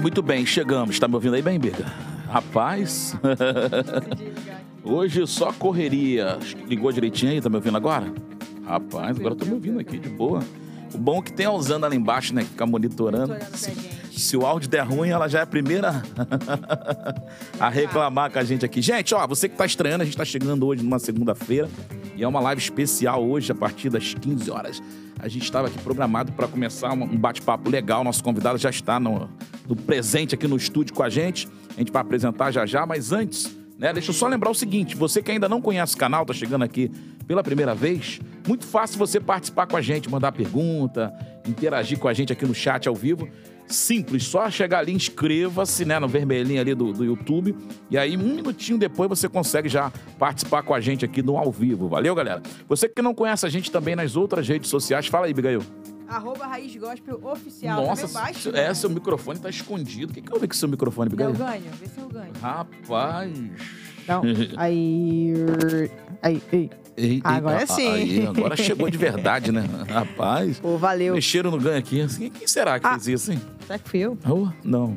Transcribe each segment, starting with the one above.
Muito bem, chegamos. Tá me ouvindo aí bem, Biga? Rapaz, hoje só correria. Ligou direitinho aí? Tá me ouvindo agora? Rapaz, agora tô me ouvindo aqui de boa. O bom é que tem a Usana lá embaixo, né? Que fica monitorando. Se, se o áudio der ruim, ela já é a primeira a reclamar com a gente aqui. Gente, ó, você que tá estranhando, a gente tá chegando hoje numa segunda-feira. E é uma live especial hoje, a partir das 15 horas. A gente estava aqui programado para começar um um bate-papo legal. Nosso convidado já está no, no presente aqui no estúdio com a gente. A gente vai apresentar já já, mas antes, né, deixa eu só lembrar o seguinte: você que ainda não conhece o canal, tá chegando aqui pela primeira vez, muito fácil você participar com a gente, mandar pergunta, interagir com a gente aqui no chat ao vivo. Simples, só chegar ali, inscreva-se né, no vermelhinho ali do, do YouTube. E aí, um minutinho depois, você consegue já participar com a gente aqui no ao vivo. Valeu, galera? Você que não conhece a gente também nas outras redes sociais, fala aí, Bigail. Arroba Raiz Gospel Oficial. Nossa, tá baixo, é, né? seu microfone tá escondido. O que, que eu vi com seu microfone, Bigail? eu ganho. Vê se eu ganho. Rapaz. Não. Aí. Aí, aí. Ei, Agora ei, sim. aí, agora chegou de verdade, né? Rapaz. Pô, valeu. Mexeram no ganho aqui. Quem, quem será que Ah. fez isso, hein? Será que fui eu? Oh, não.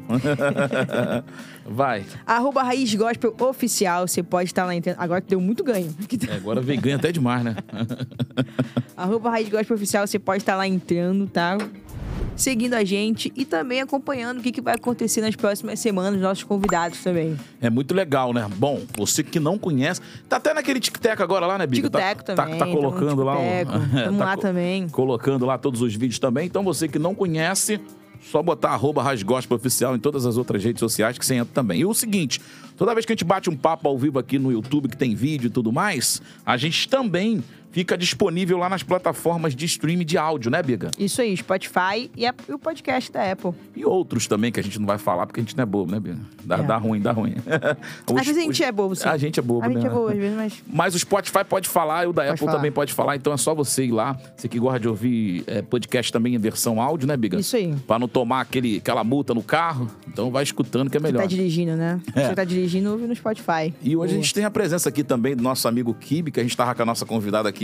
Vai. Arroba Raiz Gospel Oficial. Você pode estar lá entrando. Agora que deu muito ganho. É, agora veio ganho até demais, né? Arroba Raiz Gospel Oficial. Você pode estar lá entrando, tá? Seguindo a gente e também acompanhando o que, que vai acontecer nas próximas semanas, nossos convidados também. É muito legal, né? Bom, você que não conhece, tá até naquele tic-tac agora lá, né, Biga? Tico-teco tá, tá- também. Tá, no colocando lá. Tamo tá lá também. Colocando lá todos os vídeos também. Então você que não conhece, só botar arroba Oficial em todas as outras redes sociais que você entra também. E o seguinte, toda vez que a gente bate um papo ao vivo aqui no YouTube, que tem vídeo e tudo mais, a gente também fica disponível lá nas plataformas de streaming de áudio, né, Biga? Isso aí, Spotify e, a- e o podcast da Apple. E outros também que a gente não vai falar porque a gente não é bobo, né, Biga? Dá, É. dá ruim, dá ruim. Às vezes a gente é bobo, sim. A gente é bobo, A gente né? é bobo às vezes, mas. Mas o Spotify pode falar e o da Pode Apple falar. também pode falar. Então é só você ir lá. Você que gosta de ouvir é, podcast também em versão áudio, né, Biga? Isso aí. Pra não tomar aquele, aquela multa no carro. Então vai escutando que é melhor. Tá dirigindo, né? É. Você tá dirigindo, ouve no Spotify. E hoje a Boa. gente tem a presença aqui também do nosso amigo Kibe, que a gente tava com a nossa convidada aqui,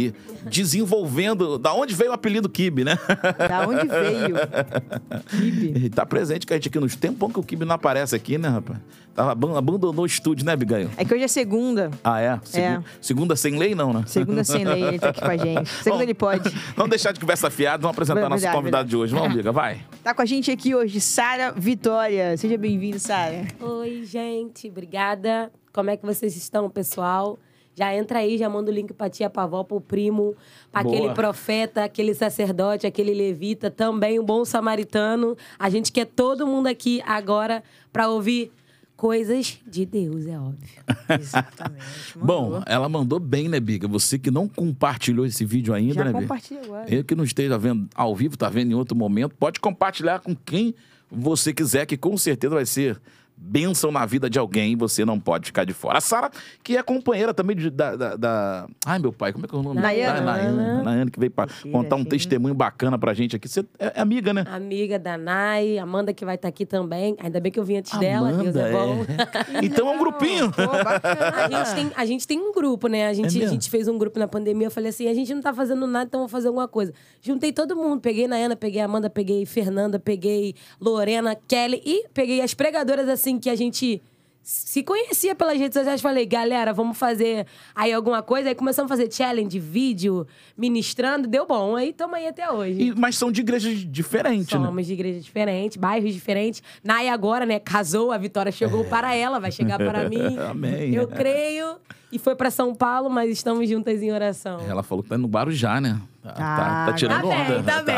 desenvolvendo. Da onde veio o apelido Kibe, né? Da onde veio? Kibe. Ele tá presente com a gente aqui nos tempos que o Kibe não aparece aqui, né, rapaz? Tava, aban- abandonou o estúdio, né, Bigail? É que hoje é segunda. Ah, é? Segu- Segunda sem lei, não, né? Segunda sem lei, ele tá aqui com a gente. Segunda Bom, ele pode. Vamos deixar de conversa fiada, vamos apresentar Verdade, nosso convidado verdade. de hoje. Vamos, Biga, vai. Tá com a gente aqui hoje, Sara Vitória. Seja bem-vinda, Sara. Oi, gente, obrigada. Como é que vocês estão, pessoal? Já entra aí, já manda o link pra tia, pra avó, pro primo, pra Boa. aquele profeta, aquele sacerdote, aquele levita, também o bom samaritano. A gente quer todo mundo aqui agora pra ouvir coisas de Deus, é óbvio. Exatamente. Bom, ela mandou bem, né, Biga? Você que não compartilhou esse vídeo ainda, já né, Biga? compartilha agora. Eu que não esteja vendo ao vivo, tá vendo em outro momento, pode compartilhar com quem você quiser, que com certeza vai ser bênção na vida de alguém e você não pode ficar de fora. A Sara, que é companheira também de- da, da, da- Ai, meu pai, como é que é o nome? Nayana. Da Nayana. Nayana, que veio pra Mentira, contar um gente. testemunho bacana pra gente aqui. Você é amiga, né? Amiga da Nai, Amanda que vai estar aqui também. Ainda bem que eu vim antes dela, Deus é bom. é. Então é um grupinho. Pô. A gente, tem, a gente tem um grupo, né? A gente, É a gente fez um grupo na pandemia. Eu falei assim: a gente não tá fazendo nada, então vamos fazer alguma coisa. Juntei todo mundo. Peguei Nayana, peguei Amanda, peguei Fernanda, peguei Lorena, Kelly e peguei as pregadoras assim que a gente se conhecia pelas redes sociais. Falei, galera, vamos fazer aí alguma coisa. Aí começamos a fazer challenge, vídeo, ministrando. Deu bom. Aí estamos aí até hoje. E- mas são de igrejas diferentes, né? Somos de igreja diferente, bairros diferentes. Nai agora, né, casou, a Vitória chegou para ela, vai chegar para mim. Amém. Eu creio. E foi para São Paulo, mas estamos juntas em oração. Ela falou que tá no Guarujá, né? Tá, tá- tá Ah, tirando tá bem, onda. tá bem.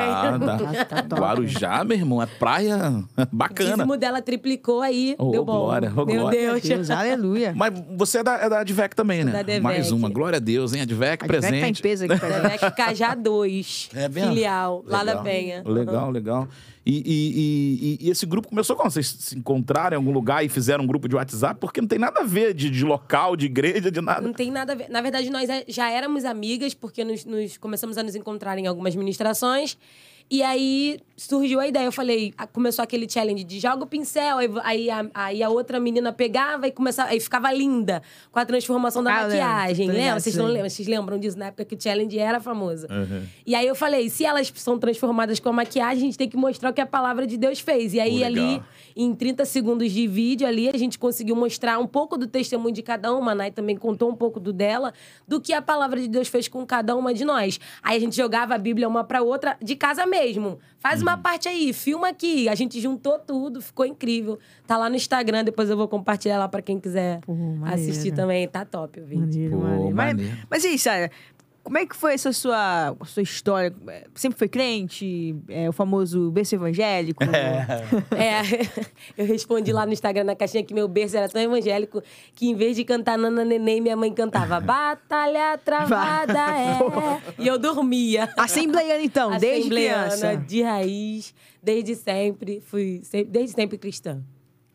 Tá- tá top. Guarujá, meu irmão, é praia O bacana. dízimo dela triplicou aí, Ô, deu bom. glória, ô, Meu glória. Deus. Deus, aleluia. Mas você é da, é da Advec também, né? Da Advec. Mais uma. Glória a Deus, hein? Advec, A Advec tá em presente. peso aqui. Devec Cajá 2, É mesmo? filial, lá Legal. da Penha. Legal, legal. E, e- e- e- e esse grupo começou quando? Vocês se encontraram em algum lugar e fizeram um grupo de WhatsApp? Porque não tem nada a ver de, de local, de igreja, de nada. Não tem nada a ver. Na verdade, nós é- já éramos amigas, porque nos, nos- começamos a nos encontrar em algumas ministrações. E aí surgiu a ideia. Eu falei, começou aquele challenge de joga o pincel, aí, aí, a, aí a outra menina pegava e começava, aí ficava linda com a transformação da Ah, lembro. maquiagem. Ligada, Lembra? Vocês não lembram? Vocês lembram disso na época que o challenge era famoso? E aí eu falei, se elas são transformadas com a maquiagem, a gente tem que mostrar o que a palavra de Deus fez. E aí Pô, ali, legal. em 30 segundos de vídeo ali, a gente conseguiu mostrar um pouco do testemunho de cada uma. A Nay também contou um pouco do dela, do que a palavra de Deus fez com cada uma de nós. Aí a gente jogava a Bíblia uma pra outra, de casa mesmo. Faz Uhum. uma parte aí, filma aqui. A gente juntou tudo, ficou incrível. Tá lá no Instagram, depois eu vou compartilhar lá pra quem quiser Pô, assistir também. Tá top o vídeo. Maneiro, Pô, maneiro. Mas, maneiro. mas e aí, Sara? Como é que foi essa sua, sua história? Sempre foi crente? É, o famoso berço evangélico? É, eu respondi lá no Instagram na caixinha que meu berço era tão evangélico que em vez de cantar Nana Neném, minha mãe cantava Batalha Travada é. E eu dormia. Assembleiana, então, desde Assembleiana, criança. de raiz, desde sempre. Fui sempre- desde sempre cristã.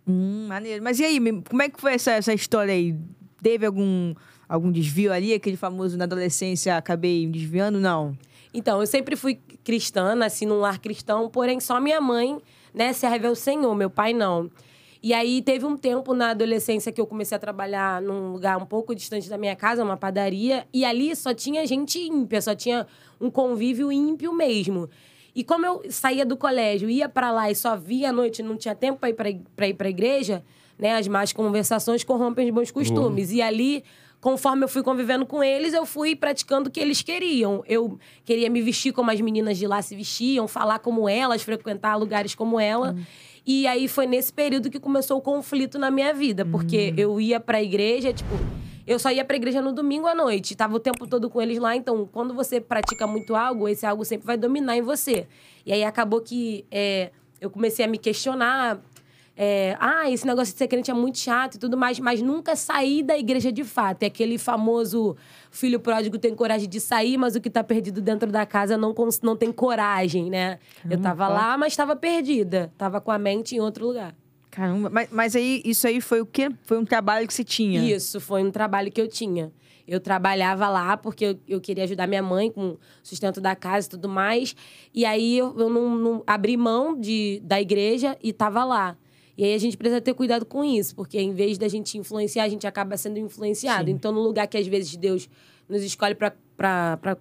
Hum, maneiro. Mas e aí, como é que foi essa, essa história aí? Teve algum, algum desvio ali? Aquele famoso na adolescência acabei me desviando? Não. Então, eu sempre fui cristã, nasci num lar cristão, porém só minha mãe, né, serve ao Senhor, meu pai não. E aí teve um tempo na adolescência que eu comecei a trabalhar num lugar um pouco distante da minha casa, uma padaria, e ali só tinha gente ímpia, só tinha um convívio ímpio mesmo. E como eu saía do colégio, ia pra lá e só via à noite, não tinha tempo para ir pra, pra ir pra igreja, né, as más conversações corrompem os bons costumes. E ali conforme eu fui convivendo com eles, eu fui praticando o que eles queriam. Eu queria me vestir como as meninas de lá se vestiam, falar como elas, frequentar lugares como ela. E aí foi nesse período que começou o conflito na minha vida, porque eu ia pra igreja, tipo, eu só ia pra igreja no domingo à noite, tava o tempo todo com eles lá, então quando você pratica muito algo, esse algo sempre vai dominar em você. E aí acabou que é, eu comecei a me questionar é, ah, esse negócio de ser crente é muito chato e tudo mais, mas nunca saí da igreja de fato. É aquele famoso filho pródigo tem coragem de sair, mas o que tá perdido dentro da casa não, não tem coragem, né? Eu tava lá, mas tava perdida. Tava com a mente em outro lugar. Caramba, mas, mas aí, isso aí foi o quê? Foi um trabalho que você tinha? Isso, foi um trabalho que eu tinha. Eu trabalhava lá porque eu, eu queria ajudar minha mãe com o sustento da casa e tudo mais. E aí eu, eu não, não abri mão de, da igreja e tava lá. E aí a gente precisa ter cuidado com isso, porque em vez da gente influenciar, a gente acaba sendo influenciado. Então, no lugar que às vezes Deus nos escolhe para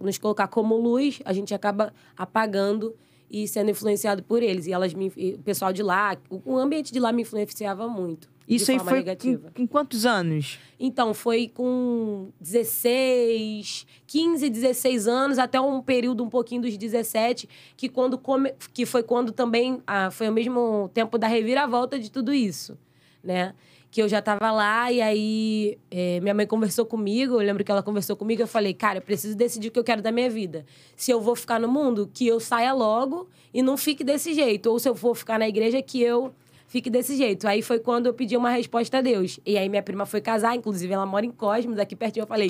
nos colocar como luz, a gente acaba apagando e sendo influenciado por eles. E elas me, o pessoal de lá, o ambiente de lá me influenciava muito. Isso aí foi com quantos anos? Então, foi com 16, 15, 16 anos, até um período um pouquinho dos 17, que, quando come, que foi quando também ah, foi ao mesmo tempo da reviravolta de tudo isso, né? Que eu já tava lá e aí eh, minha mãe conversou comigo, eu lembro que ela conversou comigo, eu falei, cara, eu preciso decidir o que eu quero da minha vida. Se eu vou ficar no mundo, que eu saia logo e não fique desse jeito. Ou se eu for ficar na igreja, que eu fique desse jeito. Aí foi quando eu pedi uma resposta a Deus. E aí minha prima foi casar, inclusive ela mora em Cosmos, aqui pertinho. Eu falei,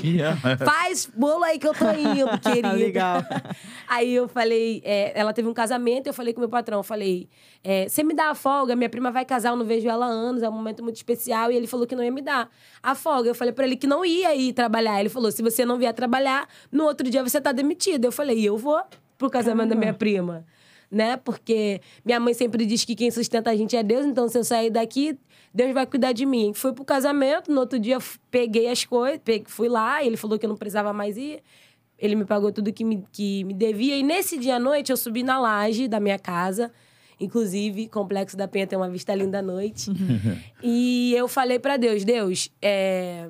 faz bolo aí que eu tô indo, querida. Legal. Aí eu falei, é, ela teve um casamento, eu falei com o meu patrão, eu falei, é, você me dá a folga, minha prima vai casar, eu não vejo ela há anos, é um momento muito especial, e ele falou que não ia me dar a folga. Eu falei pra ele que não ia ir trabalhar. Ele falou, se você não vier trabalhar, no outro dia você tá demitida. Eu falei, eu vou pro casamento da minha prima né? Porque minha mãe sempre diz que quem sustenta a gente é Deus, então se eu sair daqui, Deus vai cuidar de mim. Fui pro casamento, no outro dia peguei as coisas, fui lá, ele falou que eu não precisava mais ir. Ele me pagou tudo que me, que me devia. E nesse dia à noite, eu subi na laje da minha casa. Inclusive, Complexo da Penha tem uma vista linda à noite. e eu falei pra Deus, Deus, é,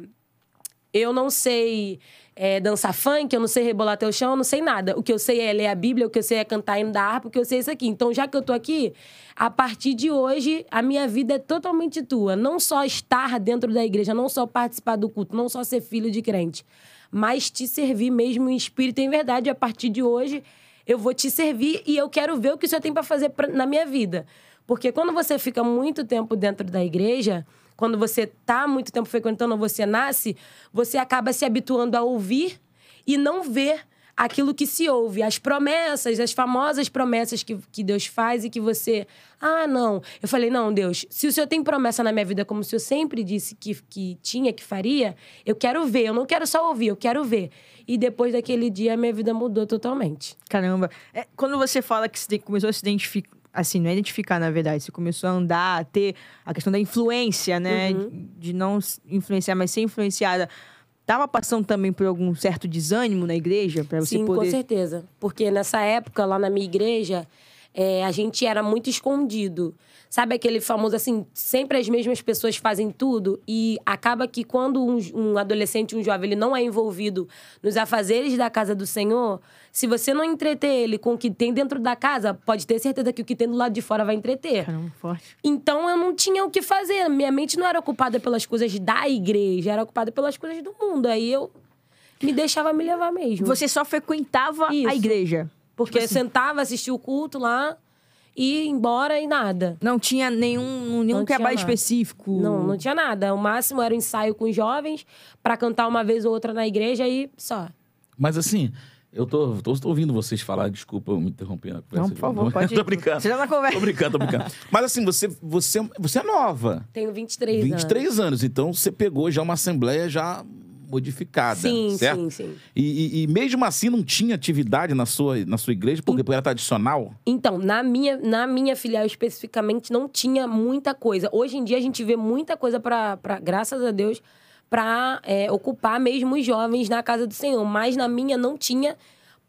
eu não sei é, dançar funk, eu não sei rebolar teu chão, eu não sei nada. O que eu sei é ler a Bíblia, o que eu sei é cantar hino da harpa, o que eu sei é isso aqui. Então, já que eu tô aqui, a partir de hoje, a minha vida é totalmente tua. Não só estar dentro da igreja, não só participar do culto, não só ser filho de crente, mas te servir mesmo em espírito e em verdade. A partir de hoje, eu vou te servir e eu quero ver o que o Senhor tem para fazer pra, na minha vida. Porque quando você fica muito tempo dentro da igreja, quando você tá muito tempo frequentando, você nasce, você acaba se habituando a ouvir e não ver aquilo que se ouve, as promessas, as famosas promessas que, que Deus faz e que você. Ah, não. Eu falei, não, Deus, se o Senhor tem promessa na minha vida, como o Senhor sempre disse que, que tinha, que faria, eu quero ver. Eu não quero só ouvir, eu quero ver. E depois daquele dia, a minha vida mudou totalmente. Caramba. É, quando você fala que começou a se identificar, assim, não é identificar, na verdade, você começou a andar, a ter a questão da influência, né? Uhum. De não influenciar, mas ser influenciada. Tava passando também por algum certo desânimo na igreja para você Sim, poder. com certeza. Porque nessa época, lá na minha igreja, é, a gente era muito escondido. Sabe aquele famoso assim, sempre as mesmas pessoas fazem tudo e acaba que quando um, um adolescente, um jovem, ele não é envolvido nos afazeres da casa do Senhor, se você não entreter ele com o que tem dentro da casa, pode ter certeza que o que tem do lado de fora vai entreter. Caramba, forte. Então eu não tinha o que fazer. Minha mente não era ocupada pelas coisas da igreja, era ocupada pelas coisas do mundo. Aí eu me deixava me levar mesmo. Você só frequentava Isso. a igreja. Porque eu sentava, assistia o culto lá, e ia embora e nada. Não tinha nenhum, nenhum Não trabalho específico. Não, não tinha nada. O máximo era um ensaio com os jovens pra cantar uma vez ou outra na igreja e só. Mas assim, eu tô, tô, tô ouvindo vocês falar, desculpa eu me interromper na conversa. Não, por favor, pode Tô brincando. Você tá na conversa. Tô brincando, tô brincando. Mas assim, você, você, você é nova. Tenho 23, 23 anos. Então você pegou já uma assembleia já modificada, Sim, certo? sim, sim. E, e- e mesmo assim não tinha atividade na sua, na sua igreja, porque, porque era tradicional? Então, na minha, na minha filial especificamente, não tinha muita coisa. Hoje em dia, a gente vê muita coisa para, graças a Deus, para ocupar mesmo os jovens na casa do Senhor. Mas na minha não tinha,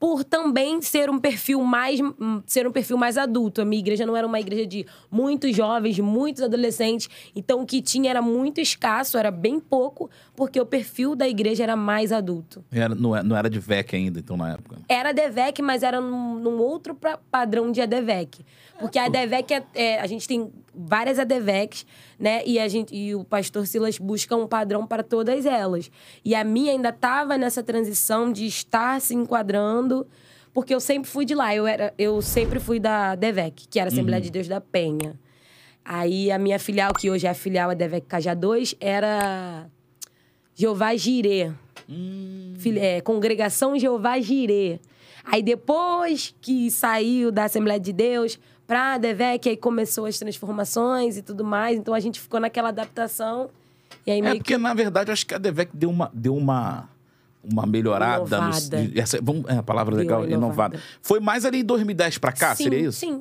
por também ser um perfil mais hum, ser um perfil mais adulto. A minha igreja não era uma igreja de muitos jovens, muitos adolescentes. Então, o que tinha era muito escasso, era bem pouco, porque o perfil da igreja era mais adulto. Era, não, é- não era de VEC ainda, então, na época. Era DEVEC, mas era num, num outro pra- padrão de ADVEC. Porque a ADVEC, é, é- a gente tem várias ADVECs, né? E, a gente, e o pastor Silas busca um padrão para todas elas. E a minha ainda estava nessa transição de estar se enquadrando, porque eu sempre fui de lá. Eu, era, eu sempre fui da DEVEC, que era a Assembleia de Deus da Penha. Aí a minha filial, que hoje é a filial ADVEC Cajá 2, era Jeová Jirê. Fili- é, Congregação Jeová Jirê. Aí depois que saiu da Assembleia de Deus pra DEVEC, aí começou as transformações e tudo mais. Então a gente ficou naquela adaptação. E aí É porque, na verdade, acho que a DEVEC deu uma, deu uma, uma melhorada. no- Inovada. de- essa, vamos, é a palavra Deu legal, inovada. inovada. Foi mais ali em 2010 pra cá, sim, seria isso? Sim.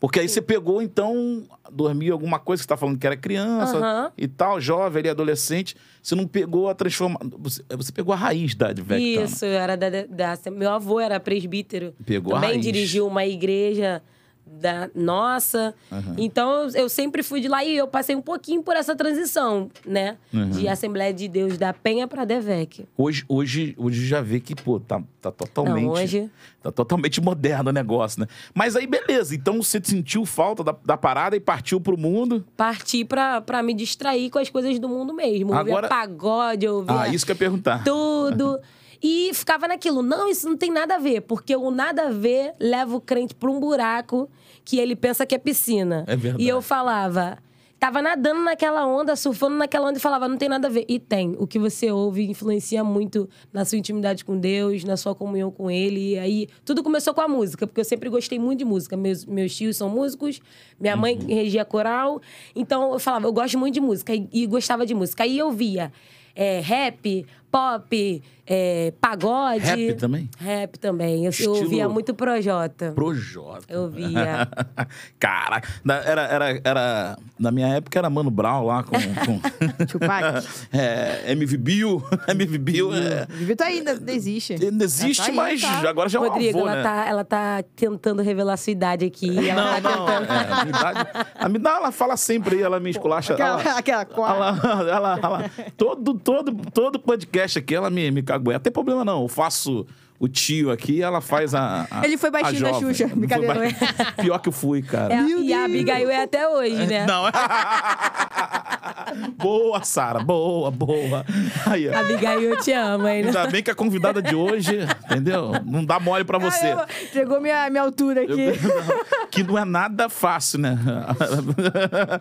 Porque aí você pegou, então, dormir alguma coisa que você tá falando que era criança e tal, jovem ali, adolescente. Você não pegou a transformação. Você, você pegou a raiz da DEVEC. né? Isso, eu era da, da- Meu avô era presbítero. Pegou a Também raiz. dirigiu uma igreja da nossa. Então eu, sempre fui de lá e eu passei um pouquinho por essa transição, né? De Assembleia de Deus da Penha para Devec. Hoje, hoje, hoje já vê que, pô, tá, tá totalmente. Não, hoje- Tá totalmente moderno o negócio, né? Mas aí, beleza. Então você sentiu falta da, da parada e partiu pro mundo. Parti pra, pra me distrair com as coisas do mundo mesmo. Ouvia Agora- pagode, ouvia Ah, isso que eu ia perguntar. tudo. E ficava naquilo, não, isso não tem nada a ver, porque o nada a ver leva o crente pra um buraco que ele pensa que é piscina. É verdade. E eu falava, tava nadando naquela onda, surfando naquela onda e falava, não tem nada a ver. E tem. O que você ouve influencia muito na sua intimidade com Deus, na sua comunhão com Ele. E aí, tudo começou com a música, porque eu sempre gostei muito de música. Meus, meus tios são músicos, minha mãe Uhum. regia coral. Então, eu falava, eu gosto muito de música e, e gostava de música. Aí eu via é, rap, pop, é, pagode. Rap também? Rap também. Eu, eu Estilo- ouvia muito Projota. Projota. Eu via. Caraca, na- era, era, era. Na minha época era Mano Brown lá com. com Tupac. é, MV Bill. MV Bill é. Vitor ainda ainda existe. Ainda existe, Tá aí, mas tá. agora já é um Rodrigo, avô, ela, né? tá, ela tá tentando revelar sua idade aqui. Ela Não, tá não, tentando. é, a minha idade. A minha ela fala sempre aí, ela me esculacha. Aquela, ela- aquela quadra. Ela, ela, ela- todo, todo, todo podcast aqui, ela me, me cagueta. Não tem problema, não. Eu faço o tio aqui, ela faz a. a- Ele foi baixinho a da jovem. Xuxa, brincadeira. ba- Pior que eu fui, cara. É, e a. Abigail é até hoje, né? Não. boa, Sara. Boa, boa. Aí, ó. Abigail, eu te amo, hein? Ainda bem que a convidada de hoje, entendeu? Não dá mole pra você. Caramba, Entregou minha, minha altura aqui. que não é nada fácil, né?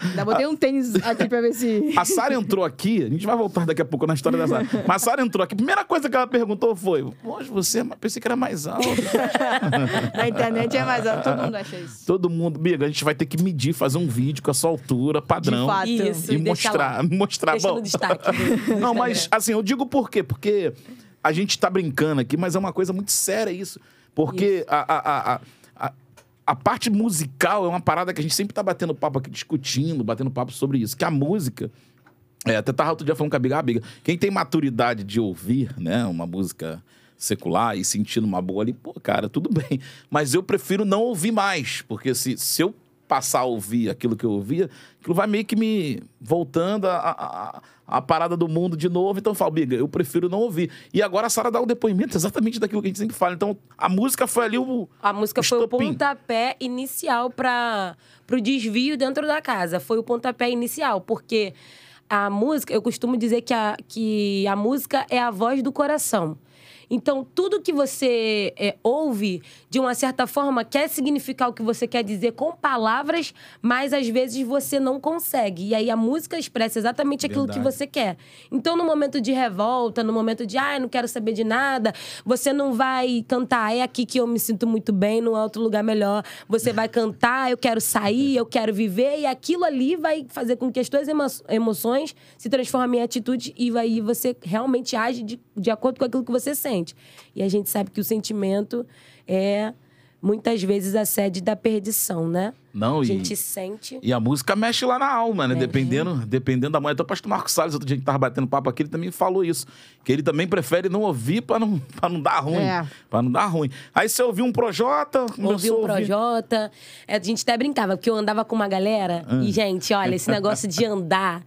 Ainda botei um tênis aqui pra ver se. A Sara entrou aqui, a gente vai voltar daqui a pouco na história da Sara. Mas a Sara entrou aqui, a primeira coisa que ela perguntou foi: Hoje você, pensei que era mais alto. Na internet é mais alto, todo mundo acha isso. Todo mundo, amiga, a gente vai ter que medir, fazer um vídeo com a sua altura, padrão. De fato. Isso, E e mostrar, lá. mostrar. Deixa bom. destaque. do- do Não, mas assim, eu digo por quê? Porque a gente tá brincando aqui, mas é uma coisa muito séria isso. Porque a, a, a, a, a, a parte musical é uma parada que a gente sempre tá batendo papo aqui, discutindo, batendo papo sobre isso. Que a música. É, até tava outro dia falando com a Biga, ah, Biga, quem tem maturidade de ouvir, né, uma música secular e sentindo uma boa ali, pô, cara, tudo bem. Mas eu prefiro não ouvir mais, porque se, se eu passar a ouvir aquilo que eu ouvia, aquilo vai meio que me voltando a, a, a- parada do mundo de novo. Então eu falo, Biga, eu prefiro não ouvir. E agora a Sara dá o depoimento exatamente daquilo que a gente sempre fala. Então a música foi ali o. A música o foi o pontapé inicial para o desvio dentro da casa. Foi o pontapé inicial, porque a música, eu costumo dizer que a, que a música é a voz do coração. Então, tudo que você é, ouve, de uma certa forma, quer significar o que você quer dizer com palavras, mas às vezes você não consegue. E aí a música expressa exatamente aquilo que Verdade. você quer. Então, no momento de revolta, no momento de, ai, não quero saber de nada, você não vai cantar, é aqui que eu me sinto muito bem, não é outro lugar melhor. Você vai cantar, eu quero sair, eu quero viver, e aquilo ali vai fazer com que as emo- emoções se transformem em atitude e aí você realmente age de, de acordo com aquilo que você sente. E a gente sabe que o sentimento é muitas vezes a sede da perdição, né? Não, A e- gente sente. E a música mexe lá na alma, né? Dependendo, dependendo da manhã. Então, o pastor Marcos Salles, outro dia que tava batendo papo aqui, ele também falou isso. Que ele também prefere não ouvir pra não, pra não dar ruim. É. Pra não dar ruim. Aí você ouviu um Projota, Ouvi começou um. Projota. A gente até brincava, porque eu andava com uma galera. Ah. E, gente, olha, esse negócio de andar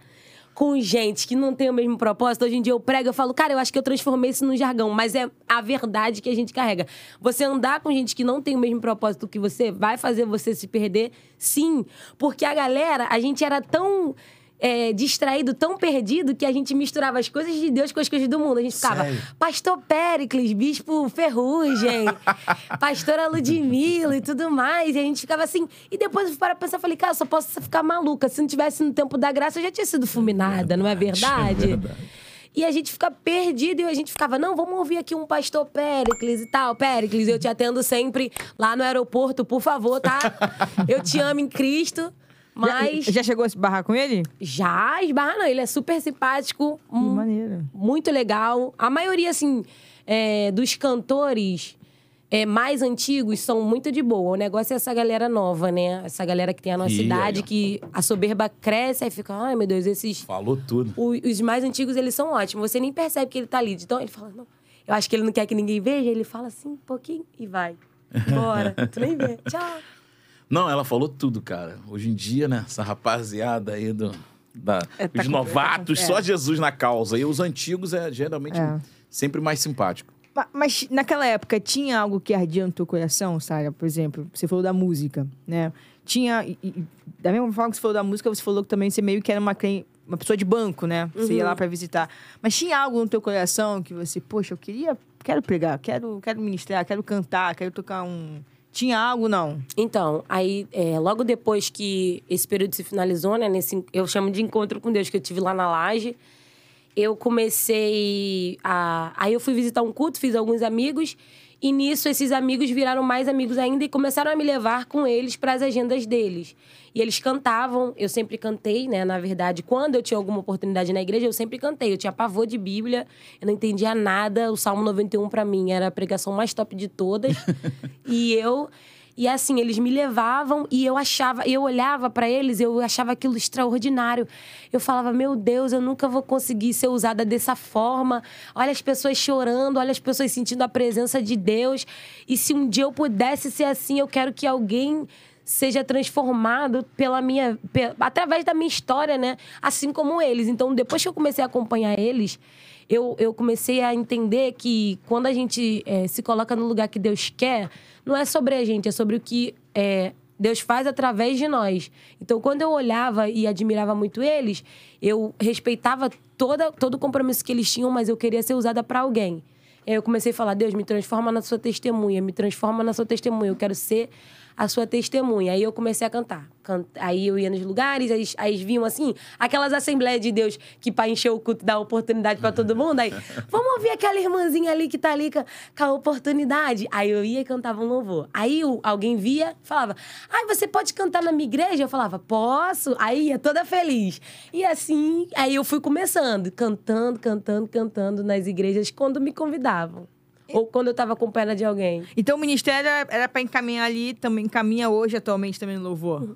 com gente que não tem o mesmo propósito. Hoje em dia eu prego, eu falo, cara, eu acho que eu transformei isso num jargão, mas é a verdade que a gente carrega. Você andar com gente que não tem o mesmo propósito que você vai fazer você se perder? Sim. Porque a galera, a gente era tão. É, distraído, tão perdido, que a gente misturava as coisas de Deus com as coisas do mundo. A gente ficava, Sério? Pastor Péricles, Bispo Ferrugem, Pastora Ludmilla e tudo mais. E a gente ficava assim. E depois eu fui para pensar, falei, cara, eu só posso ficar maluca. Se não tivesse no tempo da graça, eu já tinha sido fulminada, não é verdade? É verdade. E a gente fica perdido e a gente ficava, não, vamos ouvir aqui um pastor Péricles e tal. Péricles, eu te atendo sempre lá no aeroporto, por favor, tá? Eu te amo em Cristo. Mas Já, já chegou a se barrar com ele? já esbarra, não. Ele é super simpático. Que hum, maneiro. muito legal. A maioria, assim, é, dos cantores é, mais antigos são muito de boa. O negócio é essa galera nova, né? Essa galera que tem a nossa Ih, idade, aí, que a soberba cresce, aí fica, ai meu Deus, esses. Falou tudo. o- Os mais antigos, eles são ótimos. Você nem percebe que ele tá ali. Então ele fala, não, eu acho que ele não quer que ninguém veja. Ele fala assim, um pouquinho e vai. Bora. tu nem vê. Tchau. Não, ela falou tudo, cara. Hoje em dia, né? Essa rapaziada aí do... Da, É, tá os com- novatos, é. só Jesus na causa. E os antigos é geralmente É. sempre mais simpático. Ma- Mas naquela época tinha algo que ardia no teu coração, Sara? Por exemplo, você falou da música, né? Tinha. e- e- da mesma forma que você falou da música, você falou que também você meio que era uma, uma pessoa de banco, né? Você ia lá pra visitar. Mas tinha algo no teu coração que você, poxa, eu queria. Quero pregar, quero, quero ministrar, quero cantar, quero tocar um. Tinha algo, não? Então, aí, é, logo depois que esse período se finalizou, né? Nesse, eu chamo de encontro com Deus, que eu tive lá na laje. Eu comecei a. Aí eu fui visitar um culto, fiz alguns amigos. E nisso, esses amigos viraram mais amigos ainda e começaram a me levar com eles para as agendas deles. E eles cantavam, eu sempre cantei, né? Na verdade, quando eu tinha alguma oportunidade na igreja, eu sempre cantei. Eu tinha pavor de Bíblia, eu não entendia nada. O Salmo 91 para mim era a pregação mais top de todas. e eu e assim, eles me levavam e eu achava, eu olhava para eles, eu achava aquilo extraordinário. Eu falava, meu Deus, eu nunca vou conseguir ser usada dessa forma. Olha as pessoas chorando, olha as pessoas sentindo a presença de Deus. E se um dia eu pudesse ser assim, eu quero que alguém seja transformado pela minha através da minha história, né? Assim como eles. Então, depois que eu comecei a acompanhar eles, eu, eu comecei a entender que quando a gente eh, se coloca no lugar que Deus quer, não é sobre a gente, é sobre o que eh, Deus faz através de nós. Então, quando eu olhava e admirava muito eles, eu respeitava toda, todo o compromisso que eles tinham, mas eu queria ser usada para alguém. Eu comecei a falar: Deus, me transforma na sua testemunha, me transforma na sua testemunha. Eu quero ser a sua testemunha. Aí eu comecei a cantar. Can- Aí eu ia nos lugares, aí, aí vinham assim, aquelas assembleias de Deus que pra encher o culto dá oportunidade pra todo mundo. Aí, vamos ouvir aquela irmãzinha ali que tá ali com a, oportunidade. Aí eu ia e cantava um louvor. Aí o- alguém via, falava, ai, você pode cantar na minha igreja? Eu falava, posso. Aí ia toda feliz. E assim, aí eu fui começando, cantando, cantando, cantando nas igrejas quando me convidavam. Ou quando eu tava com pena de alguém. Então o ministério era- pra encaminhar ali, também encaminha hoje, atualmente, também no louvor.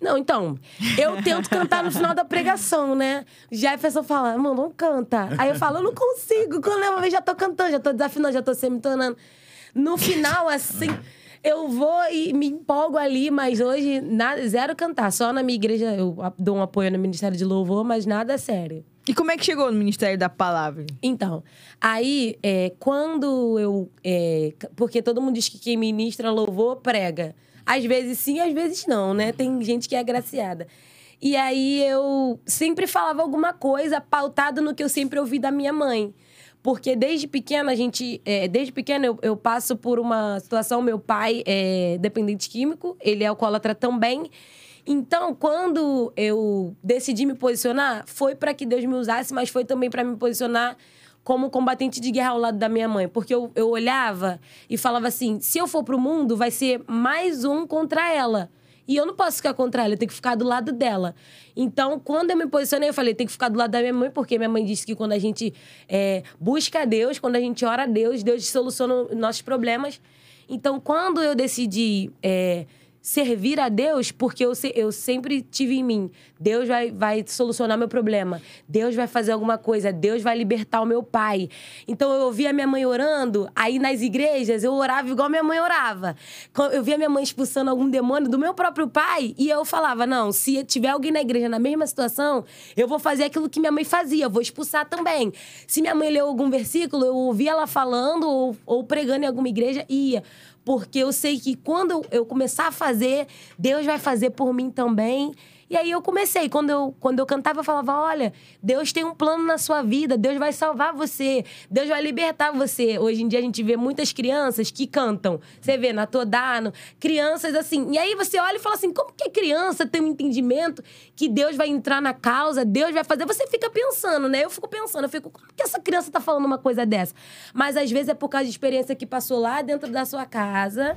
Não, então, eu tento cantar no final da pregação, né? Jefferson fala, mano, não canta. Aí eu falo, eu não consigo. Quando eu vez já tô cantando, já tô desafinando, já tô semitonando. No final, assim, eu vou e me empolgo ali, mas hoje, nada, zero cantar. Só na minha igreja eu dou um apoio no Ministério de Louvor, mas nada sério. E como é que chegou no Ministério da Palavra? Então, aí, é, quando eu. é, porque todo mundo diz que quem ministra louvor prega. Às vezes sim, às vezes não, né? Tem gente que é agraciada. E aí eu sempre falava alguma coisa pautado no que eu sempre ouvi da minha mãe. Porque desde pequena, a gente. é, desde pequena, eu, eu passo por uma situação. Meu pai é dependente químico, ele é alcoólatra também. Então, quando eu decidi me posicionar, foi para que Deus me usasse, mas foi também para me posicionar como combatente de guerra ao lado da minha mãe. Porque eu, eu olhava e falava assim: se eu for pro mundo, vai ser mais um contra ela. E eu não posso ficar contra ela, eu tenho que ficar do lado dela. Então, quando eu me posicionei, eu falei, tem que ficar do lado da minha mãe, porque minha mãe disse que quando a gente é, busca Deus, quando a gente ora a Deus, Deus soluciona os nossos problemas. Então, quando eu decidi é, servir a Deus, porque eu, eu sempre tive em mim, Deus vai, vai solucionar meu problema, Deus vai fazer alguma coisa, Deus vai libertar o meu pai. Então eu ouvia minha mãe orando, aí nas igrejas eu orava igual minha mãe orava. Eu via minha mãe expulsando algum demônio do meu próprio pai, e eu falava: não, se tiver alguém na igreja na mesma situação, eu vou fazer aquilo que minha mãe fazia, eu vou expulsar também. Se minha mãe leu algum versículo, eu ouvia ela falando ou, ou pregando em alguma igreja, ia. Porque eu sei que quando eu- começar a fazer, Deus vai fazer por mim também. E aí eu comecei. Quando eu, quando eu cantava, eu falava: olha, Deus tem um plano na sua vida, Deus vai salvar você, Deus vai libertar você. Hoje em dia a gente vê muitas crianças que cantam. Você vê na Todano, crianças assim. E aí você olha e fala assim: como que a criança tem um entendimento que Deus vai entrar na causa, Deus vai fazer? Você fica pensando, né? Eu fico pensando, eu fico, como que essa criança tá falando uma coisa dessa? Mas às vezes é por causa de experiência que passou lá dentro da sua casa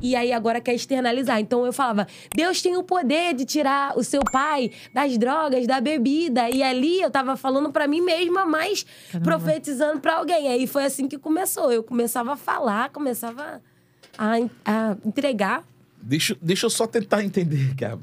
e aí agora quer externalizar. Então eu falava: Deus tem o poder de tirar o seu pai das drogas, da bebida. E ali eu tava falando pra mim mesma, mas profetizando pra alguém. Aí foi assim que começou. Eu começava a falar, começava a, a entregar. Deixa, deixa eu só tentar entender que a,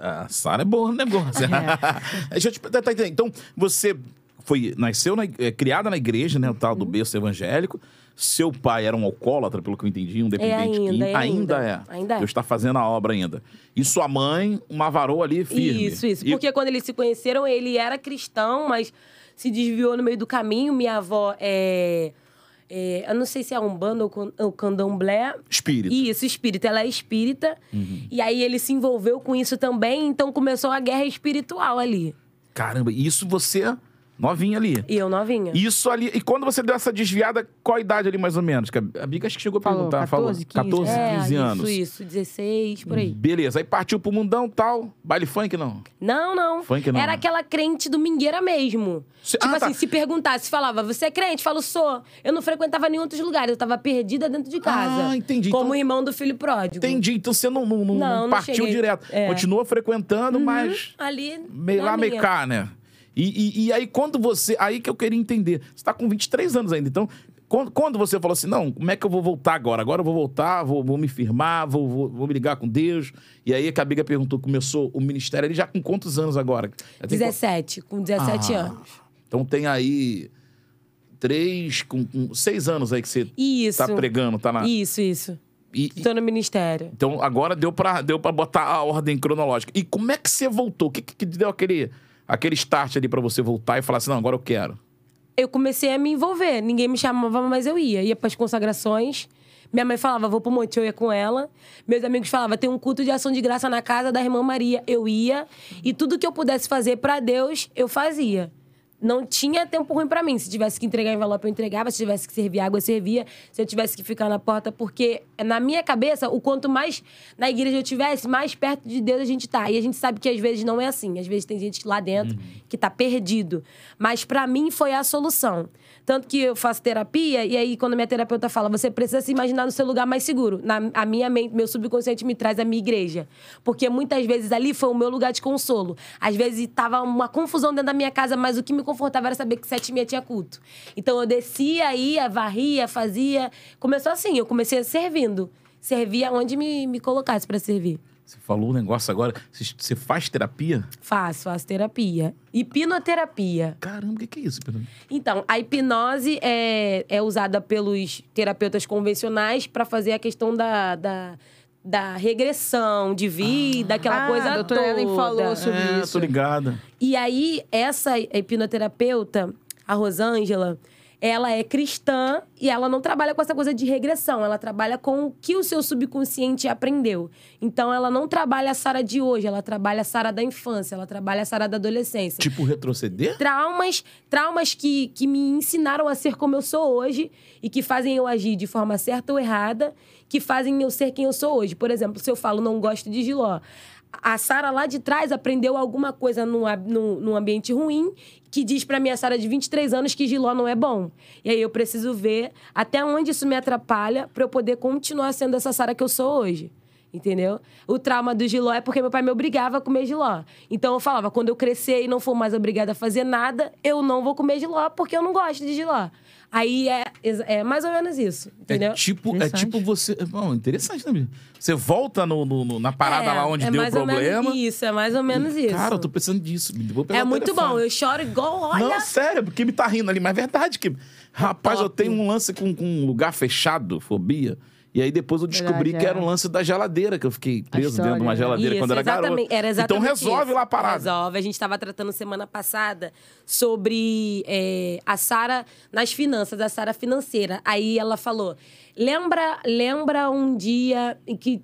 a, a Sara é boa no negócio. deixa eu te tentar entender. Então, você foi, nasceu, na, é, criada na igreja, né? O tal Uhum. do berço evangélico. Seu pai era um alcoólatra, pelo que eu entendi, um dependente ainda, químico. é ainda. é. Ainda é. Deus está fazendo a obra ainda. E sua mãe, uma varoa ali firme. Isso, isso. E- Porque quando eles se conheceram, ele era cristão, mas se desviou no meio do caminho. Minha avó é. É, eu não sei se é Umbanda ou can- ou Candomblé. Espírito. Isso, espírita. Ela é espírita. Uhum. E aí ele se envolveu com isso também, então começou a guerra espiritual ali. Caramba, isso você novinha ali. E eu novinha. Isso ali. E quando você deu essa desviada, qual a idade ali mais ou menos? Que a a Biga acho que chegou a Falou, perguntar. 14, 15, falou 14, é, 15 anos. Isso, isso. 16, por aí. Beleza, aí partiu pro mundão tal. Baile funk, não? Não, não. Funk não, Era né? aquela crente domingueira mesmo. Se- tipo ah, tá. assim, se perguntasse, falava, você é crente? Falo, sou. Eu não frequentava nenhum outros lugares, eu tava perdida dentro de casa. Ah, entendi. Como Então- irmão do filho pródigo. Entendi. Então você não, não, não- Não, partiu cheguei. direto. É. Continua frequentando, mas Ali. meio lá, meio cá, né? E, e- e aí, quando você. Aí que eu queria entender. Você tá com 23 anos ainda. Então, quando, quando você falou assim, não, como é que eu vou voltar agora? Agora eu vou voltar, vou, vou me firmar, vou, vou, vou me ligar com Deus. E aí que a Biga perguntou, começou o ministério, ele já com quantos anos agora? Já tem 17, com 17 Ah, anos. Então tem aí três, com, com seis anos aí que você Isso. tá pregando, tá na. Isso, isso. E- Tô no ministério. então agora deu pra, deu pra botar a ordem cronológica. E como é que você voltou? O que, que deu aquele, aquele start ali pra você voltar e falar assim: não, agora eu quero? eu comecei a me envolver. Ninguém me chamava, mas eu ia. Ia pras consagrações. Minha mãe falava, vou pro monte, eu ia com ela. Meus amigos falavam, tem um culto de ação de graça na casa da irmã Maria. Eu ia. E tudo que eu pudesse fazer pra Deus, eu fazia. Não tinha tempo ruim pra mim. Se tivesse que entregar envelope, eu entregava. Se tivesse que servir água, eu servia. Se eu tivesse que ficar na porta, porque na minha cabeça, o quanto mais na igreja eu tivesse, mais perto de Deus a gente tá. E a gente sabe que às vezes não é assim. Às vezes tem gente lá dentro que tá perdido. Mas pra mim foi a solução. Tanto que eu faço terapia, e aí quando minha terapeuta fala, você precisa se imaginar no seu lugar mais seguro. Na, a minha mente, meu subconsciente me traz a minha igreja. Porque muitas vezes ali foi o meu lugar de consolo. Às vezes tava uma confusão dentro da minha casa, mas o que me confortava era saber que sete e meia tinha culto. Então eu descia, ia, varria, fazia. Começou assim, eu comecei servindo. Servia onde me, me colocasse para servir. Você falou um negócio agora. Você, faz terapia? Faço, faço terapia. Hipnoterapia. Caramba, o que, que é isso? Então, a hipnose é, é usada pelos terapeutas convencionais para fazer a questão da, da, da regressão de vida, aquela Ah, coisa a doutora toda. Ellen falou sobre é, isso. tô ligada. E aí, essa hipnoterapeuta, a Rosângela, ela é cristã e ela não trabalha com essa coisa de regressão, ela trabalha com o que o seu subconsciente aprendeu. Então, ela não trabalha a Sara de hoje, ela trabalha a Sara da infância, ela trabalha a Sara da adolescência Tipo retroceder? traumas, traumas que, que me ensinaram a ser como eu sou hoje e que fazem eu agir de forma certa ou errada, que fazem eu ser quem eu sou hoje. Por exemplo, se eu falo não gosto de giló, a Sara lá de trás aprendeu alguma coisa num, num, num ambiente ruim que diz pra minha Sara de 23 anos que giló não é bom. E aí eu preciso ver até onde isso me atrapalha pra eu poder continuar sendo essa Sara que eu sou hoje. Entendeu? O trauma do giló é porque meu pai me obrigava a comer giló. Então eu falava, quando eu crescer e não for mais obrigada a fazer nada, eu não vou comer giló porque eu não gosto de giló. Aí é, é mais ou menos isso, entendeu? É tipo, é tipo você. Bom, interessante, né? bicho? Você volta no, no- no- na parada É, lá onde é deu o mais ou menos problema. isso, é mais ou menos isso. Cara, eu tô precisando disso. Vou pegar É muito telefone. bom, eu choro igual, olha. Não, sério, porque me tá rindo ali, mas é verdade que. Rapaz, eu top. tenho um lance com, com um lugar fechado, fobia. E aí depois eu descobri Verdade, que era é. um lance da geladeira, que eu fiquei preso dentro de uma geladeira Isso, quando era garoto. Era exatamente então resolve isso. lá a parada. Resolve. A gente estava tratando semana passada sobre é, a Sara nas finanças, a Sara financeira. Aí ela falou: lembra, lembra um dia que,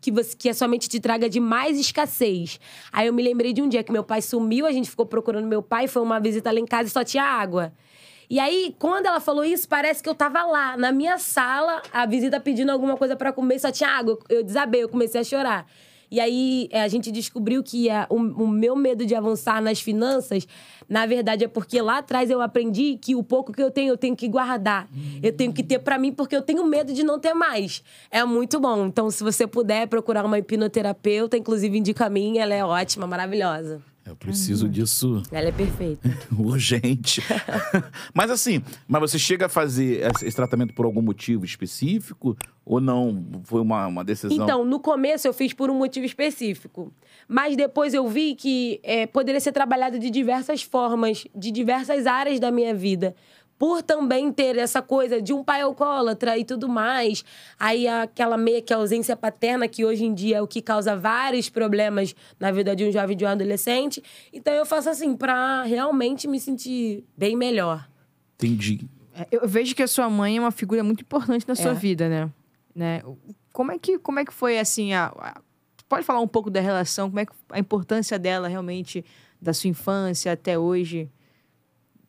que, você, que a sua mente te traga de mais escassez. Aí eu me lembrei de um dia que meu pai sumiu, a gente ficou procurando meu pai, foi uma visita lá em casa e só tinha água. E aí, quando ela falou isso, parece que eu tava lá, na minha sala, a visita pedindo alguma coisa pra comer, só tinha água. Eu desabei, eu comecei a chorar. E aí, é, a gente descobriu que a- o, o meu medo de avançar nas finanças, na verdade, é porque lá atrás eu aprendi que o pouco que eu tenho, eu tenho que guardar. Eu tenho que ter pra mim, porque eu tenho medo de não ter mais. É muito bom. Então, se você puder procurar uma hipnoterapeuta, inclusive indica a minha, ela é ótima, maravilhosa. Eu preciso disso Ela é perfeita. urgente. mas assim, mas você chega a fazer esse esse tratamento por algum motivo específico? Ou não? Foi uma, uma decisão? Então, no começo eu fiz por um motivo específico. Mas depois eu vi que é, poderia ser trabalhado de diversas formas, de diversas áreas da minha vida. Por também ter essa coisa de um pai alcoólatra e tudo mais. Aí aquela meia que é a ausência paterna, que hoje em dia é o que causa vários problemas na vida de um jovem e de um adolescente. Então eu faço assim, pra realmente me sentir bem melhor. Entendi. É, Eu vejo que a sua mãe é uma figura muito importante na sua É. vida, né? né? Como é que como é que foi assim a, a- pode falar um pouco da relação, como é que a importância dela realmente da sua infância até hoje,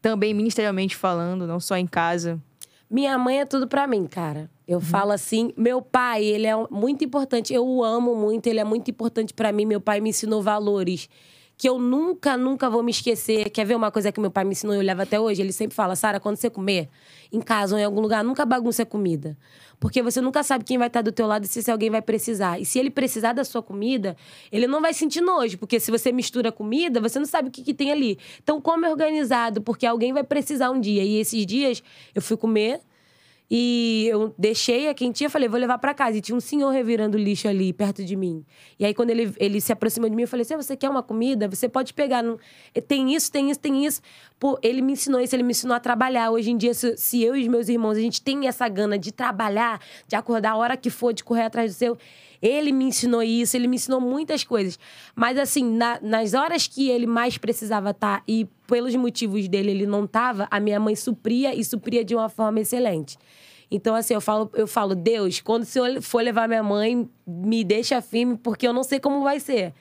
também ministerialmente falando, não só em casa. Minha mãe é tudo pra mim, cara. Eu Uhum. falo assim, meu pai, ele é muito importante, eu o amo muito, ele é muito importante pra mim. Meu pai me ensinou valores que eu nunca, nunca vou me esquecer. Quer ver uma coisa que meu pai me ensinou e eu levo até hoje? Ele sempre fala, Sara, quando você comer, em casa ou em algum lugar, nunca bagunce a comida. Porque você nunca sabe quem vai estar do teu lado e se alguém vai precisar. E se ele precisar da sua comida, ele não vai sentir nojo. Porque se você mistura comida, você não sabe o que, que tem ali. Então, come organizado, porque alguém vai precisar um dia. E esses dias, eu fui comer... E eu deixei a quentinha, falei, vou levar pra casa. E tinha um senhor revirando lixo ali, perto de mim. E aí, quando ele, ele se aproximou de mim, eu falei assim, você quer uma comida? Você pode pegar. Não... Tem isso, tem isso, tem isso. Pô, ele me ensinou isso, ele me ensinou a trabalhar. Hoje em dia, se, se eu e os meus irmãos, a gente tem essa gana de trabalhar, de acordar a hora que for, de correr atrás do seu... Ele me ensinou isso, ele me ensinou muitas coisas. Mas, assim, na- nas horas que ele mais precisava estar e pelos motivos dele ele não estava, a minha mãe supria e supria de uma forma excelente. Então, assim, eu falo, eu falo, Deus, quando o Senhor for levar minha mãe, me deixa firme, porque eu não sei como vai ser.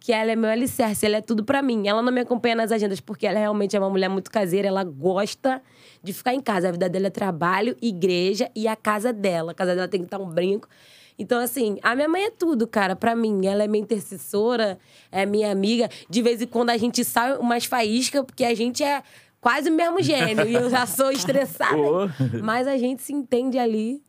que ela é meu alicerce, ela é tudo pra mim. Ela não me acompanha nas agendas porque ela realmente é uma mulher muito caseira, ela gosta de ficar em casa. A vida dela é trabalho, igreja e a casa dela. A casa dela tem que estar um brinco. Então, assim, a minha mãe é tudo, cara, pra mim. Ela é minha intercessora, é minha amiga. De vez em quando a gente sai umas faíscas, porque a gente é quase o mesmo gênio. e eu já sou estressada. Mas a gente se entende ali.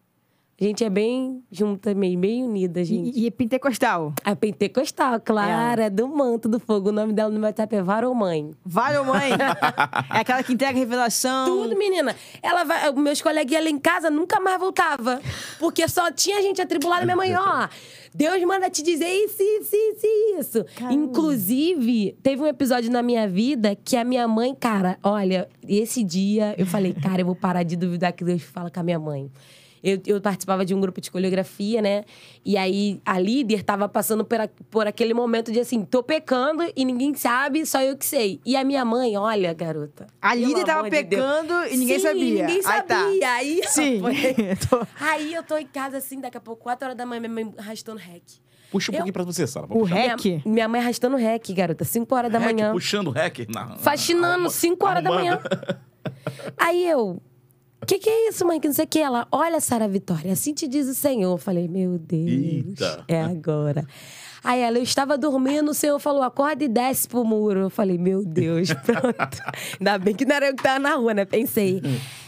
A gente é bem junta, meio, bem unida, gente. E, e é pentecostal. A pentecostal, claro, é. do manto do fogo. O nome dela no meu WhatsApp é Varou Mãe. Vai, ô mãe. é aquela que entrega revelação. Tudo, menina. Ela vai, meus coleguinhas lá em casa nunca mais voltava. Porque só tinha gente atribulada. Minha mãe, ó, Deus manda te dizer isso, isso, isso, isso. Caramba. Inclusive, teve um episódio na minha vida que a minha mãe, cara, olha, esse dia eu falei, cara, eu vou parar de duvidar que Deus fala com a minha mãe. Eu, eu participava de um grupo de coreografia, né? E aí a líder tava passando por, a- por aquele momento de assim, tô pecando e ninguém sabe, só eu que sei. E a minha mãe, olha, garota. A líder tava amor de pecando e ninguém Sim, sabia. Ninguém Aí tá. sabia. Aí, Sim. foi. Tô- Aí eu tô em casa assim, daqui a pouco, 4 horas da manhã, minha mãe arrastando rec. Puxa um Eu- pouquinho pra você, Sara. O rec? Minha, minha mãe arrastando rec, garota, 5 horas da Rec, manhã. Puxando o rec. Na, Faxinando, arruma- 5 horas da manhã. Aí eu, o que, que é isso, mãe? Que não sei o que. Ela, olha, Sara Vitória, assim te diz o Senhor. Eu falei, meu Deus, Eita. é agora. Aí ela, eu estava dormindo, o Senhor falou, acorda e desce pro muro. Eu falei, meu Deus, pronto. Ainda bem que não era eu que tava na rua, né? Pensei.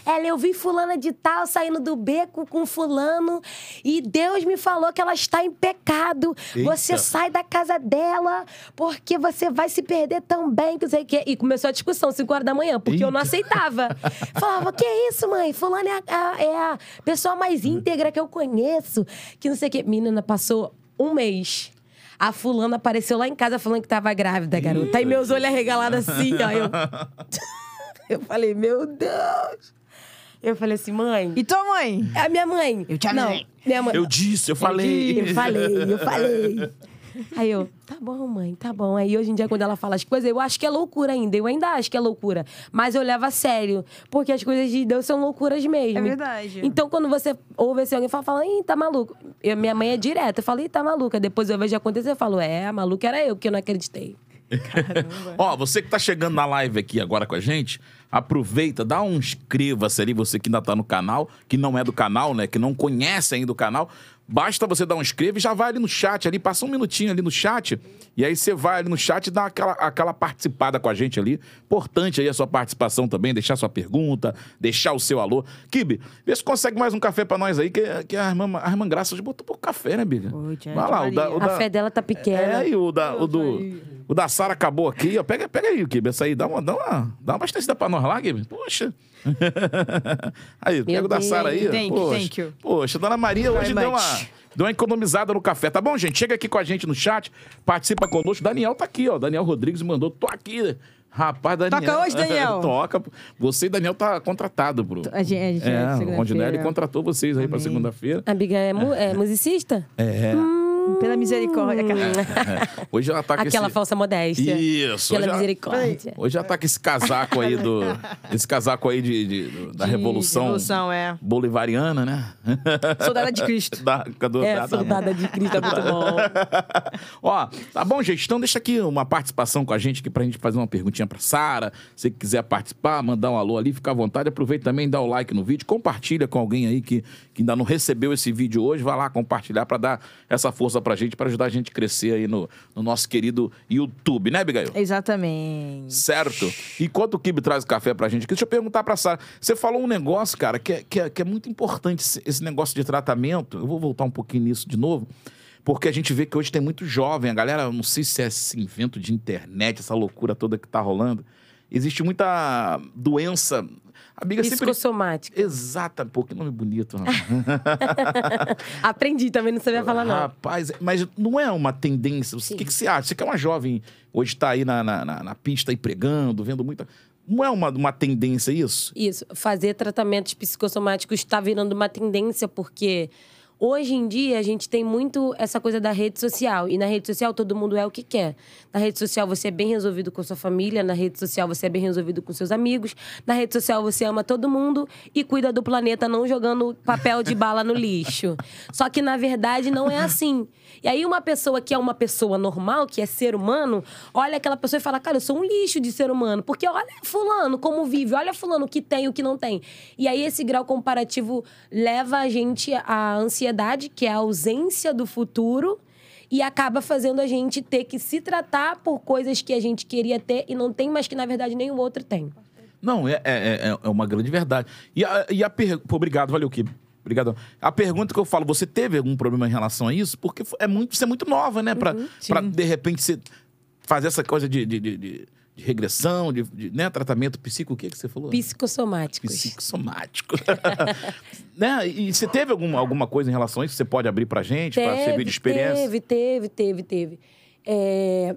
Ela, eu vi fulana de tal saindo do beco com fulano e Deus me falou que ela está em pecado. Eita. Você sai da casa dela porque você vai se perder também, que sei o quê. E começou a discussão, 5 horas da manhã, porque eu não Eita. aceitava. Falava, que isso, mãe? Fulano é a, a- é a pessoa mais íntegra que eu conheço. Que não sei o quê. Menina, passou um mês. A fulana apareceu lá em casa falando que tava grávida, garota. Aí meus olhos arregalados assim, ó. Eu, eu falei, meu Deus. Eu falei assim, mãe... E tua mãe? A minha mãe. Eu te Não, avisei. minha mãe. Eu disse, eu falei. Eu falei, eu falei. Aí eu, tá bom, mãe, tá bom. Aí hoje em dia, quando ela fala as coisas, eu acho que é loucura ainda. Eu ainda acho que é loucura. Mas eu levo a sério. Porque as coisas de Deus são loucuras mesmo. É verdade. Então, quando você ouve assim, alguém fala, fala ih, tá maluco. Eu, minha mãe é direta. Eu falo, ih, tá maluca. Depois eu vejo acontecer, eu falo, é, a maluca era eu, que eu não acreditei. Ó, você que tá chegando na live aqui agora com a gente, aproveita, dá um inscreva-se ali, você que ainda tá no canal, que não é do canal, né, que não conhece ainda o canal. Basta você dar um inscreva e já vai ali no chat ali, passa um minutinho ali no chat, e aí você vai ali no chat e dá aquela, aquela participada com a gente ali. Importante aí a sua participação também, deixar sua pergunta, deixar o seu alô. Kibe, vê se consegue mais um café pra nós aí, que, que a, irmã, a irmã Graça hoje botou pouco café, né, Biga? Oi, vai lá, o da, o A da- fé dela tá pequena. é, e o da, o do, o da Sara acabou aqui, ó. Pega, pega aí, Kibe, essa aí. Dá uma, dá uma, dá uma abastecida pra nós lá, Kibe. Poxa. aí, pega o da. Sara aí. ó. Thank you, poxa, thank you. Poxa, Dona Maria hoje deu uma, deu uma economizada no café. Tá bom, gente? Chega aqui com a gente no chat, participa conosco. Daniel tá aqui, ó. Daniel Rodrigues mandou, tô aqui. Rapaz, Daniel. Toca hoje, Daniel. Toca. Você e Daniel tá contratado, pro. A gente, a gente É, o segunda-feira. Rondinelli contratou vocês aí pra Amém. segunda-feira. A Biga é, mu- é musicista? É. Pela misericórdia, cara. é. Hoje ela tá com Aquela esse... falsa modéstia. Isso. Pela hoje ela- misericórdia. Hoje já tá com esse casaco aí do. Esse casaco aí de, de- do- da De Revolução, Revolução, é. Bolivariana, né? Soldada de Cristo. da, do- É, da- da- soldada de Cristo é muito bom. Ó, tá bom, gente? Então deixa aqui uma participação com a gente aqui pra gente fazer uma perguntinha pra Sara. Se quiser participar, mandar um alô ali, fica à vontade. Aproveita também, dá o like no vídeo, compartilha com alguém aí que, que ainda não recebeu esse vídeo hoje. Vai lá compartilhar pra dar essa força pra gente, pra ajudar a gente a crescer aí no, no nosso querido YouTube, né, Abigail? Exatamente. Certo. Enquanto o Kibe traz o café pra gente aqui, deixa eu perguntar pra Sara. Você falou um negócio, cara, que é, que é, que é muito importante, esse, esse negócio de tratamento. Eu vou voltar um pouquinho nisso de novo. Porque a gente vê que hoje tem muito jovem, a galera, não sei se é esse invento de internet, essa loucura toda que tá rolando. Existe muita doença. A amiga sempre. Psicossomática. Exata, pô, que nome bonito. Aprendi também, não sabia falar, não. Rapaz, mas não é uma tendência. O que, que você acha? Você que é uma jovem, hoje está aí na, na, na- na pista aí pregando, vendo muita. Não é uma, uma tendência isso? Isso, fazer tratamentos psicossomáticos está virando uma tendência, porque Hoje em dia, a gente tem muito essa coisa da rede social. E na rede social, todo mundo é o que quer. Na rede social, você é bem resolvido com sua família. Na rede social, você é bem resolvido com seus amigos. Na rede social, você ama todo mundo e cuida do planeta, não jogando papel de bala no lixo. Só que, na verdade, não é assim. E aí, uma pessoa que é uma pessoa normal, que é ser humano, olha aquela pessoa e fala: Cara, eu sou um lixo de ser humano. Porque olha Fulano como vive, olha Fulano o que tem e o que não tem. E aí, esse grau comparativo leva a gente à ansiedade, que é a ausência do futuro. E acaba fazendo a gente ter que se tratar por coisas que a gente queria ter e não tem, mas que na verdade nenhum outro tem. Não, é, é, é- é uma grande verdade. E a, e a per... Pô, obrigado, valeu, Ki. Obrigado. A pergunta que eu falo, você teve algum problema em relação a isso? Porque é muito, você é muito nova, né? Pra, pra de repente, você fazer essa coisa de, de, de- de- de regressão, de, de, né? tratamento psico, o que, que você falou? Psicossomáticos. Psicossomático. né? E você teve alguma, alguma coisa em relação a isso que você pode abrir pra gente, pra servir de experiência? Teve, teve, teve, teve. É,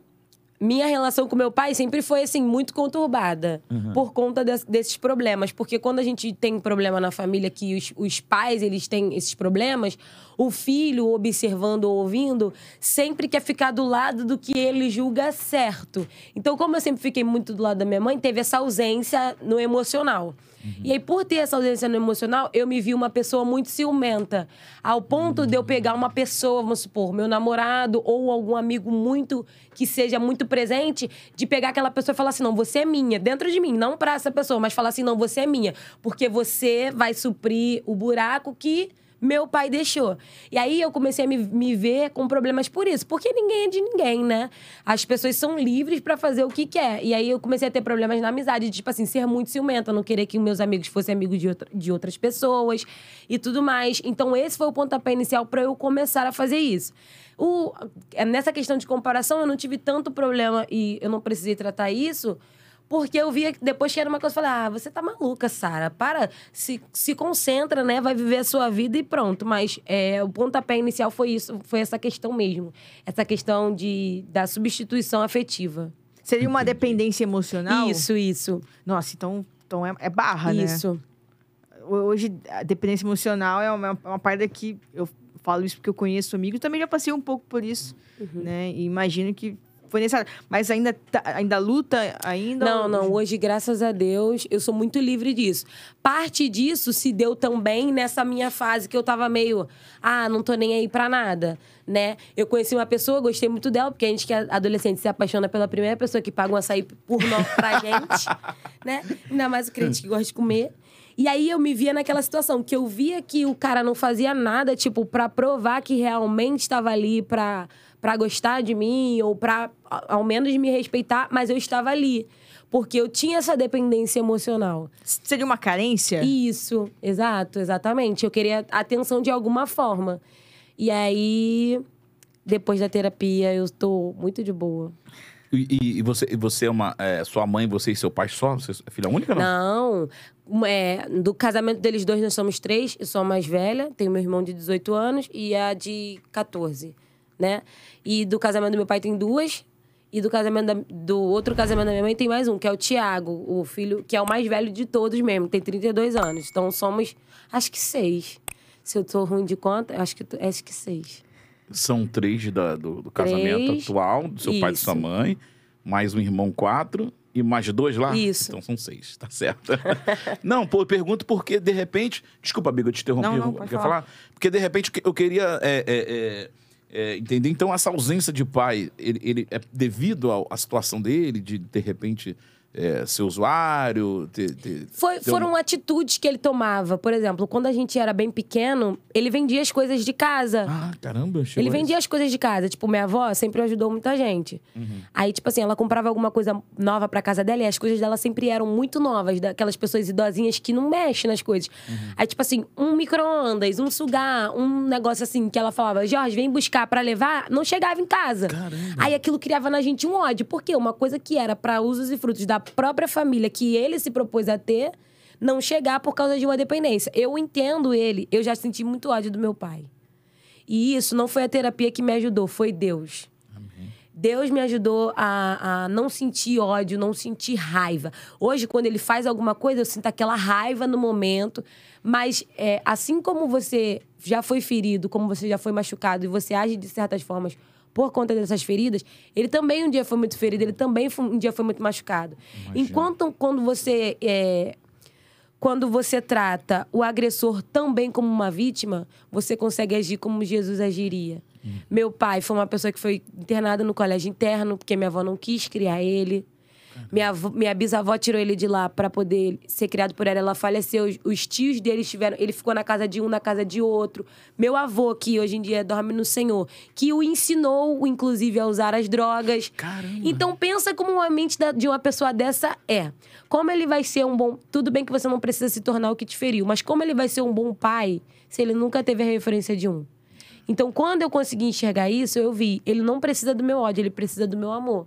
Minha relação com meu pai sempre foi, assim, muito conturbada. Uhum. Por conta des- desses problemas. Porque quando a gente tem problema na família que os, os pais, eles têm esses problemas... O filho, observando ou ouvindo, sempre quer ficar do lado do que ele julga certo. Então, como eu sempre fiquei muito do lado da minha mãe, teve essa ausência no emocional. E aí, por ter essa ausência no emocional, eu me vi uma pessoa muito ciumenta. Ao ponto de eu pegar uma pessoa, vamos supor, meu namorado ou algum amigo muito que seja muito presente, de pegar aquela pessoa e falar assim: não, você é minha, dentro de mim, não pra essa pessoa, mas falar assim: não, você é minha, porque você vai suprir o buraco que meu pai deixou. E aí eu comecei a me, me ver com problemas por isso. Porque ninguém é de ninguém, né? As pessoas são livres pra fazer o que quer. E aí eu comecei a ter problemas na amizade, de, tipo assim, ser muito ciumenta, não querer que meus amigos fossem amigos de, outra- de outras pessoas e tudo mais. Então esse foi o pontapé inicial pra eu começar a fazer isso. O, nessa questão de comparação, eu não tive tanto problema e eu não precisei tratar isso. Porque eu via que depois que era uma coisa, eu falei, ah, você tá maluca, Sara. Para, se, se concentra, né? Vai viver a sua vida e pronto. Mas é, o pontapé inicial foi isso, foi essa questão mesmo. Essa questão de, da substituição afetiva. Seria uma dependência emocional? Isso, isso. Nossa, então, então é, é barra, né? isso. Hoje, a dependência emocional é uma, é uma parte que eu falo isso porque eu conheço amigos. Também já passei um pouco por isso, Uhum. né? E imagino que foi necessário. Mas ainda, tá- ainda luta ainda? Não, ou- não. Hoje, graças a Deus, eu sou muito livre disso. Parte disso se deu também nessa minha fase que eu tava meio, ah, não tô nem aí pra nada, né? Eu conheci uma pessoa, gostei muito dela, porque a gente que é adolescente se apaixona pela primeira pessoa que paga um açaí por nós pra gente, né? Ainda mais o crente que gosta de comer. E aí eu me via naquela situação que eu via que o cara não fazia nada, tipo, pra provar que realmente estava ali pra, pra gostar de mim ou pra a- ao menos me respeitar, mas eu estava ali. Porque eu tinha essa dependência emocional. Seria uma carência? Isso, exato, exatamente. Eu queria atenção de alguma forma. E aí, depois da terapia, eu tô muito de boa. E, e- você, você é uma. é, sua mãe, você e seu pai só? Você é filha única ou não? Não, é, do casamento deles dois, nós somos três. Eu sou a mais velha, tenho meu irmão de 18 anos e a de 14, né? E do casamento do meu pai tem duas. E do casamento da- do outro casamento da minha mãe tem mais um, que é o Tiago, o filho, que é o mais velho de todos mesmo, tem 32 anos. Então somos, acho que seis. Se eu tô ruim de conta, acho que, acho que seis. São três da- do, do casamento Três. atual, do seu pai e de sua Isso. mãe, mais um irmão, quatro, e mais dois lá? Isso. Então são seis, tá certo. não, pô, eu pergunto porque, de repente. Desculpa, amigo, eu te interrompi. Não, não, eu- pode falar. falar? Porque, de repente, eu queria é, é, é, é, entender. Então, essa ausência de pai, ele, ele é devido à situação dele, de, de repente, é, ser usuário, ter. ter- Foi- ter foram uma- atitudes que ele tomava. Por exemplo, quando a gente era bem pequeno, ele vendia as coisas de casa. Ah, caramba, Ele vendia as coisas de casa. Tipo, minha avó sempre ajudou muita gente. Uhum. Aí, tipo assim, ela comprava alguma coisa nova pra casa dela e as coisas dela sempre eram muito novas, daquelas pessoas idosinhas que não mexem nas coisas. Uhum. Aí, tipo assim, um micro-ondas, um sugar, um negócio assim que ela falava, Jorge, vem buscar pra levar, não chegava em casa. Caramba. Aí aquilo criava na gente um ódio. Porque uma coisa que era pra usos e frutos da própria família que ele se propôs a ter, não chegar por causa de uma dependência. Eu entendo ele, eu já senti muito ódio do meu pai. E isso não foi a terapia que me ajudou, foi Deus. Deus me ajudou a, a não sentir ódio, não sentir raiva. Hoje, quando ele faz alguma coisa, eu sinto aquela raiva no momento. Mas é, assim como você já foi ferido, como você já foi machucado e você age de certas formas por conta dessas feridas, ele também um dia foi muito ferido, ele também foi- um dia foi muito machucado. Enquanto quando você é, quando você trata o agressor também como uma vítima, você consegue agir como Jesus agiria. Meu pai foi uma pessoa que foi internada no colégio interno, porque minha avó não quis criar ele. Minha, avó- minha bisavó tirou ele de lá para poder ser criado por ela. Ela faleceu. Os, os tios dele estiveram. Ele ficou na casa de um, na casa de outro. Meu avô, que hoje em dia dorme no Senhor, que o ensinou, inclusive, a usar as drogas. Caramba. Então pensa como a mente da- de uma pessoa dessa é. Como ele vai ser um bom. Tudo bem que você não precisa se tornar o que te feriu, mas como ele vai ser um bom pai se ele nunca teve a referência de um? Então, quando eu consegui enxergar isso, eu vi, ele não precisa do meu ódio, ele precisa do meu amor.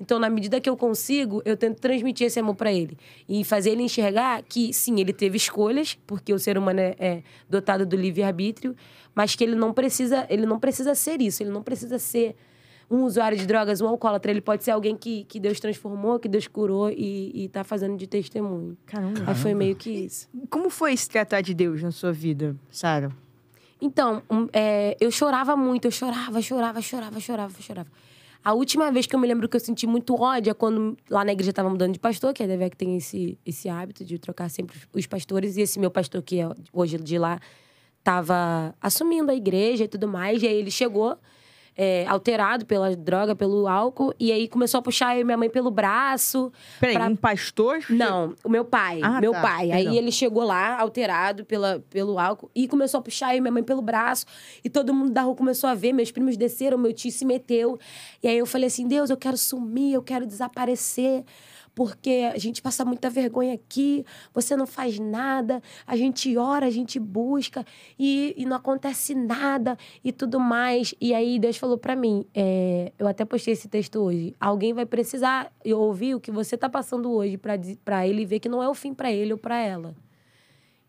Então, na medida que eu consigo, eu tento transmitir esse amor para ele e fazer ele enxergar que sim, ele teve escolhas, porque o ser humano é, é dotado do livre arbítrio, mas que ele não precisa, ele não precisa ser isso, ele não precisa ser um usuário de drogas, um alcoólatra, ele pode ser alguém que, que Deus transformou, que Deus curou e, e tá fazendo de testemunho. Caramba. Aí foi meio que isso. Como foi se tratar de Deus na sua vida, Sara? Então, um, é, eu chorava muito, eu chorava, chorava, chorava, chorava, chorava. A última vez que eu me lembro que eu senti muito ódio é quando lá na igreja tava mudando de pastor, que a Devec tem esse, esse hábito de trocar sempre os pastores, e esse meu pastor, que é hoje de lá, tava assumindo a igreja e tudo mais, e aí ele chegou. É, alterado pela droga, pelo álcool, e aí começou a puxar eu e minha mãe pelo braço. Peraí, pra- um pastor? não, o meu pai. Ah, meu tá, pai. perdão. Aí ele chegou lá, alterado pela, pelo álcool, e começou a puxar eu e minha mãe pelo braço. E todo mundo da rua começou a ver, meus primos desceram, meu tio se meteu. E aí eu falei assim: Deus, eu quero sumir, eu quero desaparecer. Porque a gente passa muita vergonha aqui, você não faz nada, a gente ora, a gente busca e, e não acontece nada e tudo mais. E aí Deus falou pra mim, é, eu até postei esse texto hoje, alguém vai precisar ouvir o que você tá passando hoje pra ele ver que não é o fim pra ele ou pra ela.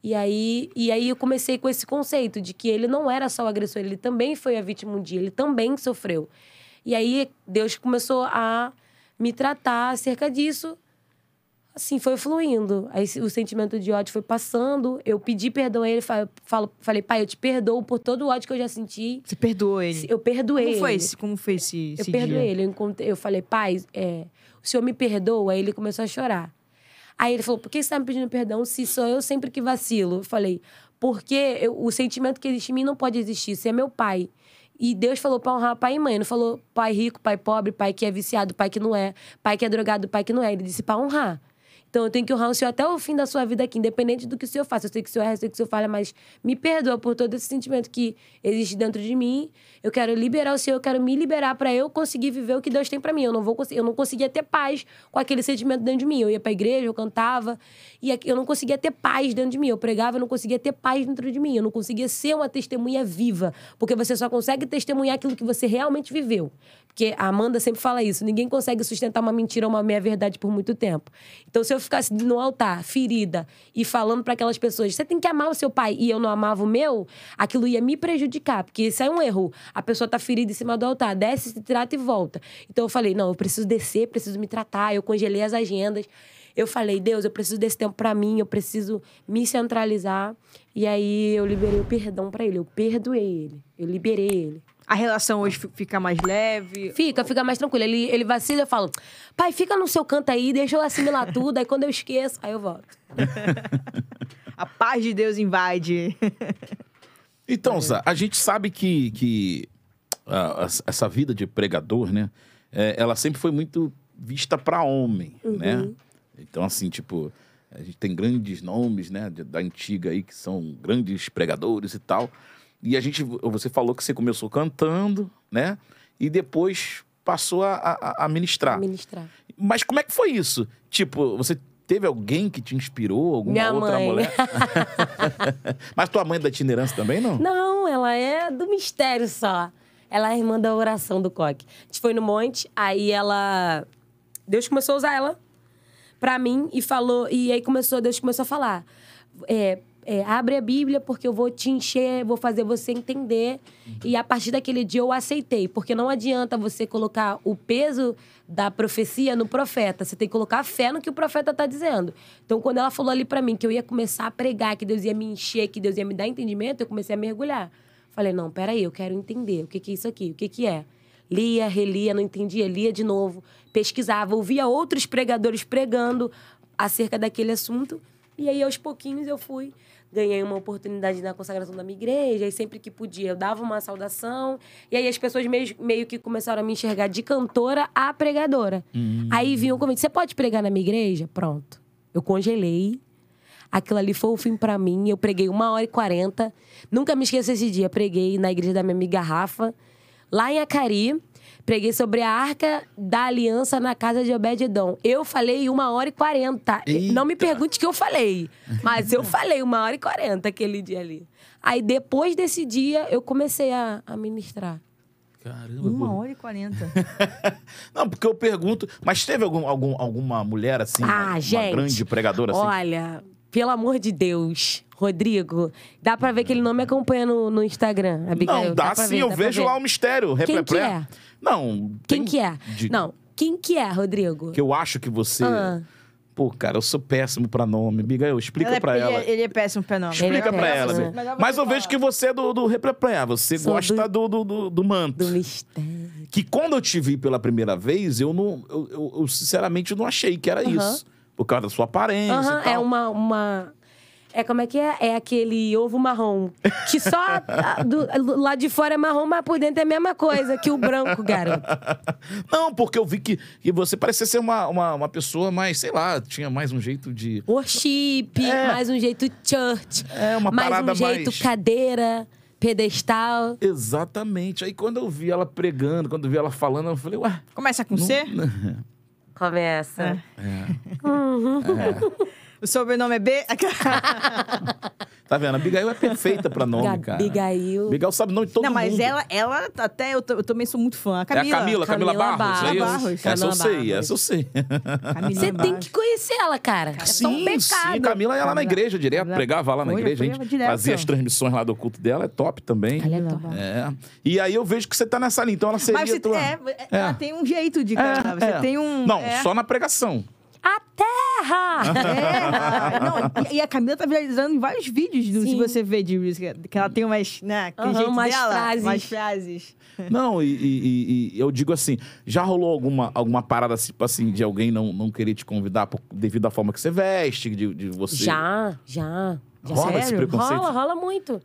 E aí, e aí eu comecei com esse conceito de que ele não era só o agressor, ele também foi a vítima um dia, ele também sofreu. E aí Deus começou a me tratar acerca disso. Assim, foi fluindo. Aí o sentimento de ódio foi passando. Eu pedi perdão a ele, fa- falo- falei, pai, eu te perdoo por todo o ódio que eu já senti. Você perdoou ele? Eu perdoei Como foi esse, como foi esse, Eu esse perdoei dia? ele. Eu, encontrei- eu falei, pai, é, o senhor me perdoa? Aí ele começou a chorar. Aí ele falou, por que você tá me pedindo perdão se sou eu sempre que vacilo? Eu falei, porque eu- o sentimento que existe em mim não pode existir. Você é meu pai. E Deus falou pra honrar pai e mãe. Não falou pai rico, pai pobre, pai que é viciado, pai que não é, pai que é drogado, pai que não é. Ele disse pra honrar. Então eu tenho que honrar o Senhor até o fim da sua vida aqui, independente do que o Senhor faça. Eu sei que o Senhor erra, eu sei que o Senhor falha, mas me perdoa por todo esse sentimento que existe dentro de mim. Eu quero liberar o Senhor, eu quero me liberar para eu conseguir viver o que Deus tem para mim. Eu não vou eu não conseguia ter paz com aquele sentimento dentro de mim. Eu ia pra igreja, eu cantava, e eu não conseguia ter paz dentro de mim. Eu pregava, eu não conseguia ter paz dentro de mim. Eu não conseguia ser uma testemunha viva, porque você só consegue testemunhar aquilo que você realmente viveu. Porque a Amanda sempre fala isso: ninguém consegue sustentar uma mentira ou uma meia-verdade por muito tempo. Então, se eu ficasse no altar, ferida, e falando para aquelas pessoas, você tem que amar o seu pai, e eu não amava o meu, aquilo ia me prejudicar, porque isso é um erro. A pessoa tá ferida em cima do altar, desce, se trata e volta. Então, eu falei: não, eu preciso descer, preciso me tratar. Eu congelei as agendas. Eu falei, Deus, eu preciso desse tempo para mim, eu preciso me centralizar. E aí eu liberei o perdão para ele, eu perdoei ele, eu liberei ele. A relação hoje fi- fica mais leve? Fica, fica mais tranquilo. Ele, ele vacila, eu falo, pai, fica no seu canto aí, deixa eu assimilar tudo. Aí quando eu esqueço, aí eu volto. A paz de Deus invade. Então, Zá, a gente sabe que, que ah, as- essa vida de pregador, né? é, ela sempre foi muito vista para homem, né? Então, assim, tipo, a gente tem grandes nomes, né? da antiga aí, que são grandes pregadores e tal. E a gente, você falou que você começou cantando, né? E depois passou a, a, a ministrar. Ministrar. Mas como é que foi isso? Tipo, você teve alguém que te inspirou? Alguma Minha outra mãe. mulher? Mas tua mãe é da itinerância também, não? Não, ela é do mistério só. Ela é irmã da oração do coque. A gente foi no monte, aí ela. Deus começou a usar ela pra mim e falou. E aí começou, Deus começou a falar. É, é, abre a Bíblia porque eu vou te encher, vou fazer você entender. E a partir daquele dia eu aceitei, porque não adianta você colocar o peso da profecia no profeta, você tem que colocar fé no que o profeta está dizendo. Então, quando ela falou ali para mim que eu ia começar a pregar, que Deus ia me encher, que Deus ia me dar entendimento, eu comecei a mergulhar. Falei, não, peraí, eu quero entender o que, que é isso aqui, o que, que é. Lia, relia, não entendia, lia de novo, pesquisava, ouvia outros pregadores pregando acerca daquele assunto. E aí, aos pouquinhos, eu fui ganhei uma oportunidade na consagração da minha igreja, e sempre que podia eu dava uma saudação. E aí as pessoas meio, meio que começaram a me enxergar de cantora a pregadora. Hum. Aí vinha o convite: você pode pregar na minha igreja? Pronto. Eu congelei. Aquilo ali foi o fim para mim. Eu preguei uma hora e quarenta. Nunca me esqueço esse dia. Preguei na igreja da minha amiga Rafa, lá em Acari. Preguei sobre a arca da aliança na casa de Obed-Edom. Eu falei uma hora e quarenta. Não me pergunte o que eu falei, mas eu falei uma hora e quarenta aquele dia ali. Aí depois desse dia eu comecei a, a ministrar. Caramba, Uma hora e quarenta. Não, porque eu pergunto, mas teve algum, algum, alguma mulher assim, Ah, uma gente. grande pregadora assim? Olha, pelo amor de Deus, Rodrigo, dá pra ver que ele não me acompanha no, no Instagram, Abigail. Não, dá, pra sim, ver, eu dá vejo lá o mistério. Quem que Reprepré. é? Não, Quem tem que é? de- Não, quem que é, Rodrigo? Que eu acho que você. Ah. Pô, cara, eu sou péssimo pra nome. Abigail, explica Ela é- pra ele, ela. é, ele é péssimo pra nome. Explica Ele é pra ela. péssimo. Bia. Mas Mas eu vejo que você é do, do Reprepré. Você Sou gosta do, do, do, do manto. Do mistério. Que quando eu te vi pela primeira vez, eu não. Eu, eu- eu, sinceramente não achei que era isso. Por causa da sua aparência Aham, e tal. é uma, uma. É como é que é? É aquele ovo marrom. Que só a- do, lá de fora é marrom, mas por dentro é a mesma coisa que o branco, garoto. Não, porque eu vi que, que você parecia ser uma, uma, uma pessoa mais, sei lá, tinha mais um jeito de. Worship, É. mais um jeito church. É, uma mais parada um jeito mais- cadeira, pedestal. Exatamente. Aí quando eu vi ela pregando, quando eu vi ela falando, eu falei, ué. Começa com C? Começa. O sobrenome é B? Tá vendo? A Abigail é perfeita pra nome, cara. Abigail. Abigail sabe o nome de todo Não, mas mundo. ela, ela até eu, eu também sou muito fã. A É Camila. a Camila, Camila, Camila Barros. é isso? Barros. Essa eu Camila sei, Barros. essa eu sei. Camila Você tem Barros. que conhecer ela, cara. É só um Sim, pecado. sim. Camila ia lá na Camila- igreja direto, Camila- pregava lá na igreja. Gente direto. fazia as transmissões lá do culto dela, é top também. Ela é Camila top. Barros. É. E aí eu vejo que você tá nessa linha, então ela seria Mas você, tua... é, ela tem um jeito de cantar. Você é. tem um. Não, é, só na pregação. Terra! É, não, e a Camila tá viralizando em vários vídeos do, se você vê de música, que ela tem umas, né, Aham, jeito umas dela, frases. umas frases. Não, e, e- e- e eu digo assim, já rolou alguma, alguma parada tipo assim, de alguém não, não querer te convidar por- devido à forma que você veste, de, de você... Já, já. já Rola esse Sério? preconceito? Rola, rola muito.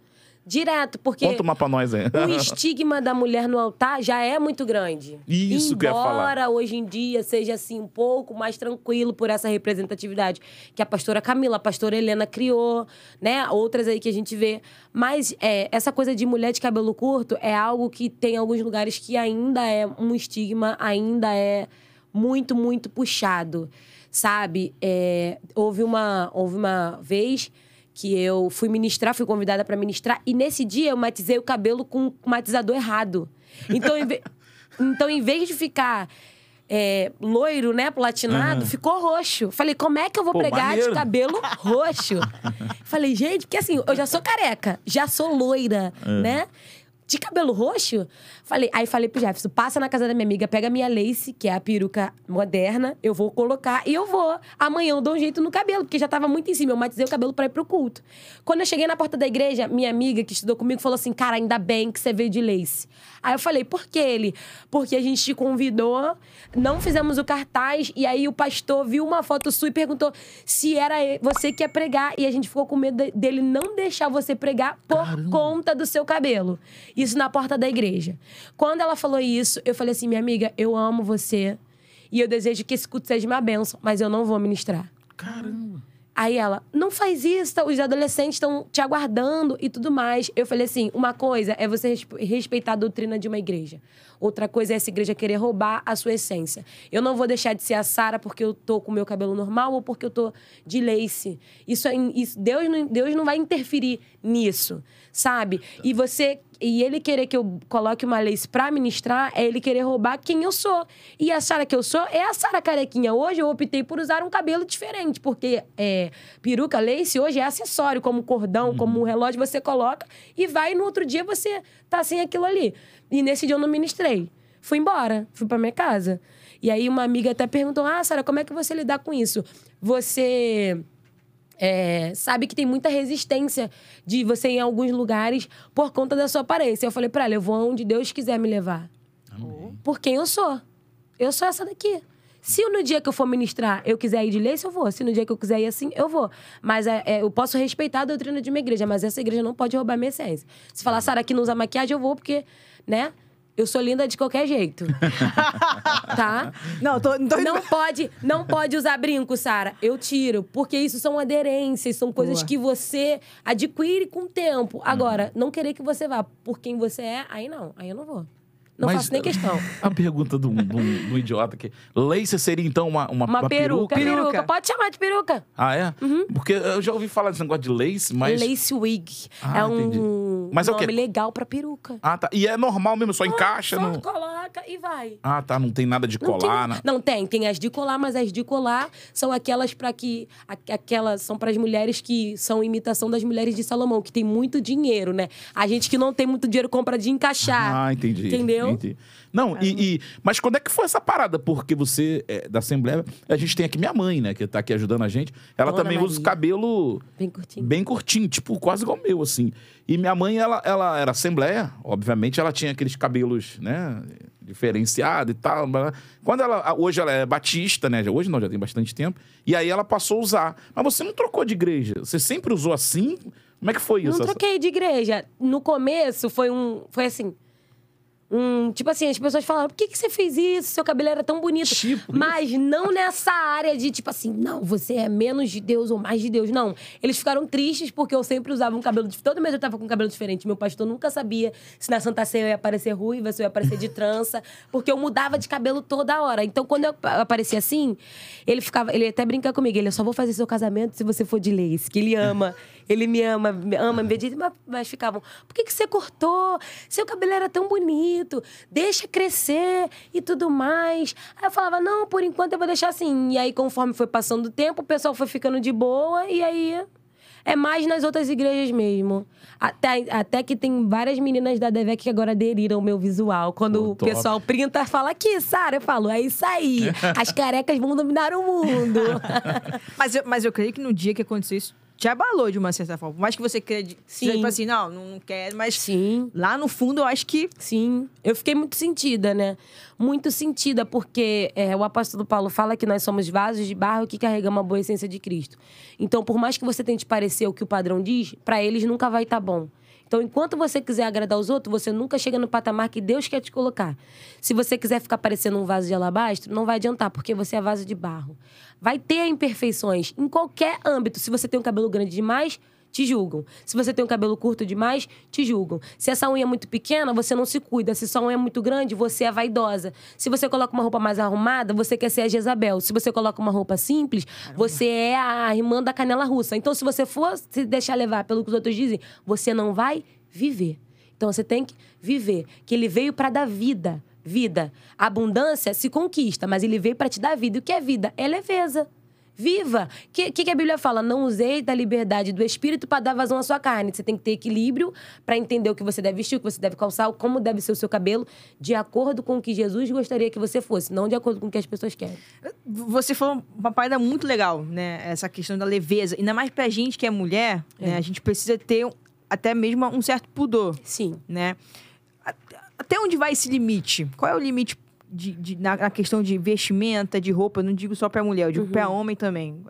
Direto, porque Conta uma pra nós aí. o estigma da mulher no altar já é muito grande. Isso que eu ia falar. Embora hoje em dia seja assim um pouco mais tranquilo por essa representatividade que a pastora Camila, a pastora Helena criou, né? Outras aí que a gente vê. Mas é, essa coisa de mulher de cabelo curto é algo que tem alguns lugares que ainda é um estigma, ainda é muito, muito puxado, sabe? É, houve, uma, houve uma vez que eu fui ministrar, fui convidada para ministrar, e nesse dia eu matizei o cabelo com um matizador errado. Então, em, ve- então, em vez de ficar é, loiro, né, platinado, ficou roxo. Falei, como é que eu vou Pô, pregar maneiro. de cabelo roxo? Falei, gente, porque assim, eu já sou careca, já sou loira, né? De cabelo roxo? Falei, aí falei pro Jefferson, passa na casa da minha amiga, pega a minha lace, que é a peruca moderna, eu vou colocar e eu vou. Amanhã eu dou um jeito no cabelo, porque já tava muito em cima. Eu matizei o cabelo pra ir pro culto. Quando eu cheguei na porta da igreja, minha amiga que estudou comigo falou assim: Cara, ainda bem que você veio de lace. Aí eu falei, por que ele? Porque a gente te convidou, não fizemos o cartaz, e aí o pastor viu uma foto sua e perguntou se era você que ia pregar. E a gente ficou com medo de- dele não deixar você pregar por conta do seu cabelo. Isso na porta da igreja. Quando ela falou isso, eu falei assim, minha amiga, eu amo você. E eu desejo que esse culto seja uma bênção, mas eu não vou ministrar. Caramba. Aí ela, não faz isso, os adolescentes estão te aguardando e tudo mais. Eu falei assim: uma coisa é você respe- respeitar a doutrina de uma igreja. Outra coisa é essa igreja querer roubar a sua essência. Eu não vou deixar de ser a Sara porque eu tô com o meu cabelo normal ou porque eu tô de lace. Isso, é, isso Deus, não, Deus não vai interferir nisso, sabe? E você e ele querer que eu coloque uma lace pra ministrar é ele querer roubar quem eu sou. E a Sara que eu sou é a Sara carequinha. Hoje eu optei por usar um cabelo diferente, porque é, peruca, lace hoje é acessório, como cordão, como um relógio você coloca e vai e no outro dia você tá sem aquilo ali. E nesse dia eu não ministrei. Fui embora, fui pra minha casa. E aí uma amiga até perguntou: Ah, Sara, como é que você lidar com isso? Você é, sabe que tem muita resistência de você ir em alguns lugares por conta da sua aparência. Eu falei pra ela: eu vou onde Deus quiser me levar. Por quem eu sou. Eu sou essa daqui. Se no dia que eu for ministrar eu quiser ir de lace, eu vou. Se no dia que eu quiser ir assim, eu vou. Mas é, é, eu posso respeitar a doutrina de uma igreja, mas essa igreja não pode roubar minha essência. Se falar, Sara, aqui não usa maquiagem, eu vou, porque, né? Eu sou linda de qualquer jeito. tá? Não, tô, tô Não pode, não pode usar brinco, Sara. Eu tiro, porque isso são aderências, são coisas Boa. que você adquire com o tempo. Agora, não querer que você vá por quem você é, aí não, aí eu não vou. Não Mas, faço nem questão. A pergunta um- de um idiota aqui. Lace seria, então, uma, uma, Uma, uma peruca, peruca. peruca, Pode chamar de peruca. Ah, é? Porque eu já ouvi falar desse negócio de lace, mas... Lace wig. Ah, é um entendi. Mas é o nome quê? legal pra peruca. Ah, tá. E é normal mesmo, só encaixa Só no... coloca e vai. Ah, tá. Não tem nada de Não, colar, tem, né? não tem, tem as de colar, mas as de colar são aquelas para que aquelas são para as mulheres que são imitação das mulheres de Salomão, que tem muito dinheiro, né? A gente que não tem muito dinheiro compra de encaixar. Ah, entendi. Entendeu? Entendi. Não, e, e- Mas quando é que foi essa parada? Porque você, é, da Assembleia, a gente tem aqui minha mãe, né, que tá aqui ajudando a gente. Ela Dona também usa o Maria. cabelo Bem curtinho. bem curtinho, tipo, quase igual o meu, assim. E minha mãe, ela, ela era Assembleia, obviamente, ela tinha aqueles cabelos, né, diferenciados e tal. Quando ela. Hoje ela é batista, né? Hoje não, já tem bastante tempo. E aí ela passou a usar. Mas você não trocou de igreja? Você sempre usou assim? Como é que foi Não isso? troquei de igreja. No começo foi um. Foi assim. Um, tipo assim, as pessoas falaram, por que, que você fez isso? Seu cabelo era tão bonito. Tipo Mas não nessa área de, tipo assim, não, você é menos de Deus ou mais de Deus. Não. Eles ficaram tristes porque eu sempre usava um cabelo... dif- Todo mês eu tava com um cabelo diferente. Meu pastor nunca sabia se na Santa Ceia eu ia aparecer ruiva, se eu ia aparecer de trança. Porque eu mudava de cabelo toda hora. Então, quando eu ap- aparecia assim, ele ficava... Ele até brinca comigo. Ele, eu só vou fazer seu casamento se você for de lace. Que ele ama. Ele me ama, me ama, me diz, mas, mas ficavam, por que, que você cortou? Seu cabelo era tão bonito, deixa crescer e tudo mais. Aí eu falava, não, por enquanto eu vou deixar assim. E aí, conforme foi passando o tempo, o pessoal foi ficando de boa, e aí é mais nas outras igrejas mesmo. Até, até que tem várias meninas da Devec que agora aderiram ao meu visual. Quando Pô, o top. pessoal printa, fala aqui, Sara, eu falo, é isso aí. As carecas vão dominar o mundo. Mas eu, mas eu creio que no dia que aconteceu isso, te abalou de uma certa forma. Por mais que você crede, Sim. tipo assim, não, não quero, mas Sim. lá no fundo eu acho que Sim, eu fiquei muito sentida, né? Muito sentida, porque é, o apóstolo Paulo fala que nós somos vasos de barro que carregamos a boa essência de Cristo. Então, por mais que você tente parecer o que o padrão diz, para eles nunca vai estar bom. Então, enquanto você quiser agradar os outros, você nunca chega no patamar que Deus quer te colocar. Se você quiser ficar parecendo um vaso de alabastro, não vai adiantar, porque você é vaso de barro. Vai ter imperfeições em qualquer âmbito. Se você tem um cabelo grande demais, te julgam. Se você tem um cabelo curto demais, te julgam. Se essa unha é muito pequena, você não se cuida. Se sua unha é muito grande, você é vaidosa. Se você coloca uma roupa mais arrumada, você quer ser a Jezabel. Se você coloca uma roupa simples, você é a irmã da canela russa. Então, se você for se deixar levar pelo que os outros dizem, você não vai viver. Então, você tem que viver. Que ele veio para dar vida. Vida. A abundância se conquista, mas ele veio para te dar vida. E o que é vida? É leveza. Viva! O que, que, a Bíblia fala? Não usei da liberdade do espírito para dar vazão à sua carne. Você tem que ter equilíbrio para entender o que você deve vestir, o que você deve calçar, como deve ser o seu cabelo, de acordo com o que Jesus gostaria que você fosse, não de acordo com o que as pessoas querem. você falou uma parada muito legal, né? Essa questão da leveza. Ainda mais pra gente que é mulher, né? A gente precisa ter até mesmo um certo pudor, Sim. né? Até- Até onde vai esse limite? Qual é o limite de, de- na, na questão de vestimenta, de roupa? Eu não digo só pra mulher, eu digo pra homem também.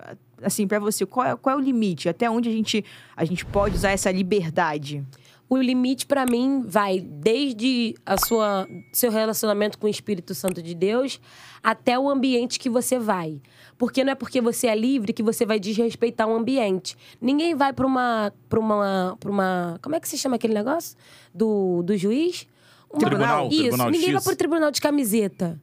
Assim, pra você, qual é, qual é o limite? Até onde a gente, a gente pode usar essa liberdade? O limite para mim vai desde a sua seu relacionamento com o Espírito Santo de Deus até o ambiente que você vai. Porque não é porque você é livre que você vai desrespeitar o ambiente. Ninguém vai para uma para uma para uma como é que se chama aquele negócio do, do juiz? Uma- Tribunal, Isso, tribunal ninguém vai pro tribunal de camiseta.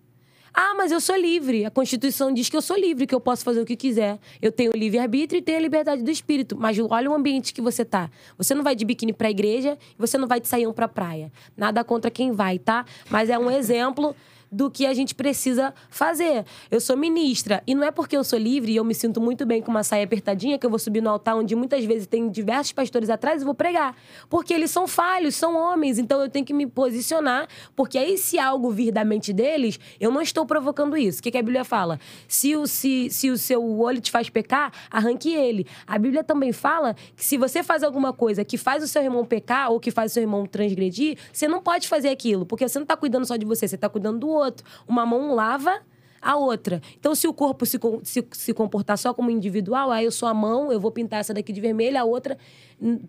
Ah, mas eu sou livre. A Constituição diz que eu sou livre, que eu posso fazer o que quiser. Eu tenho livre-arbítrio e tenho a liberdade do espírito. Mas olha o ambiente que você tá. Você não vai de biquíni pra igreja e você não vai de saião pra praia. Nada contra quem vai, tá? Mas é um exemplo do que a gente precisa fazer. Eu sou ministra e não é porque eu sou livre e eu me sinto muito bem com uma saia apertadinha que eu vou subir no altar onde muitas vezes tem diversos pastores atrás e vou pregar. Porque eles são falhos, são homens, então eu tenho que me posicionar, porque aí se algo vir da mente deles, eu não estou provocando isso. O que, que a Bíblia fala? Se o, se, se o seu olho te faz pecar, arranque ele. A Bíblia também fala que se você faz alguma coisa que faz o seu irmão pecar ou que faz o seu irmão transgredir, você não pode fazer aquilo, porque você não está cuidando só de você, você está cuidando do outro. Uma mão lava a outra. Então, se o corpo se, se, se comportar só como individual, aí eu sou a mão, eu vou pintar essa daqui de vermelho, a outra,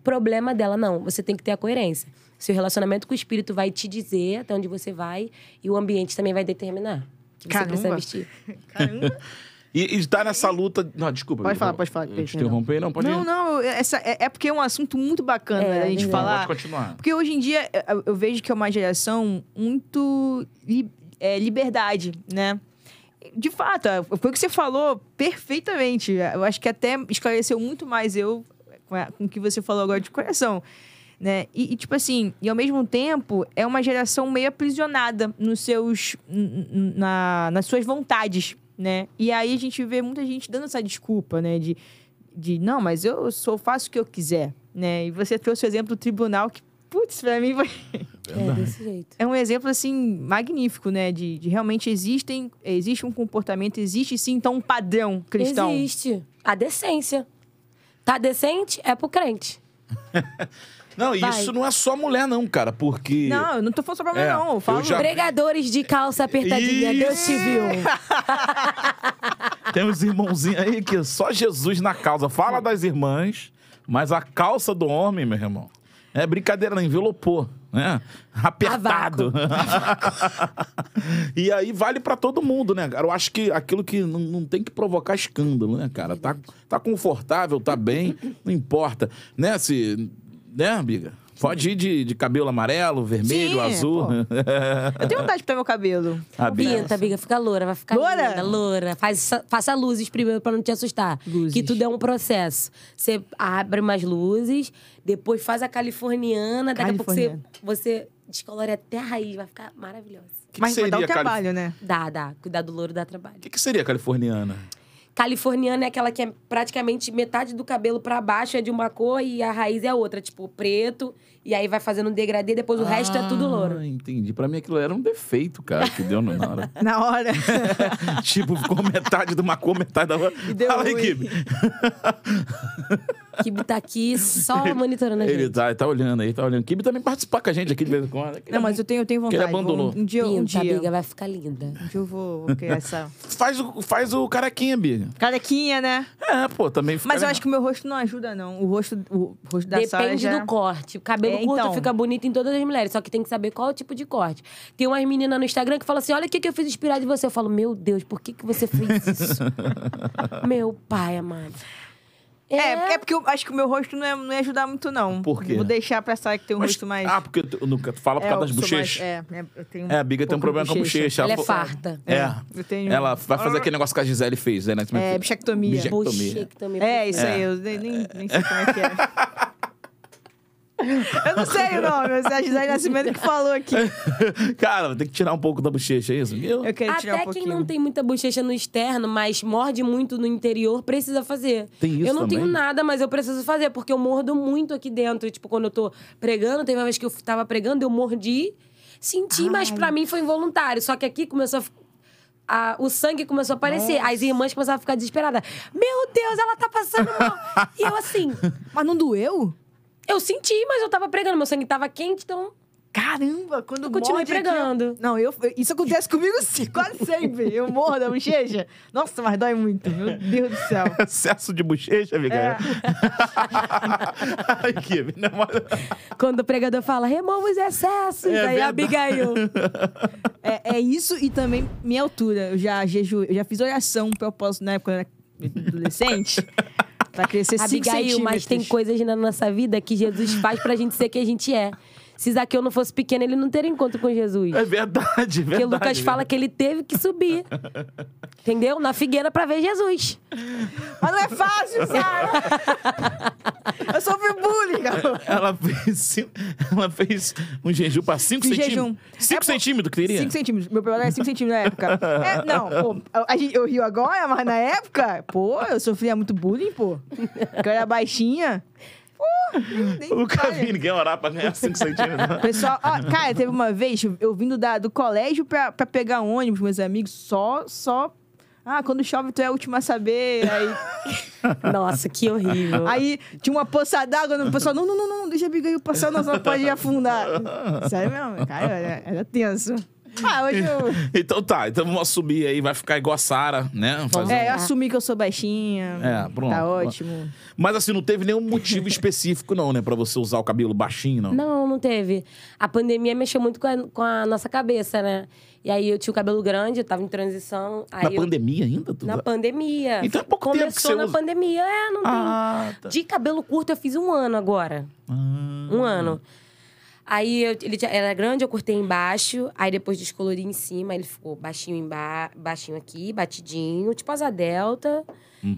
problema dela. Não, você tem que ter a coerência. Seu relacionamento com o espírito vai te dizer até onde você vai e o ambiente também vai determinar. Que você Caramba. precisa vestir. Caramba. E, e tá nessa luta. Não, desculpa. Pode eu- falar, pode falar, Eu te interrompi, não, pode Não, ir. não, essa, é, é porque é um assunto muito bacana É, da gente é falar. Pode continuar. Porque hoje em dia eu- eu vejo que é uma geração muito li- é, liberdade, né? De fato, foi o que você falou perfeitamente. Eu acho que até esclareceu muito mais eu com o que você falou agora de coração. Né? E, e, tipo assim, e ao mesmo tempo, é uma geração meio aprisionada nos seus, na, nas suas vontades, né? E aí a gente vê muita gente dando essa desculpa, né? De, de não, mas eu sou faço o que eu quiser, né? E você trouxe o exemplo do tribunal que, putz, pra mim foi... É desse jeito. é um exemplo assim magnífico, né? De, de realmente existem, existe um comportamento, existe sim então um padrão cristão. Existe. A decência. Tá decente? É pro crente. Não, e Vai. isso não é só mulher, não, cara, porque. Não, eu não tô falando só pra mulher, É, não. Eu eu falo. já- Pregadores de calça apertadinha, Deus te viu. Tem uns irmãozinhos aí que só Jesus na causa. Fala das irmãs, mas a calça do homem, meu irmão, é brincadeira, não envelopou, né? Apertado. e aí vale pra todo mundo, né, cara? Eu acho que aquilo que não, não tem que provocar escândalo, né, cara? Tá, tá confortável, tá bem, não importa. Né, se... Né, Biga? Pode ir de, de cabelo amarelo, vermelho, Sim, azul. pô. Eu tenho vontade de pintar meu cabelo. A Biga. Pinta, amiga, fica loura, vai ficar Loura? linda, loura. Faz, faça luzes primeiro pra não te assustar. Luzes. Que tudo é um processo. Você abre umas luzes, depois faz a californiana, daqui a pouco você, Californiana. você descolore até a raiz, vai ficar maravilhosa. Que que Mas vai dar um seria cali- trabalho, né? Dá, dá. Cuidar do louro dá trabalho. O que, que seria californiana? Californiana é aquela que é praticamente metade do cabelo pra baixo é de uma cor e a raiz é outra, tipo preto. E aí vai fazendo um degradê, depois o resto é tudo louro. Ah, entendi. Pra mim aquilo era um defeito, cara, que deu na hora. Na hora. tipo, ficou metade de uma cor, metade da outra. E deu Fala aí, ruim. Kibe. Kibe tá aqui só monitorando a Ele gente. tá, ele tá olhando aí, tá olhando. Kibe também participa com a gente aqui de vez em quando. Não, mas eu tenho, eu tenho Que ele vontade. abandonou. Um, um dia, um Pinta, dia. amiga, vai ficar linda. Um dia eu vou, vou criar essa. Faz o, faz o carequinha, Biga. Carequinha, né? É, pô, também fica Mas eu legal. acho que o meu rosto não ajuda, não. O rosto, o rosto da Sara Depende já... do corte. O cabelo É, curto então. fica bonito em todas as mulheres, só que tem que saber qual é o tipo de corte. Tem umas meninas no Instagram que falam assim: olha o que, que eu fiz inspirado de você. Eu falo, meu Deus, por que, que você fez isso? meu pai, amado. É, é porque eu acho que o meu rosto não, é, não ia ajudar muito, não. Por quê? Vou deixar pra Sara que tem um Mas- rosto mais... Ah, porque tu, no- tu fala por É, causa das sou mais- bochechas. é, é, eu tenho É, a Biga tem um problema com a bochecha. Ela é fo- farta. É. Eu tenho- Ela vai fazer aquele negócio que a Gisele fez, né? É, bichectomia. Bichectomia. Bichectomia. É, isso É. aí, eu nem, nem sei como é que é. eu não sei o nome, mas é a Gisele Nascimento que falou aqui. Cara, tem que tirar um pouco da bochecha, é isso? Eu... Eu quero tirar um Até quem pouquinho. não tem muita bochecha no externo, mas morde muito no interior, precisa fazer. Tem isso Eu não também? tenho nada, mas eu preciso fazer, porque eu mordo muito aqui dentro. Tipo, quando eu tô pregando, teve uma vez que eu tava pregando, eu mordi, senti, mas Ai. pra mim foi involuntário. Só que aqui começou a. a- o sangue começou a aparecer. As irmãs começaram a ficar desesperadas. Meu Deus, ela tá passando mal. e eu assim, Mas não doeu? Eu senti, mas eu tava pregando. Meu sangue tava quente, então. Caramba, quando Eu continuei morde aqui, eu- pregando. Não, eu, isso acontece comigo sim, quase sempre. Eu morro da bochecha. Nossa, mas dói muito. Meu Deus do céu. Excesso de bochecha, amiga. É. Ai, que namora. Quando o pregador fala, remova os excessos. É aí a verdade. Abigail. É, é isso e também minha altura. Eu já jeju, eu já fiz oração, um propósito na época quando eu era adolescente. Pra crescer 5 Abigail, centímetros. mas tem coisas na nossa vida que Jesus faz pra gente ser quem a gente é. Se Zaqueu não fosse pequeno, ele não teria encontro com Jesus. É verdade, é verdade. Porque Lucas fala que ele teve que subir. entendeu? Na figueira pra ver Jesus. Mas não é fácil, Sara! eu sofri bullying, garoto. Ela fez, ela fez um jejum pra 5 De centímetros. jejum. 5 É, centímetros, queria? 5 centímetros. Meu problema era 5 centímetros na época. É, não, pô, a gente, eu rio agora, mas na época, pô, eu sofria muito bullying, pô. Porque eu era baixinha. Pô, nem, nem Eu nunca vi ninguém orar pra ganhar 5 centímetros. Pessoal, ó, cara, teve uma vez, eu vindo da, do colégio pra, pra pegar ônibus, meus amigos, só, só. Ah, quando chove tu é a última a saber. Aí, Nossa, que horrível. aí tinha uma poça d'água, o pessoal, não, não, não, não, deixa a Abigail passar, nós não pode afundar. Sério mesmo, cara, era, era tenso. Ah, hoje eu. Então tá, então vamos subir aí, vai ficar igual a Sara, né? Fazer- É, eu assumi que eu sou baixinha. É, pronto. Tá ótimo. Mas assim, não teve nenhum motivo específico, não, né? Pra você usar o cabelo baixinho, não. Não, não teve. A pandemia mexeu muito com a, com a nossa cabeça, né? E aí eu tinha o cabelo grande, eu tava em transição. Aí Na eu- pandemia ainda? Tu... Na pandemia. Então é pouco tempo que Começou você na usa. pandemia. É, não tem. Ah, tá. De cabelo curto eu fiz um ano agora. Ah. Um ano. Aí eu- ele era grande, eu cortei embaixo. Aí depois descolori em cima. Ele ficou baixinho, emba baixinho aqui, batidinho, tipo asa delta.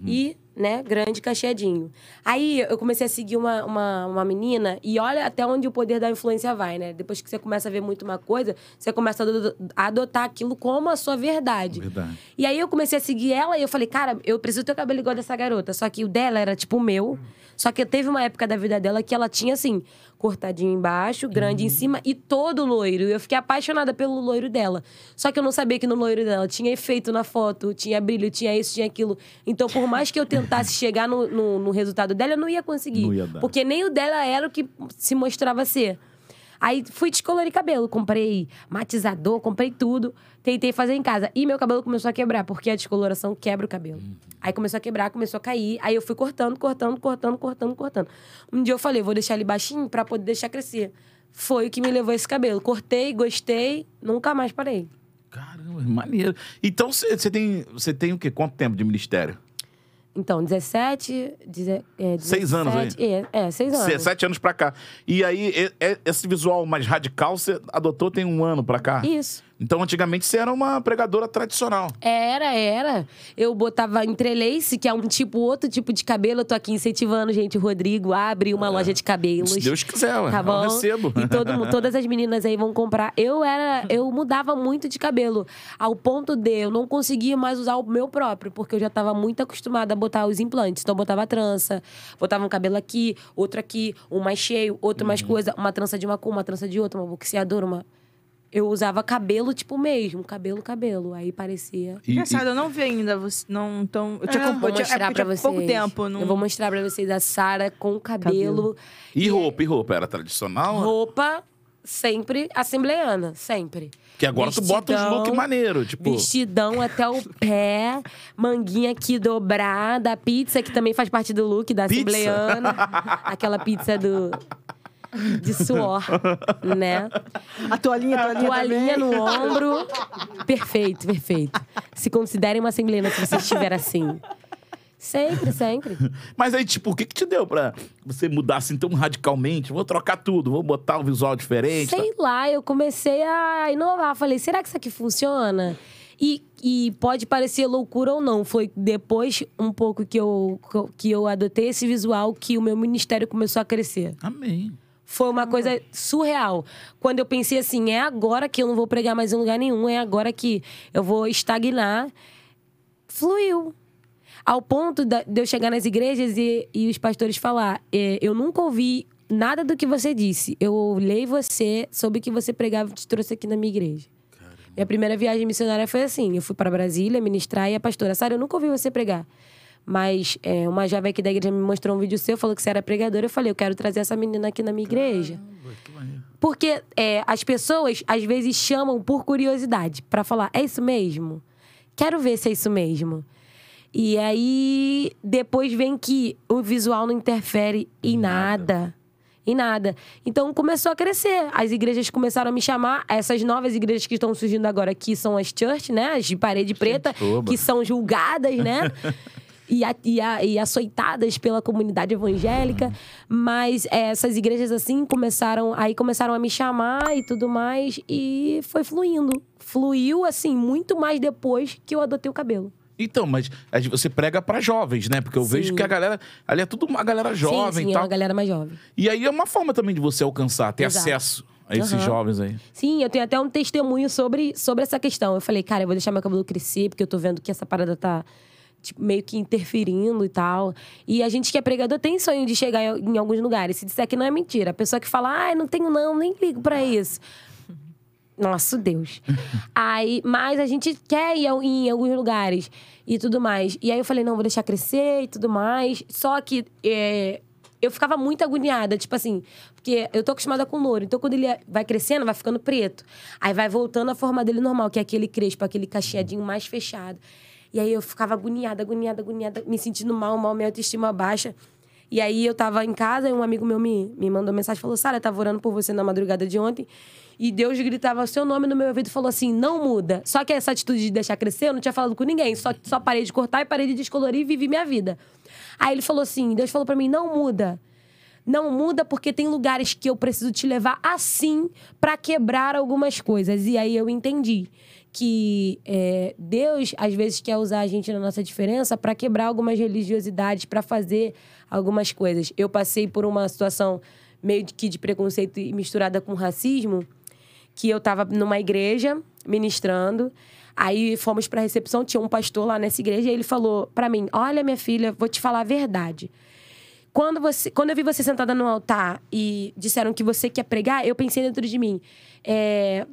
E, né, grande, cacheadinho. Aí eu comecei a seguir uma, uma, uma menina. E olha até onde o poder da influência vai, né? Depois que você começa a ver muito uma coisa, você começa a adotar aquilo como a sua verdade. Verdade. E aí eu comecei a seguir ela e eu falei, cara, eu preciso ter o cabelo igual dessa garota. Só que o dela era tipo o meu. Só que teve uma época da vida dela que ela tinha assim, cortadinho embaixo, grande Uhum. em cima e todo loiro. E eu fiquei apaixonada pelo loiro dela. Só que eu não sabia que no loiro dela tinha efeito na foto, tinha brilho, tinha isso, tinha aquilo. Então, por mais que eu tentasse chegar no, no, no resultado dela, eu não ia conseguir. Não ia. Porque nem o dela era o que se mostrava ser. Aí fui descolorir cabelo, comprei matizador, comprei tudo, tentei fazer em casa. E meu cabelo começou a quebrar, porque a descoloração quebra o cabelo. Aí começou a quebrar, começou a cair. Aí eu fui cortando, cortando, cortando, cortando, cortando. Um dia eu falei, vou deixar ele baixinho pra poder deixar crescer. Foi o que me levou esse cabelo. Cortei, gostei, nunca mais parei. Caramba, maneiro. Então você tem, você tem o quê? Quanto tempo de ministério? Então, 17, deze- é, Seis anos aí? 17, É, é, seis anos. Sete anos pra cá. E aí, e- esse visual mais radical você adotou tem um ano pra cá? Isso. Então, antigamente, você era uma pregadora tradicional. Era, era. Eu botava entrelace, que é um tipo, outro tipo de cabelo. Eu tô aqui incentivando, gente. O Rodrigo abre uma loja de cabelos. Se Deus quiser, ué. Tá eu bom? recebo. E todo todas as meninas aí vão comprar. Eu era, eu mudava muito de cabelo, ao ponto de eu não conseguia mais usar o meu próprio, porque eu já estava muito acostumada a botar os implantes. Então eu botava trança, botava um cabelo aqui, outro aqui, um mais cheio, outro Uhum. mais coisa, uma trança de uma cor, uma trança de outra, uma boxeadora, uma eu usava cabelo tipo mesmo, cabelo, cabelo. Aí parecia. E- Engraçado, eu não vi ainda. Você, não tão. Eu tinha, Ah, comp- vou é mostrar porque pra vocês. pouco tempo. Não... Eu vou mostrar pra vocês a Sara com cabelo. E, roupa, e roupa? Era tradicional? Roupa sempre assembleiana, sempre. Que agora tu bota uns Vestidão, look maneiro, tipo... Vestidão até o pé, manguinha aqui dobrada, pizza, que também faz parte do look da Pizza? assembleiana. Aquela pizza do. De suor, né? A toalhinha, a toalhinha. Toalhinha no ombro. Perfeito, perfeito. Se considerem uma assembleiana se você estiver assim. Sempre, sempre. Mas aí, tipo, o que que te deu pra você mudar assim tão radicalmente? Vou trocar tudo, vou botar um visual diferente. tá? Sei lá, eu comecei a inovar. Falei, será que isso aqui funciona? E, e pode parecer loucura ou não. Foi depois, um pouco, que eu, que eu adotei esse visual que o meu ministério começou a crescer. Amém. Foi uma coisa surreal. Quando eu pensei assim, é agora que eu não vou pregar mais em lugar nenhum, é agora que eu vou estagnar. Fluiu. Ao ponto de eu chegar nas igrejas e, e os pastores falar: "É, Eu nunca ouvi nada do que você disse. Eu olhei você, soube que você pregava e te trouxe aqui na minha igreja. Minha primeira viagem missionária foi assim: eu fui para Brasília ministrar e a pastora, Sara, eu nunca ouvi você pregar. Mas é, uma jovem aqui da igreja me mostrou um vídeo seu, falou que você era pregadora. Eu falei, eu quero trazer essa menina aqui na minha igreja. Porque é, as pessoas, às vezes, chamam por curiosidade para falar: é isso mesmo? Quero ver se é isso mesmo. E aí, depois vem que o visual não interfere em nada. Em nada. Então começou a crescer. As igrejas começaram a me chamar. Essas novas igrejas que estão surgindo agora aqui são as church, né? As de parede preta, toba. que são julgadas, né? e, a- e, a- e açoitadas pela comunidade evangélica. Mas é, essas igrejas, assim, começaram... Aí começaram a me chamar e tudo mais. E foi fluindo. Fluiu, assim, muito mais depois que eu adotei o cabelo. Então, mas você prega pra jovens, né? Porque eu vejo Sim. que a galera. Ali é tudo uma galera jovem sim, sim, é uma galera mais jovem. E aí é uma forma também de você alcançar, ter Exato. acesso a esses Aham. jovens aí. Sim, eu tenho até um testemunho sobre, sobre essa questão. Eu falei, cara, eu vou deixar meu cabelo crescer, porque eu tô vendo que essa parada tá tipo, meio que interferindo e tal. E a gente que é pregador tem sonho de chegar em, alguns lugares. Se disser que não é mentira. A pessoa que fala, ai, não tenho não, nem ligo pra isso. Nosso Deus. aí, mas a gente quer ir em alguns lugares e tudo mais. E aí eu falei, não, vou deixar crescer e tudo mais. Só que é, eu ficava muito agoniada, tipo assim, porque eu tô acostumada com louro. Então, quando ele vai crescendo, vai ficando preto. Aí vai voltando à forma dele normal, que é aquele crespo, aquele cacheadinho mais fechado. E aí eu ficava agoniada, agoniada, agoniada, me sentindo mal, mal, minha autoestima baixa. E aí eu tava em casa e um amigo meu me, me mandou mensagem, falou, Sara, eu tava orando por você na madrugada de ontem. E Deus gritava seu nome no meu ouvido e falou assim, não muda. Só que essa atitude de deixar crescer, eu não tinha falado com ninguém. Só, só parei de cortar e parei de descolorir e vivi minha vida. Aí ele falou assim, Deus falou pra mim, não muda. Não muda porque tem lugares que eu preciso te levar assim pra quebrar algumas coisas. E aí eu entendi que é, Deus às vezes quer usar a gente na nossa diferença pra quebrar algumas religiosidades, pra fazer algumas coisas. Eu passei por uma situação meio que de preconceito misturada com racismo, que eu tava numa igreja ministrando. Aí fomos pra recepção, tinha um pastor lá nessa igreja, e ele falou pra mim: Olha, minha filha, vou te falar a verdade. Quando, você, quando eu vi você sentada no altar e disseram que você quer pregar, eu pensei dentro de mim: é,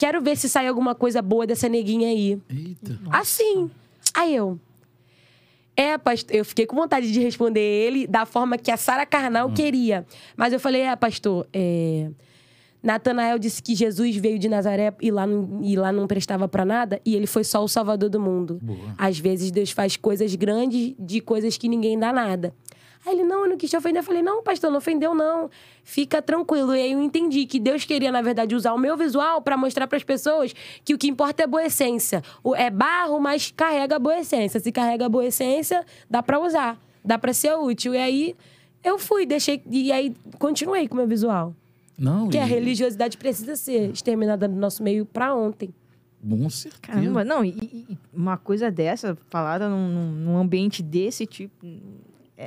quero ver se sai alguma coisa boa dessa neguinha aí. Eita. Assim. Aí eu. É, pastor. Eu fiquei com vontade de responder ele da forma que a Sara Carnal queria. Mas eu falei, é, pastor, é. Natanael disse que Jesus veio de Nazaré e lá não, e lá não prestava pra nada e ele foi só o salvador do mundo. Boa. Às vezes Deus faz coisas grandes de coisas que ninguém dá nada. Aí ele, não, eu não quis te ofender. Eu falei, não, pastor, não ofendeu, não. Fica tranquilo. E aí eu entendi que Deus queria, na verdade, usar o meu visual pra mostrar pras pessoas que o que importa é boa essência. O- É barro, mas carrega boa essência. Se carrega boa essência, dá pra usar. Dá pra ser útil. E aí eu fui, deixei. E aí continuei com o meu visual. Não, Porque a e- religiosidade precisa ser exterminada do nosso meio pra ontem. Com certeza. Caramba, não, e, e- uma coisa dessa, falada num- num ambiente desse tipo.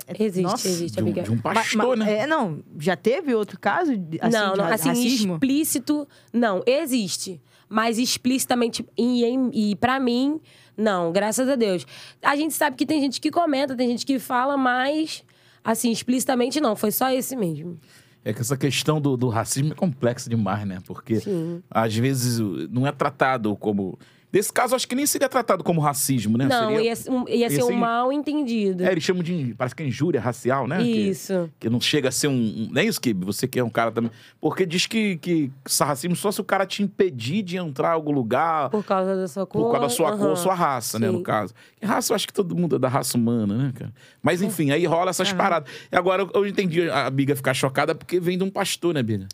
É- Existe, nossa. existe, De um, amiga. de um pastor, ma- né? É, não, já teve outro caso de, assim, não, não, assim, racismo? explícito, não, existe. Mas explicitamente, e, e para mim, não, graças a Deus. A gente sabe que tem gente que comenta, tem gente que fala, mas, assim, explicitamente não, foi só esse mesmo. É que essa questão do, do racismo é complexa demais, né? Porque Sim. às vezes não é tratado como. Nesse caso, acho que nem seria tratado como racismo, né? Não, Seria- ia, ser um- ia ser ia um ser- mal entendido. É, eles chamam de. Parece que é injúria racial, né? Que- Isso. Que, não chega a ser um. um não é isso, que Você que é um cara também. Porque diz que, que racismo só se o cara te impedir de entrar em algum lugar Por causa da sua cor. por causa da sua cor, aham. sua raça, né, no Sim. caso. E raça, eu acho que todo mundo é da raça humana, né, cara? Mas enfim, aí rola essas paradas. E agora eu- eu entendi a Biga ficar chocada porque vem de um pastor, né, Biga?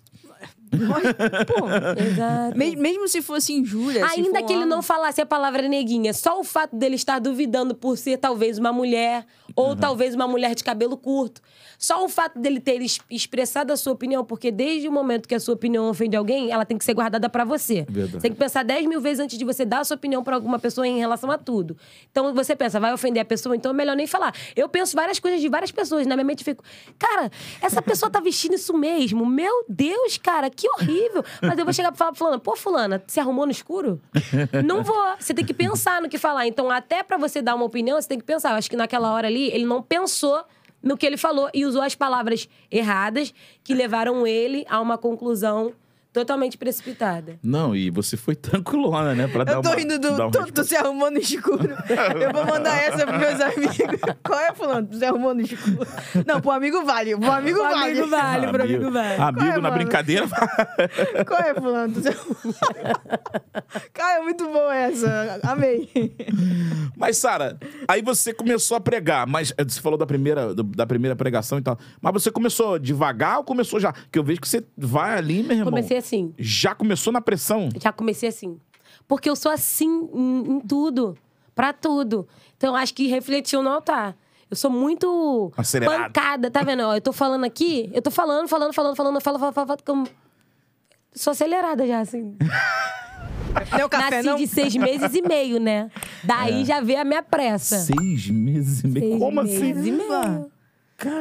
Pô, Exato. me- mesmo se fosse injúria. se Ainda for que ele algo- não falasse a palavra neguinha, só o fato dele estar duvidando por ser talvez uma mulher, ou talvez uma mulher de cabelo curto, só o fato dele ter es- expressado a sua opinião, porque desde o momento que a sua opinião ofende alguém, ela tem que ser guardada pra você. Verdade. Você tem que pensar 10 mil vezes antes de você dar a sua opinião pra alguma pessoa em relação a tudo. Então você pensa, vai ofender a pessoa, então é melhor nem falar. Eu penso várias coisas de várias pessoas, na minha mente eu fico, cara, essa pessoa tá vestindo isso mesmo. Meu Deus, cara, que horrível. Mas eu vou chegar pra falar pra fulana, pô, fulana, se arrumou no escuro? Não vou. Você tem que pensar no que falar. Então, até pra você dar uma opinião, você tem que pensar. Eu acho que naquela hora ali, ele não pensou no que ele falou e usou as palavras erradas que levaram ele a uma conclusão totalmente precipitada. Não, e você foi tranquilona, né? Pra dar Eu tô uma, rindo dar do. uma Tu, tu resposta. se arrumou no escuro. Eu vou mandar essa pros meus amigos. Qual é, fulano? Tu se arrumou no escuro. Não, pro amigo vale. Pro amigo Pro vale. amigo vale, pro amigo vale. Amigo Qual é, na mano? brincadeira. Qual é, fulano? Tu se arrumou... Cara, é muito boa essa. Amei. Mas, Sara, aí você começou a pregar, mas eh, você falou da primeira, da primeira pregação e tal. Mas você começou devagar ou começou já? Porque eu vejo que você vai ali, meu irmão. Comecei assim. Já começou na pressão? Já comecei assim. Porque eu sou assim em, em tudo. Pra tudo. Então, acho que refletiu no altar. Eu sou muito Acelerado. pancada, tá vendo? Ó, eu tô falando aqui, eu tô falando, falando, falando, falando, eu falo, falo, falo, falo, como... Sou acelerada já, assim. É café Nasci não? de seis meses e meio, né? Daí já veio a minha pressa. Seis meses e meio. Seis Como meses assim? e meio.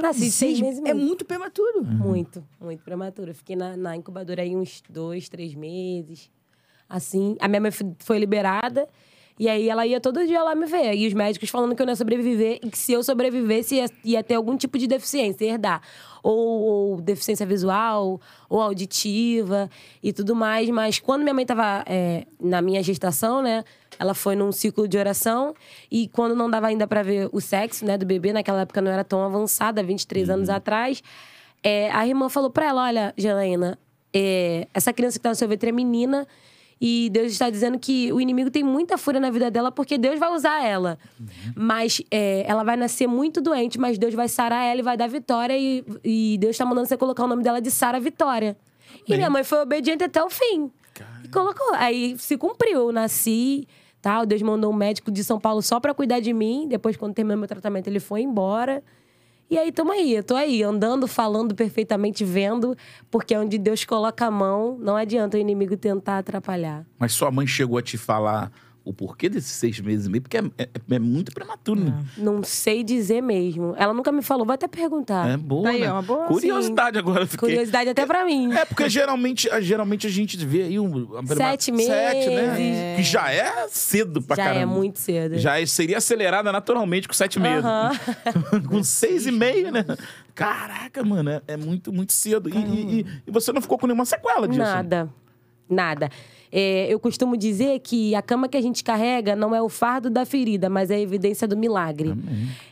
Nasci de seis meses e É muito prematuro. Muito, muito prematuro. Eu Fiquei na, na incubadora aí uns dois, três meses. Assim. A minha mãe foi liberada. E aí ela ia todo dia lá me ver. E os médicos falando que eu não ia sobreviver e que se eu sobrevivesse ia, ia ter algum tipo de deficiência, ia herdar. Ou, ou deficiência visual, ou auditiva e tudo mais. Mas quando minha mãe estava na minha gestação, né? Ela foi num ciclo de oração. E quando não dava ainda para ver o sexo, né, do bebê, naquela época não era tão avançada, 23 anos atrás. É, a irmã falou pra ela: Olha, Janaína, é, essa criança que tá no seu ventre é menina. E Deus está dizendo que o inimigo tem muita fúria na vida dela porque Deus vai usar ela. Mas é, ela vai nascer muito doente, mas Deus vai sarar ela e vai dar vitória. E, e Deus está mandando você colocar o nome dela de Sara Vitória. E minha mãe foi obediente até o fim. E colocou. Aí se cumpriu. Eu nasci, tal. Deus mandou um médico de São Paulo só pra cuidar de mim. Depois, quando terminou meu tratamento, ele foi embora. E aí, tamo aí. Eu tô aí, andando, falando perfeitamente, vendo. Porque onde Deus coloca a mão, não adianta o inimigo tentar atrapalhar. Mas sua mãe chegou a te falar o porquê desses seis meses e meio? Porque é, é- é muito prematuro, né? Não sei dizer mesmo. Ela nunca me falou, vou até perguntar. É boa, Tá aí, né? é uma boa. Curiosidade agora. eu Fiquei... Curiosidade até pra mim. É, porque geralmente, geralmente a gente vê aí um... a prima- Sete Sete, né? meses. Que já é cedo pra Já caramba. é muito cedo. Já é- seria acelerada naturalmente com sete meses. Com seis e meio, né? Caraca, mano, é, é muito, muito cedo. E, e- e- e você não ficou com nenhuma sequela disso? Nada. Nada. É, eu costumo dizer que a cama que a gente carrega não é o fardo da ferida, mas é a evidência do milagre.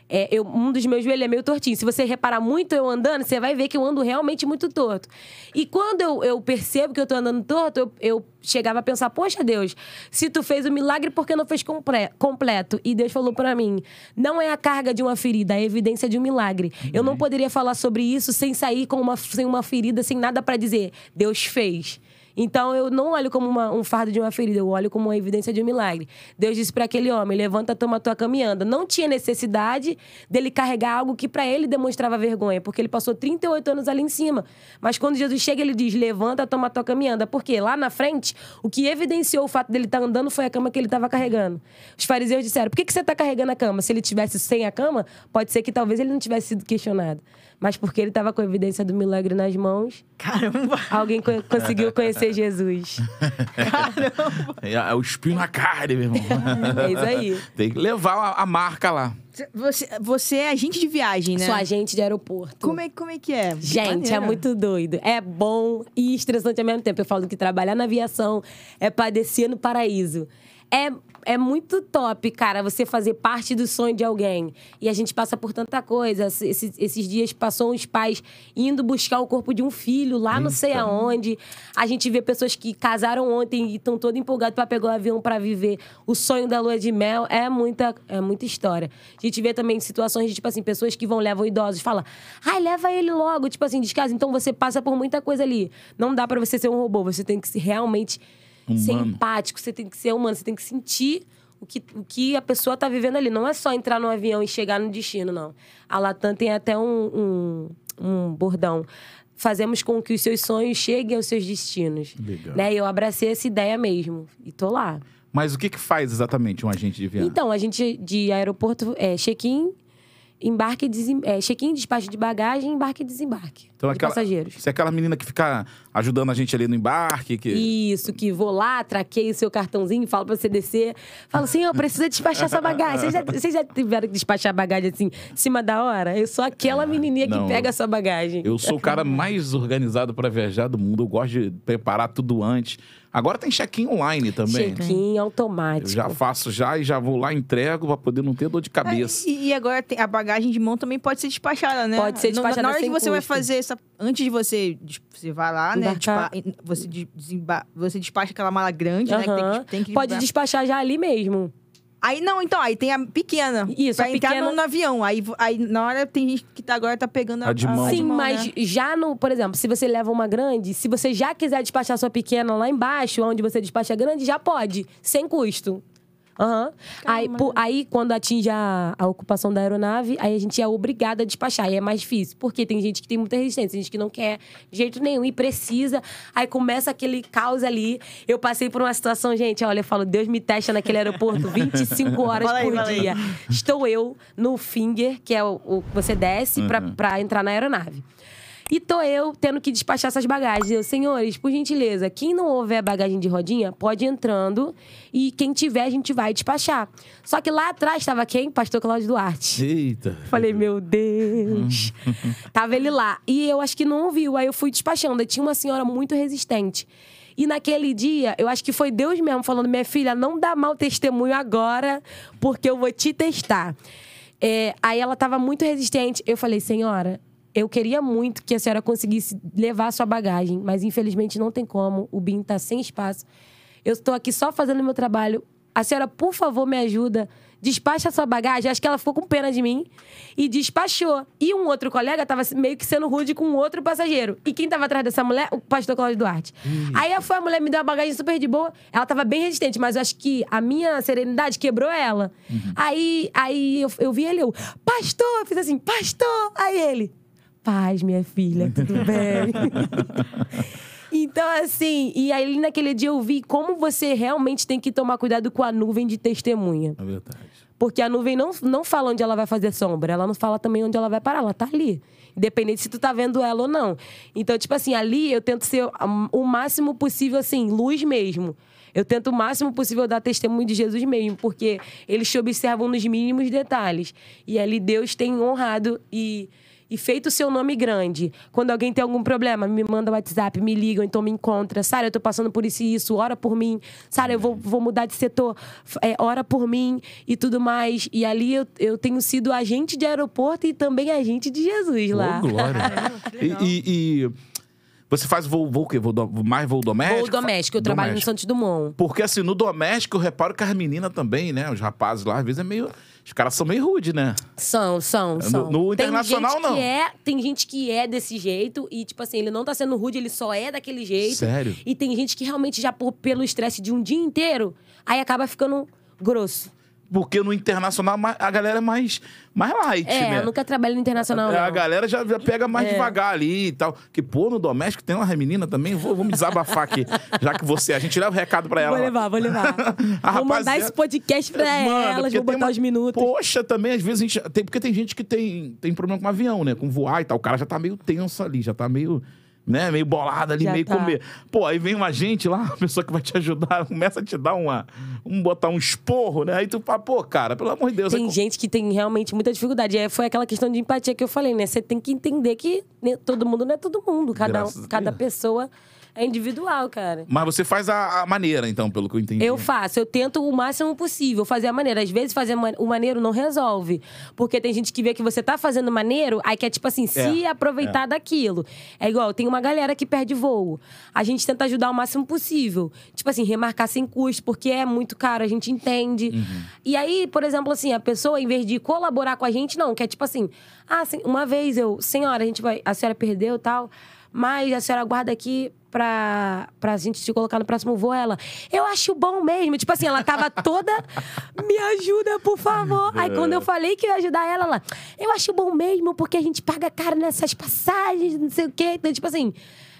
É, eu, um dos meus joelhos é meio tortinho. Se você reparar muito eu andando, você vai ver que eu ando realmente muito torto. E quando eu, eu percebo que eu tô andando torto, eu, eu chegava a pensar: Poxa, Deus, se tu fez o milagre, por que não fez compre- completo? E Deus falou pra mim: Não é a carga de uma ferida, é a evidência de um milagre. Eu não poderia falar sobre isso sem sair com uma, sem uma ferida, sem nada pra dizer. Deus fez. Então eu não olho como uma- um fardo de uma ferida, eu olho como uma evidência de um milagre. Deus disse para aquele homem: levanta, toma tua cama anda. Não tinha necessidade dele carregar algo que para ele demonstrava vergonha, porque ele passou 38 anos ali em cima. Mas quando Jesus chega, ele diz: levanta, toma tua cama anda. Porque lá na frente, o que evidenciou o fato dele estar andando foi a cama que ele estava carregando. Os fariseus disseram: por que, que você está carregando a cama? Se ele tivesse sem a cama, pode ser que talvez ele não tivesse sido questionado. Mas porque ele estava com a evidência do milagre nas mãos, Caramba. Alguém co- conseguiu conhecer Jesus. É, é o espinho na carne, meu irmão. É isso aí. Tem que levar a, a marca lá. Você, você é agente de viagem, né? Sou agente de aeroporto. Como é, como é que é? Que Gente, é maneiro. muito doido. É bom e estressante ao mesmo tempo. Eu falo que trabalhar na aviação é padecer no paraíso. É, é muito top, cara, você fazer parte do sonho de alguém. E a gente passa por tanta coisa. Esses, esses dias passou uns pais indo buscar o corpo de um filho lá não sei aonde. A gente vê pessoas que casaram ontem e estão todo empolgados para pegar o avião para viver o sonho da lua de mel. É muita, é muita história. A gente vê também situações de, tipo assim, pessoas que vão, levam idosos, fala, ai, leva ele logo, tipo assim, descasa. Então você passa por muita coisa ali. Não dá para você ser um robô, você tem que se realmente ser Humano. empático, você tem que ser humano, você tem que sentir o que, o que a pessoa tá vivendo ali. Não é só entrar no avião e chegar no destino, não. A Latam tem até um, um, um bordão. Fazemos com que os seus sonhos cheguem aos seus destinos. Legal. Né? E eu abracei essa ideia mesmo. E tô lá. Mas o que que faz exatamente um agente de viagem? Então, a gente de aeroporto é check-in, embarque e desem... é, check-in, despacho de bagagem, embarque e desembarque Então, de aquela, passageiros. Você é aquela menina que fica ajudando a gente ali no embarque. Que... Isso, que vou lá, traquei o seu cartãozinho, falo pra você descer. Falo assim, eu preciso despachar essa bagagem. Vocês já, vocês já tiveram que despachar a bagagem assim, em cima da hora? Eu sou aquela menininha não, que pega a sua bagagem. Eu sou o cara mais organizado para viajar do mundo. Eu gosto de preparar tudo antes. Agora tem check-in online também. né? Check-in Eu automático. já faço já e já vou lá, entrego para poder não ter dor de cabeça. É, E, agora tem- a bagagem de mão também pode ser despachada, né? Pode ser despachada Na hora sem que você vai custo. fazer essa. Antes de você. Você vai lá, né? Embarcar. despa- você, de- desemba- você despacha aquela mala grande, né? Que tem que, tem que Pode despachar já ali mesmo. Aí não, então, aí tem a pequena. Isso, pra a entrar pequena- no, no avião. Aí, aí na hora tem gente que tá, agora tá pegando a, A de mão. Sim, mão, mas né? já no, por exemplo, se você leva uma grande, se você já quiser despachar sua pequena lá embaixo, onde você despacha a grande, já pode, sem custo. Aham. Aí, pô, aí, quando atinge a, a ocupação da aeronave, aí a gente é obrigada a despachar. E é mais difícil. Porque tem gente que tem muita resistência, tem gente que não quer de jeito nenhum e precisa. Aí começa aquele caos ali. Eu passei por uma situação, gente, olha, eu falo, Deus me testa naquele aeroporto 25 horas aí, por aí. dia. Estou eu no finger, que é o, o que você desce pra, pra entrar na aeronave. E tô eu tendo que despachar essas bagagens. Eu, senhores, por gentileza, quem não houver bagagem de rodinha, pode ir entrando. E quem tiver, a gente vai despachar. Só que lá atrás estava quem? Pastor Cláudio Duarte. Eita. Falei, meu Deus. Tava ele lá. E eu acho que não ouviu. Aí eu fui despachando. Aí tinha uma senhora muito resistente. E naquele dia, eu acho que foi Deus mesmo falando: minha filha, não dá mau testemunho agora, porque eu vou te testar. É, aí ela tava muito resistente. Eu falei, senhora, eu queria muito que a senhora conseguisse levar a sua bagagem, mas infelizmente não tem como. O BIM tá sem espaço. Eu estou aqui só fazendo meu trabalho. A senhora, por favor, me ajuda. Despacha a sua bagagem. Acho que ela ficou com pena de mim e despachou. E um outro colega estava meio que sendo rude com outro passageiro. E quem estava atrás dessa mulher? O pastor Cláudio Duarte. Aí foi a mulher me deu a bagagem super de boa. Ela estava bem resistente, mas eu acho que a minha serenidade quebrou ela. Aí, aí eu, eu vi ele, eu, pastor, eu fiz assim, pastor. Aí ele, paz, minha filha, tudo bem? Então, assim, e aí naquele dia eu vi como você realmente tem que tomar cuidado com a nuvem de testemunha. É verdade. Porque a nuvem não, não fala onde ela vai fazer sombra, ela não fala também onde ela vai parar, ela tá ali. Independente se tu tá vendo ela ou não. Então, tipo assim, ali eu tento ser hum, o máximo possível, assim, luz mesmo. Eu tento o máximo possível dar testemunho de Jesus mesmo, porque eles te observam nos mínimos detalhes. E ali Deus tem honrado e, e feito o seu nome grande. Quando alguém tem algum problema, me manda WhatsApp, me liga, então me encontra. Sara, eu tô passando por isso e isso, ora por mim. Sara, eu vou, vou mudar de setor, é, ora por mim e tudo mais. E ali eu, eu tenho sido agente de aeroporto e também agente de Jesus lá. Ô, glória. e, e- e você faz voo, voo o quê? Voo do- mais voo doméstico? Voo doméstico, eu trabalho no Doméstico. Santos Dumont. Porque assim, no doméstico eu reparo que as meninas também, né? Os rapazes lá, às vezes é meio. Os caras são meio rude, né? São, são, No- são. no Tem internacional, gente não. Que é, tem gente que é desse jeito e, tipo assim, ele não tá sendo rude, ele só é daquele jeito. Sério? E tem gente que realmente já, por, pelo estresse de um dia inteiro, aí acaba ficando grosso. Porque no internacional a galera é mais, mais light, É, né? eu nunca trabalhei no internacional, É, A não. galera já, já pega mais É. devagar ali e tal. Que, pô, no doméstico tem uma menina também. Vou, vou me desabafar aqui. já que você. A gente leva o recado pra ela. Vou levar, vou levar. A vou mandar esse podcast pra Manda, elas, vou botar uma- os minutos. Poxa, também, às vezes, a gente. Tem, porque tem gente que tem, tem problema com avião, né? Com voar e tal. O cara já tá meio tenso ali, já tá meio. Né, meio bolado ali, Já meio tá. com medo. Pô, aí vem uma gente lá, uma pessoa que vai te ajudar, começa a te dar uma. Um botar um esporro, né? Aí tu fala, pô, cara, pelo amor de Deus. Tem é- gente que tem realmente muita dificuldade. É, foi aquela questão de empatia que eu falei, né? Você tem que entender que né, todo mundo não é todo mundo. Cada, Graças a cada pessoa é individual, cara. Mas você faz a, a maneira, então, pelo que eu entendi. Eu faço, eu tento o máximo possível fazer a maneira. Às vezes fazer o maneiro não resolve. Porque tem gente que vê que você tá fazendo maneiro, aí quer, tipo assim, se É, aproveitar daquilo. É igual, tem uma galera que perde voo. A gente tenta ajudar o máximo possível. Tipo assim, remarcar sem custo, porque é muito caro, a gente entende. Uhum. E aí, por exemplo, assim, a pessoa, em vez de colaborar com a gente, não, quer tipo assim, ah, assim, uma vez eu, senhora, a gente vai, a senhora perdeu e tal, mas a senhora guarda aqui pra, pra gente te colocar no próximo voo. Ela, eu acho bom mesmo. Tipo assim, ela tava toda, me ajuda, por favor. Aí quando eu falei que ia ajudar ela, ela, eu acho bom mesmo, porque a gente paga caro nessas passagens, não sei o quê. Então, tipo assim.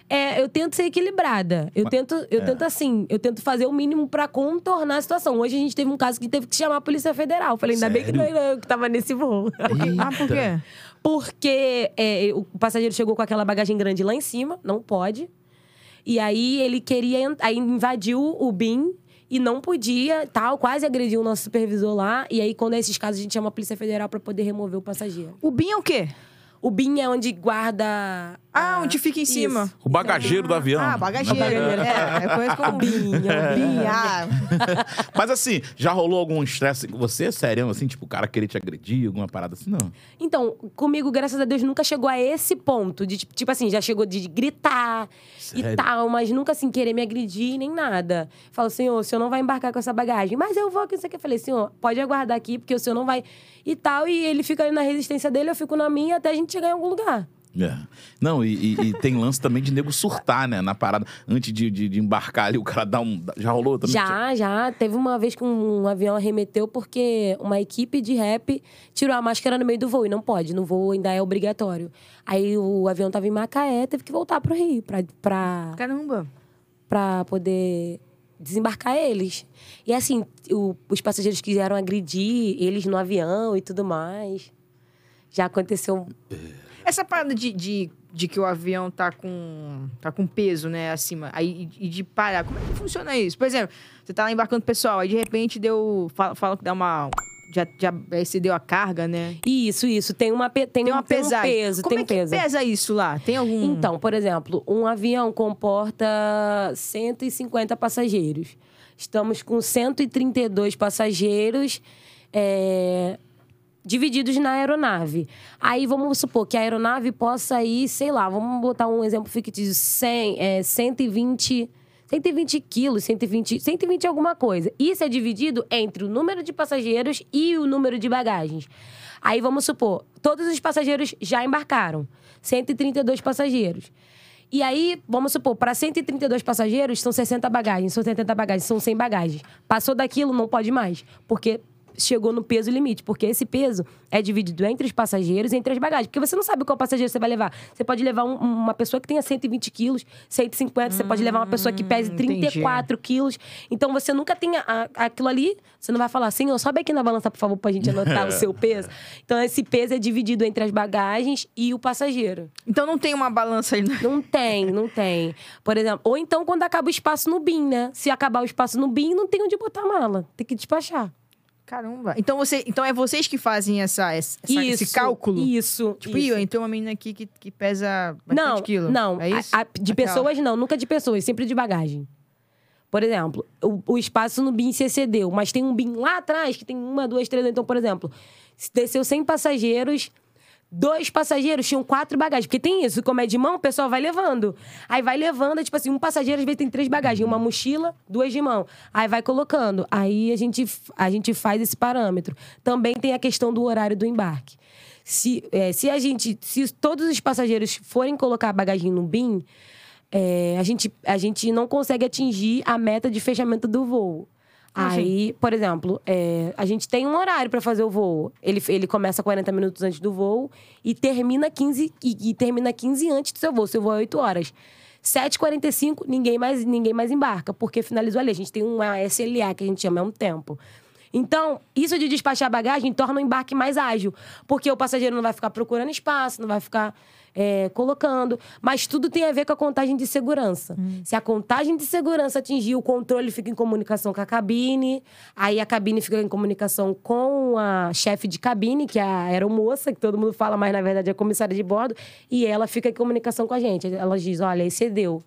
é, eu tento ser equilibrada. Eu tento, eu tento assim, eu tento fazer o mínimo pra contornar a situação. Hoje a gente teve um caso que teve que chamar a Polícia Federal. Falei, ainda bem que não Sério? era eu que tava nesse voo. Ah, por quê? Porque é, o passageiro chegou com aquela bagagem grande lá em cima, não pode. E aí ele queria, aí invadiu o BIM e não podia, tal, quase agrediu o nosso supervisor lá. E aí, quando é esses casos, a gente chama a Polícia Federal pra poder remover o passageiro. O BIM é o quê? O BIM é onde guarda. Ah, onde fica em Isso. cima. O bagageiro do avião. Ah, bagageiro. é, eu conheço como é o BIM, ah. Mas assim, já rolou algum estresse com você, sério, assim, tipo, o cara querer te agredir, alguma parada assim? Não. Então, comigo, graças a Deus, nunca chegou a esse ponto. De, tipo- assim, já chegou de gritar Sério? e tal, mas nunca assim querer me agredir nem nada. Falo, senhor, o senhor não vai embarcar com essa bagagem. Mas eu vou, que isso aqui. Eu falei, senhor, pode aguardar aqui, porque o senhor não vai. E tal. E ele fica ali na resistência dele, eu fico na minha até a gente chegar em algum lugar. É. Não, e, e- e tem lance também de nego surtar, né? Na parada. Antes de, de- de embarcar ali, o cara dá um. Já rolou também? Já, já. Teve uma vez que um avião arremeteu porque uma equipe de rap tirou a máscara no meio do voo. E não pode, no voo ainda é obrigatório. Aí o avião tava em Macaé, teve que voltar pro Rio pra, pra, Caramba. pra poder desembarcar eles. E assim, o- os passageiros quiseram agredir eles no avião e tudo mais. Já aconteceu. Essa parada de, de, de que o avião tá com, tá com peso, né, acima, aí, e, de parar, como é que funciona isso? Por exemplo, você tá lá embarcando pessoal, aí de repente deu. Fala, fala que dá uma. Já, já excedeu a carga, né? Isso, isso. Tem, uma, tem, Tem uma um, tem um peso. Como tem é que peso. pesa isso lá? Tem algum. Então, por exemplo, um avião comporta 150 passageiros. Estamos com 132 passageiros é, divididos na aeronave. Aí vamos supor que a aeronave possa ir, sei lá, vamos botar um exemplo fictício, 100, é, 120... 120 quilos, 120, 120 alguma coisa. Isso é dividido entre o número de passageiros e o número de bagagens. Aí vamos supor, todos os passageiros já embarcaram. 132 passageiros. E aí, vamos supor, para 132 passageiros, são 60 bagagens, são 70 bagagens, são 100 bagagens. Passou daquilo, não pode mais. Porque chegou no peso limite. Porque esse peso é dividido entre os passageiros e entre as bagagens. Porque você não sabe qual passageiro você vai levar. Você pode levar um- uma pessoa que tenha 120 quilos, 150, você pode levar uma pessoa que pese entendi. 34 quilos. Então, você nunca tem a- aquilo ali, você não vai falar assim, ó, sobe aqui na balança, por favor, pra gente anotar o seu peso. Então, esse peso é dividido entre as bagagens e o passageiro. Então não tem uma balança aí. né? Não tem, não tem. Por exemplo, ou então quando acaba o espaço no BIM, né? Se acabar o espaço no BIM, não tem onde botar a mala. Tem que despachar. Caramba. Então, você, então é vocês que fazem essa, essa- esse cálculo? Isso. Tipo, isso. Entrou uma menina aqui que, que pesa Não, quilo. não. É isso? A- a- de Aquela. pessoas, não. Nunca de pessoas. Sempre de bagagem. Por exemplo, o, o espaço no BIM se excedeu, mas tem um BIM lá atrás que tem uma, duas, três. Então, por exemplo, se desceu 100 passageiros, dois passageiros tinham quatro bagagens. Porque tem isso, como é de mão, o pessoal vai levando. Aí vai levando, tipo assim, um passageiro às vezes tem três bagagens, uma mochila, duas de mão. Aí vai colocando. Aí a gente, a gente faz esse parâmetro. Também tem a questão do horário do embarque. Se, é, se a gente, se todos os passageiros forem colocar a bagagem no BIM, é, a, gente, a gente não consegue atingir a meta de fechamento do voo. Ah. Aí, por exemplo, é, a gente tem um horário para fazer o voo. Ele, ele começa 40 minutos antes do voo e termina 15, e, e termina 15 antes do seu voo. Seu voo é 8 horas. 7h45, ninguém mais, ninguém mais embarca, porque finalizou ali. A gente tem uma SLA, que a gente chama, é um tempo. Então, isso de despachar bagagem torna o embarque mais ágil. Porque o passageiro não vai ficar procurando espaço, não vai ficar é, colocando. Mas tudo tem a ver com a contagem de segurança. Se a contagem de segurança atingir, o controle fica em comunicação com a cabine. Aí a cabine fica em comunicação com a chefe de cabine, que é a aeromoça, que todo mundo fala, mas na verdade é a comissária de bordo. E ela fica em comunicação com a gente. Ela diz: olha, excedeu.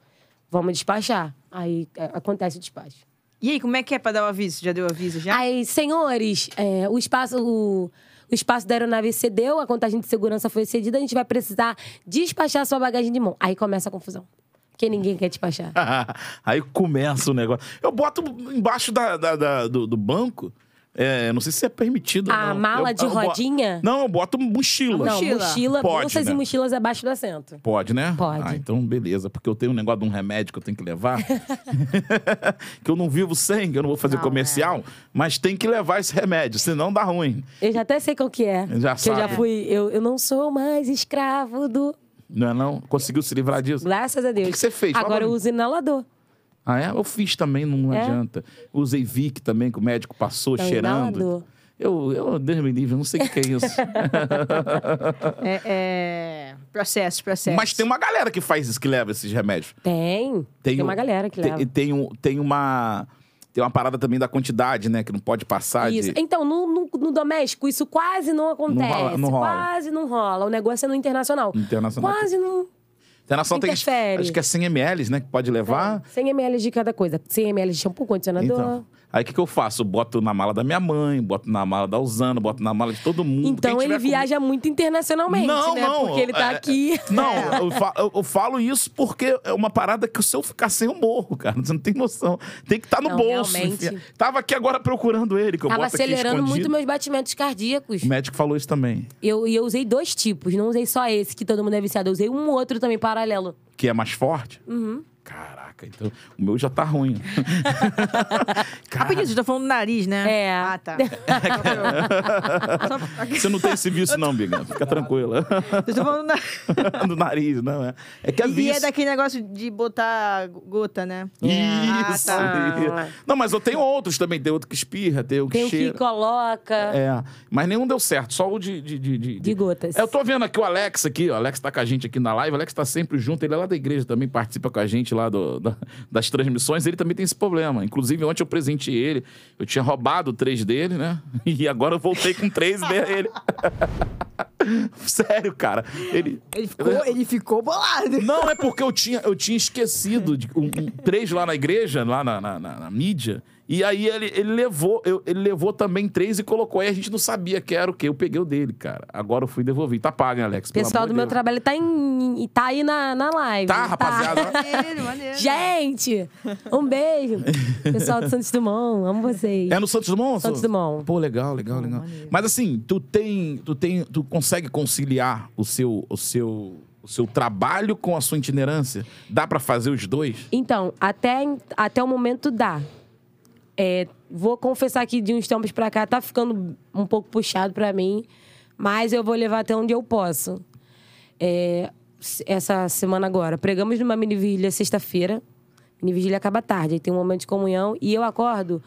Vamos despachar. Aí é, acontece o despacho. E aí, como é que é pra dar o aviso? Já deu aviso já? Aí, senhores, é, o espaço. O, o espaço da aeronave cedeu, a contagem de segurança foi excedida, a gente vai precisar despachar sua bagagem de mão. Aí começa a confusão. Porque ninguém quer despachar. Aí começa o negócio. Eu boto embaixo da, da- da- do, do banco. É, não sei se é permitido. A não. mala Eu- de eu rodinha? Não, eu boto mochila. Não, Mochila. mochila, Pode, bolsas né? e mochilas abaixo do assento. Pode, né? Pode. Ah, então beleza. Porque eu tenho um negócio de um remédio que eu tenho que levar. que eu não vivo sem, que eu não vou fazer Não, comercial. Mas tem que levar esse remédio, senão dá ruim. Eu já até sei qual que é. Já que eu já sabe. fui. Eu, eu não sou mais escravo do. Não é não? Conseguiu se livrar disso? Graças a Deus. O que que você fez? Agora eu uso inalador. Ah, é? Eu fiz também, não É? adianta. Usei Vic também, que o médico passou Então, cheirando. Eu, eu, Deus me livre, eu não sei o que é isso. É, é... Processo, processo. Mas tem uma galera que faz isso, que leva esses remédios. Tem. Tem, um- uma galera que tem, leva. Tem, um, tem uma... Tem uma parada também da quantidade, né? Que não pode passar Isso. de... Então, no, no- no doméstico, isso quase não acontece. rola- não rola. Quase não rola. O negócio é no internacional. Internacional. Quase não. Internacional tem acho que é 100 ml, né? Que pode levar. 100 ml de cada coisa. 100 ml de shampoo, condicionador. Então. Aí o que, que eu faço? Eu boto na mala da minha mãe, boto na mala da Usana, boto na mala de todo mundo. Então ele tiver comigo- viaja muito internacionalmente, Não, né? não. Porque ele tá é- aqui. Não, eu, fa- eu- eu falo isso porque é uma parada que se eu ficar sem eu morro, cara. Você não tem noção. Tem que estar no Não, bolso. Tava aqui agora procurando ele, que eu Tava boto acelerando muito meus batimentos cardíacos. O médico falou isso também. Eu, e eu usei dois tipos, não usei só esse que todo mundo é viciado. Eu usei um outro também paralelo. Que é mais forte? Uhum. Caraca, então o meu já tá ruim. Rapidinho, você tá falando do nariz, né? É. Ah, tá. você não tem esse vício não, Biga. Fica tranquila. Vocês estão falando da... Do nariz, não é? É que é E vício. é daquele negócio de botar gota, né? Isso. Ah, tá. Não, mas eu tenho outros também. Tem outro que espirra, tem o que Tem o que cheira. coloca. É, mas nenhum deu certo, só o de... De, de, de- De gotas. É, Eu tô vendo aqui o Alex aqui, ó. O Alex tá com a gente aqui na live. O Alex tá sempre junto. Ele é lá da igreja também, participa com a gente lá do- da- das transmissões. Ele também tem esse problema. Inclusive, ontem eu presenteei ele. Eu tinha roubado três dele, né? E agora eu voltei com três e dei a ele. Sério, cara. Ele... Ele ficou, ele ficou bolado. Não, é porque eu tinha, eu tinha esquecido de um, um- três lá na igreja, lá na, na- na- na mídia. E aí ele, ele levou, eu- ele levou também três e colocou. Aí a gente não sabia que era o quê. Eu peguei o dele, cara. Agora eu fui devolver. Tá pago, hein, Alex? O pessoal do meu Deus. trabalho tá, em, tá aí na, na live. Tá, rapaziada. Maneiro, maneiro. Gente, um beijo. Pessoal do Santos Dumont, amo vocês. É no Santos Dumont? Santos Dumont. Pô, legal, legal, legal. Mas assim, tu tem, tu tem, tu consegue conciliar o seu, o seu, o seu trabalho com a sua itinerância? Dá pra fazer os dois? Então, até, até o momento dá. É, vou confessar que de uns tempos pra cá tá ficando um pouco puxado pra mim, mas eu vou levar até onde eu posso. É, essa semana agora, pregamos numa mini vigília sexta-feira. Mini vigília acaba tarde, aí tem um momento de comunhão e eu acordo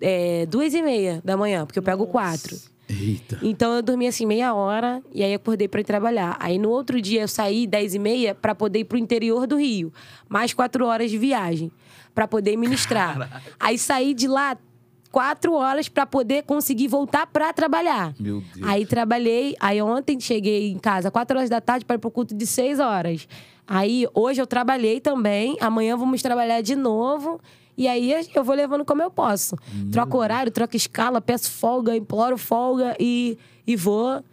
é, duas e meia da manhã, porque eu pego quatro. Eita. Então eu dormi assim meia hora e aí acordei para ir trabalhar. Aí no outro dia eu saí 10 e meia para poder ir pro interior do Rio. Mais quatro horas de viagem para poder ministrar. Aí saí de lá quatro horas para poder conseguir voltar para trabalhar. Meu Deus. Aí trabalhei. Aí ontem cheguei em casa quatro horas da tarde para ir pro culto de seis horas. Aí hoje eu trabalhei também. Amanhã vamos trabalhar de novo. E aí eu vou levando como eu posso. Troco horário, troco escala, peço folga, imploro folga e, e vou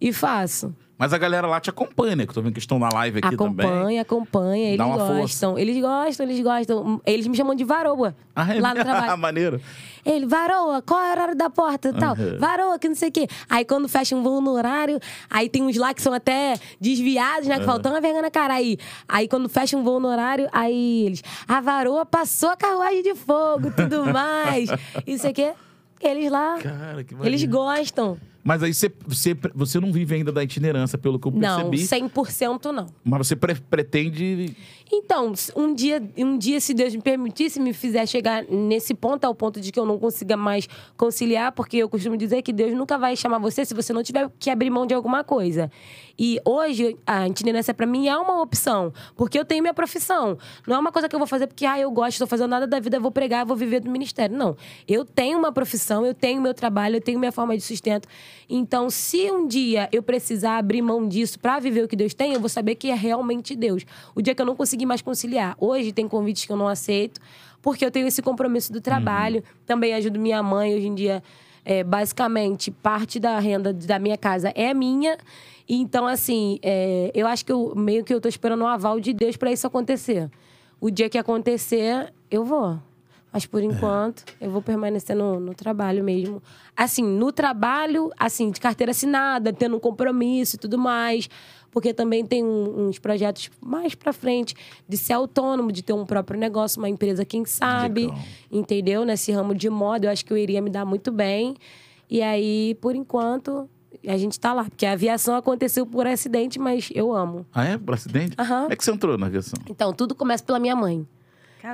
e faço. Mas a galera lá te acompanha, né? Que eu tô vendo que estão na live aqui também. acompanha, acompanha, eles uma força. gostam. Eles gostam, eles gostam. Eles me chamam de varoa Ah, é lá no trabalho. Maneiro. Ele, varoa, qual é o horário da porta tal? Uhum. Varoa, que não sei o quê. Aí quando fecha um voo no horário, aí tem uns lá que são até desviados, né? Que falam, tão uma vergonha na cara aí. Aí quando fecha um voo no horário, aí eles, a varoa passou a carruagem de fogo, tudo mais. Isso aqui, eles lá, Cara, que eles gostam. Mas aí você, você, você não vive ainda da itinerância, pelo que eu Não, percebi. 100% não. Mas você pre- pretende. Então, um dia, um dia, se Deus me permitisse, me fizer chegar nesse ponto, ao ponto de que eu não consiga mais conciliar, porque eu costumo dizer que Deus nunca vai chamar você se você não tiver que abrir mão de alguma coisa. E hoje, a itinerância para mim é uma opção, porque eu tenho minha profissão. Não é uma coisa que eu vou fazer porque, ah, eu gosto, estou fazendo nada da vida, vou pregar, vou viver do ministério. Não. Eu tenho uma profissão, eu tenho meu trabalho, eu tenho minha forma de sustento. Então, se um dia eu precisar abrir mão disso para viver o que Deus tem, eu vou saber que é realmente Deus. O dia que eu não conseguir mais conciliar. Hoje tem convites que eu não aceito, porque eu tenho esse compromisso do trabalho. Também ajudo minha mãe hoje em dia. é, basicamente, parte da renda da minha casa é minha. Então, assim, é, eu acho que eu, meio que eu tô esperando o aval de Deus para isso acontecer. O dia que acontecer, eu vou. Mas por enquanto, eu vou permanecer no, no trabalho mesmo. Assim, no trabalho, assim, de carteira assinada, tendo um compromisso e tudo mais. Porque também tem um- uns projetos mais pra frente de ser autônomo, de ter um próprio negócio, uma empresa, quem sabe. Legal. Entendeu? Nesse ramo de moda, eu acho que eu iria me dar muito bem. E aí, por enquanto, a gente tá lá. Porque a aviação aconteceu por acidente, mas eu amo. Ah, é? Por acidente? Aham. Como é que você entrou na aviação? Então, tudo começa pela minha mãe.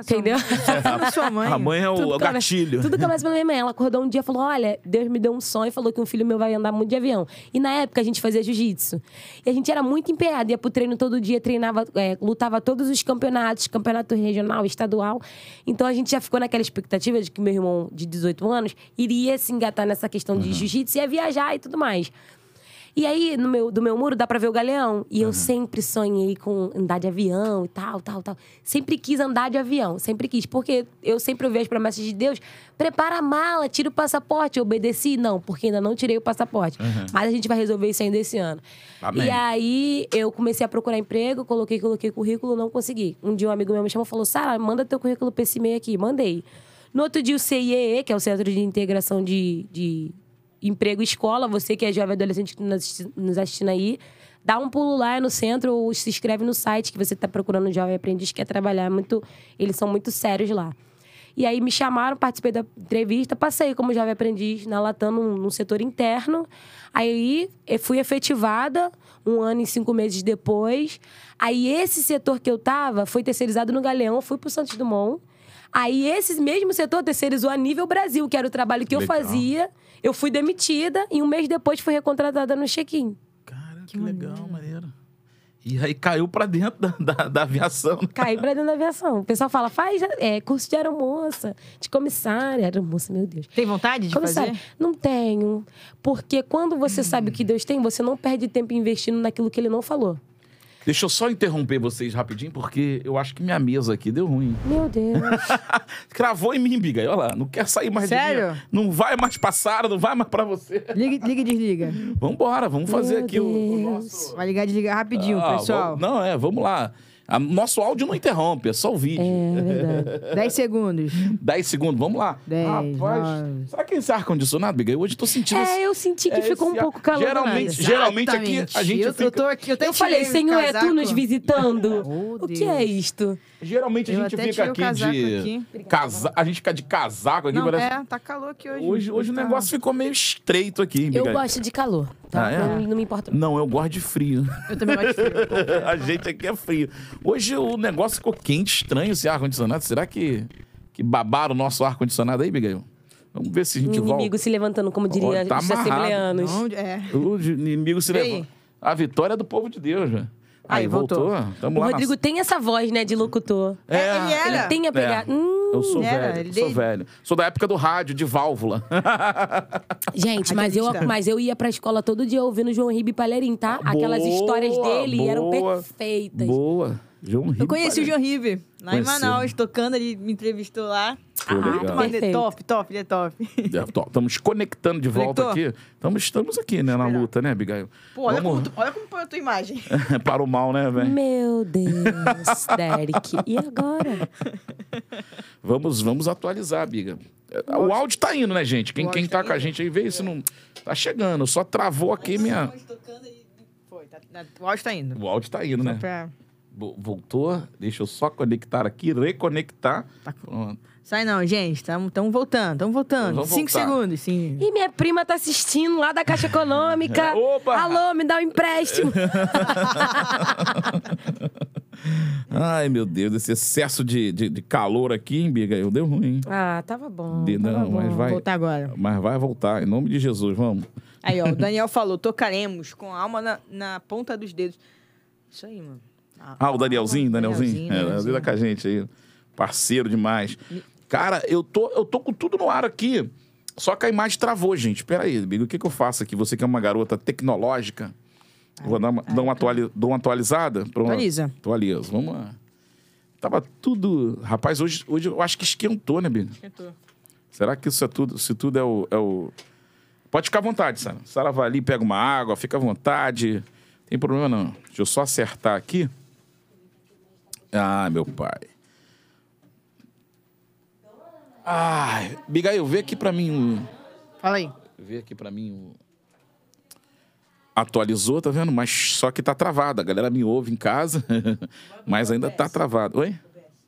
Entendeu? mãe- Sua mãe. A mãe é o, Tudo gatilho. Tudo começa pela minha mãe. Ela acordou um dia e falou: Olha, Deus me deu um sonho e falou que um filho meu vai andar muito de avião. E na época a gente fazia jiu-jitsu. E a gente era muito empenhado, ia pro treino todo dia, treinava, é, lutava todos os campeonatos, campeonato regional, estadual. Então a gente já ficou naquela expectativa de que meu irmão de 18 anos iria se engatar nessa questão de jiu-jitsu e ia viajar e tudo mais. E aí, no meu, do meu muro, dá pra ver o galeão. E eu sempre sonhei com andar de avião e tal, tal, tal. Sempre quis andar de avião, sempre quis. Porque eu sempre ouvi as promessas de Deus. Prepara a mala, tira o passaporte. Eu obedeci? Não, porque ainda não tirei o passaporte. Mas a gente vai resolver isso ainda esse ano. Amém. E aí, eu comecei a procurar emprego, coloquei, coloquei currículo, não consegui. Um dia um amigo meu me chamou e falou, Sara, manda teu currículo pra esse e-mail aqui. Mandei. No outro dia, o CIEE, que é o Centro de Integração de, de Emprego e Escola, você que é jovem adolescente que nos assisti- nos assistindo aí, dá um pulo lá no centro ou se inscreve no site que você está procurando um jovem aprendiz que quer trabalhar. Muito, eles são muito sérios lá. E aí me chamaram, participei da entrevista, passei como jovem aprendiz na Latam, num, num setor interno. Aí eh, fui efetivada um ano e cinco meses depois. Aí esse setor que eu tava foi terceirizado no Galeão, fui pro Santos Dumont. Aí esse mesmo setor terceirizou a nível Brasil, que era o trabalho que eu Legal. fazia. Eu fui demitida e um mês depois fui recontratada no check-in. Cara, que, legal, maneiro. E aí caiu pra dentro da, da, da aviação. né? Caí pra dentro da aviação. O pessoal fala, faz é, curso de aeromoça, de comissária. Aeromoça, meu Deus. Tem vontade de Comissária, fazer? não tenho. Porque quando você sabe o que Deus tem, você não perde tempo investindo naquilo que ele não falou. Deixa eu só interromper vocês rapidinho, porque eu acho que minha mesa aqui deu ruim. Meu Deus. Cravou em mim, biga. Olha lá, não quer sair mais de Sério? mim. Não vai mais pra Sara, não vai mais pra você. Liga, liga e desliga. Vambora, vamos fazer Meu aqui o, o nosso... Vai ligar e desligar rapidinho, Ah, pessoal. vamos- Não, é, vamos lá. A- nosso áudio não interrompe, é só o vídeo. É verdade. 10 segundos. 10 segundos, vamos lá. Dez, Rapaz, nove. será que é esse ar-condicionado, biga? Hoje eu tô sentindo... esse- É, eu senti que é ficou um ar- pouco calor. Geralmente, geralmente aqui a gente eu, fica... eu tô aqui, eu até Eu falei, Senhor, é tu nos visitando? Oh, o que é isto? Geralmente a Eu gente até fica o aqui de... aqui. Casa... A gente fica de casaco aqui. Não, parece- é, tá calor aqui hoje. Hoje, hoje o tá- negócio ficou meio estreito aqui, Eu gosto de calor, tá? Ah, é? não, não me importa. Não, eu gosto de frio. Eu também gosto de frio. a gente aqui é frio. Hoje o negócio ficou quente, estranho esse ar-condicionado. Será que, que babaram o nosso ar-condicionado aí, Miguel? Vamos ver se a gente inimigo volta. se levantando, como diria Olha, tá os assembleanos. Onde? É. O inimigo se E aí? levanta. A vitória é do povo de Deus, velho. Aí, Aí, voltou. voltou. O lá Rodrigo na... tem essa voz, né, de locutor. É, ele era. Ele tem a pegar. É. Hum, Eu sou Era, velho, ele sou velho. Sou da época do rádio, de válvula. Gente, mas eu, mas eu ia pra escola todo dia ouvindo João Ribe Palherim, tá? Aquelas Boa, histórias dele eram boa, perfeitas. Boa. João Ribeiro. Eu conheci o João Rive lá em Conheceu. Manaus, tocando, ele me entrevistou lá. Pô. Muito maneiro. Perfeito. Top, top, ele é top. Estamos conectando de volta Conectou? aqui. Estamos, estamos aqui, né, na luta, né, Abigail? Pô, olha, Vamos- como, tu- olha como põe a tua imagem. Para o mal, né, velho? Meu Deus, Derek. E agora? Vamos, vamos atualizar, Biga. O áudio tá indo, né, gente? Quem, quem tá tá com a gente aí, vê se não. Tá chegando. Só travou aqui minha. tocando e foi. Tá, o áudio tá indo. O áudio tá indo, né? Pra- Voltou. Deixa eu só conectar aqui, reconectar. Tá Pronto. Sai não, gente. Estamos voltando, estamos voltando. Vamos Cinco voltar. segundos, sim. E minha prima tá assistindo lá da Caixa Econômica. Opa! Alô, me dá um empréstimo. Ai, meu Deus, esse excesso de, de, de calor aqui, hein, Biga? Eu deu ruim. ah, tava bom. De- tava não, bom. mas vai. Voltar agora. Mas vai voltar, em nome de Jesus, vamos. Aí, ó, o Daniel falou: tocaremos com a alma na, na ponta dos dedos. Isso aí, mano. Ah, o Danielzinho, Danielzinho. Danielzinho, É, Danielzinho. tá com a gente aí. Parceiro demais. Cara, eu tô, eu tô com tudo no ar aqui. Só que a imagem travou, gente. Pera aí, amigo. O que, que eu faço aqui? Você que é uma garota tecnológica. Vou dar uma, dar uma, atuali- dou uma atualizada? Pronto. Atualiza. Atualiza. Vamos lá. Tava tudo. Rapaz, hoje, hoje eu acho que esquentou, né, Biga? Será que isso é tudo? Se tudo é o, é o. Pode ficar à vontade, Sara. Sara vai ali, pega uma água, fica à vontade. Tem problema não. Deixa eu só acertar aqui. Ah, meu pai. Ai, Bigail, vê aqui pra mim o. Fala aí. Vê aqui pra mim o. Atualizou, tá vendo? Mas só que tá travado. A galera me ouve em casa, mas ainda tá travado. Oi?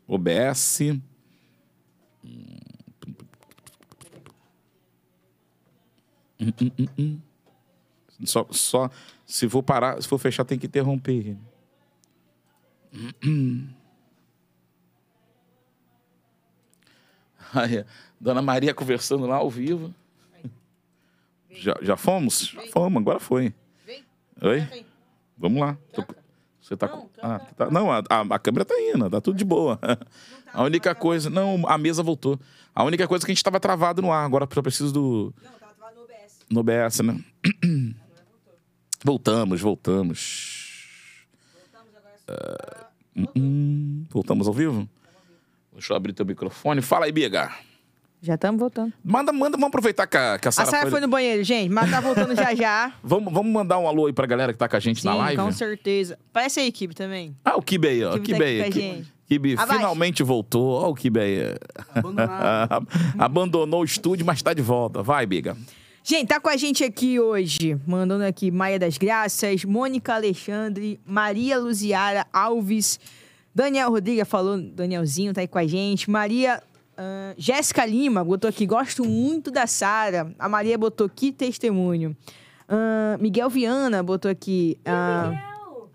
OBS. Hum, hum, hum. Só, só se for parar, se for fechar, tem que interromper. Dona Maria conversando lá ao vivo. Já, já fomos? Já fomos, agora foi. Vem. Oi? Vamos lá. Você tá com. Ah, tá- Não, a, a, câmera tá indo, tá tudo de boa. A única coisa. Não, a mesa voltou. A única coisa é que a gente tava travado no ar. Agora só preciso do. Não, tava no OBS. No OBS, né? Voltamos, voltamos. Ah, hum, hum, voltamos ao vivo? Deixa eu abrir teu microfone. Fala aí, Biga. Já estamos voltando. Manda, manda, vamos aproveitar que a, que a A Sara foi... foi no banheiro, gente, mas tá voltando já já. Vamos, vamos mandar um alô aí pra galera que tá com a gente Sim, na live? com certeza. Parece a equipe também. Ah, o Kibe aí, ó. Kibe tá Kibe aí. Kibe finalmente voltou. Ó o Kibe aí. Abandonou o estúdio, mas tá de volta. Vai, Biga. Gente, tá com a gente aqui hoje, mandando aqui Maia das Graças, Mônica Alexandre, Maria Luziara Alves, Daniel Rodrigues falou, Danielzinho tá aí com a gente, Maria ah, Jéssica Lima botou aqui, gosto muito da Sara. A Maria botou que testemunho. Ah, Miguel Viana botou aqui. ah,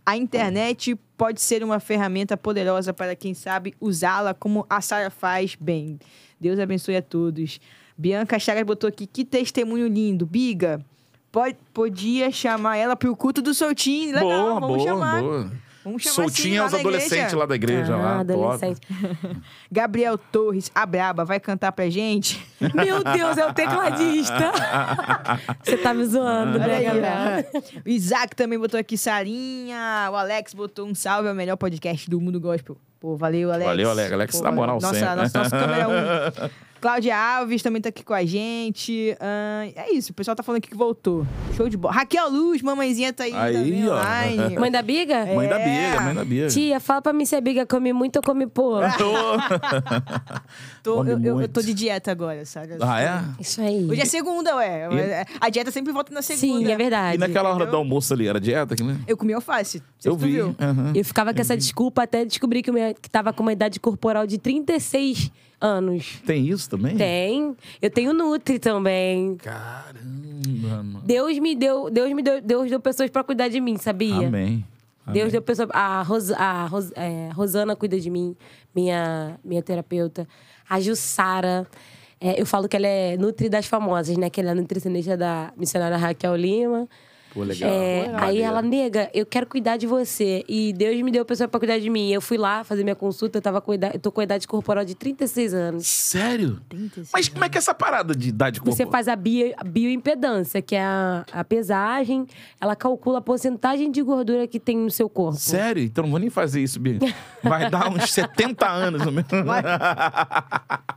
a internet pode ser uma ferramenta poderosa para quem sabe usá-la como a Sara faz bem. Deus abençoe a todos. Bianca Chagas botou aqui, que testemunho lindo. Biga, pode, podia chamar ela pro culto do Soltinho. Legal, boa, vamos boa, chamar. boa. Vamos chamar Soltinha sim, lá os adolescentes lá da igreja. Ah, lá, top. adolescente. Gabriel Torres, a braba, vai cantar pra gente? Meu Deus, é o tecladista. Você tá me zoando, né, Gabriel? O Isaac também botou aqui Sarinha. O Alex botou um salve ao melhor podcast do mundo gospel. Pô, valeu, Alex. Valeu, Alex. Alex, Pô, na moral, nossa, sempre. nossa, nossa câmera um. Cláudia Alves também tá aqui com a gente. Ah, é isso, o pessoal tá falando aqui que voltou. Show de bola. Raquel Luz, mamãezinha tá aí, Aí, ó. online. Mãe da Biga? Mãe da É. Biga, mãe da Biga. Tia, fala pra mim se a Biga come muito ou come pouco. Tô- Come eu, eu- eu tô de dieta agora, sabe? ah, é? Isso aí. Hoje é segunda, ué. A dieta sempre volta na segunda. Sim, é verdade. E naquela hora entendeu? do almoço ali, era dieta? aqui, né? Eu comi alface. Eu vi. viu. aham. Eu ficava com essa desculpa até descobrir que, eu me- que tava com uma idade corporal de 36 anos. Tem isso também? Tem. Eu tenho Nutri também. Caramba, mano. Deus me deu, Deus me deu, Deus deu pessoas pra cuidar de mim, sabia? Amém. Deus Amém. deu pessoas. A, Ros, a Ros- é, Rosana cuida de mim, minha, minha terapeuta. A Jussara. é, eu falo que ela é Nutri das famosas, né? Que ela é nutricionista da missionária Raquel Lima. Pô, legal. É, Pô, aí ela, nega, eu quero cuidar de você. E Deus me deu pessoa pra cuidar de mim. Eu fui lá fazer minha consulta, eu, tava com idade, eu tô com a idade corporal de 36 anos. Sério? 36 Mas como é que é essa parada de idade corporal? Você faz a, bio, a bioimpedância, que é a, a pesagem, ela calcula a porcentagem de gordura que tem no seu corpo. Sério? Então não vou nem fazer isso, Bia. Vai dar uns 70 anos no meu.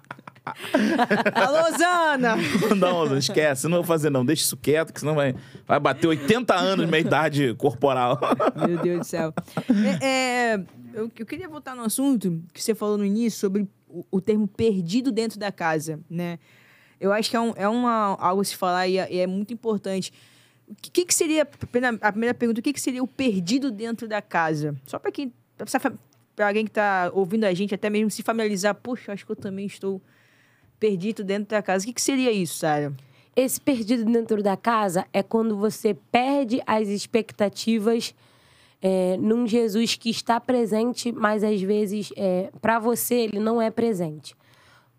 Alô, Zana! Não, não esquece, não vou fazer não. Deixa isso quieto, que senão vai, vai bater 80 anos minha idade corporal. Meu Deus do céu. É, é, eu, eu queria voltar no assunto que você falou no início sobre o, o termo perdido dentro da casa, né? Eu acho que é, um, é uma, algo a se falar e é, e é muito importante. O que, que, que seria, a primeira pergunta, o que, que seria o perdido dentro da casa? Só para quem, para alguém que está ouvindo a gente, até mesmo se familiarizar, poxa, acho que eu também estou perdido dentro da casa. O que, que seria isso, Sara? Esse perdido dentro da casa é quando você perde as expectativas é, num Jesus que está presente, mas às vezes é, para você ele não é presente.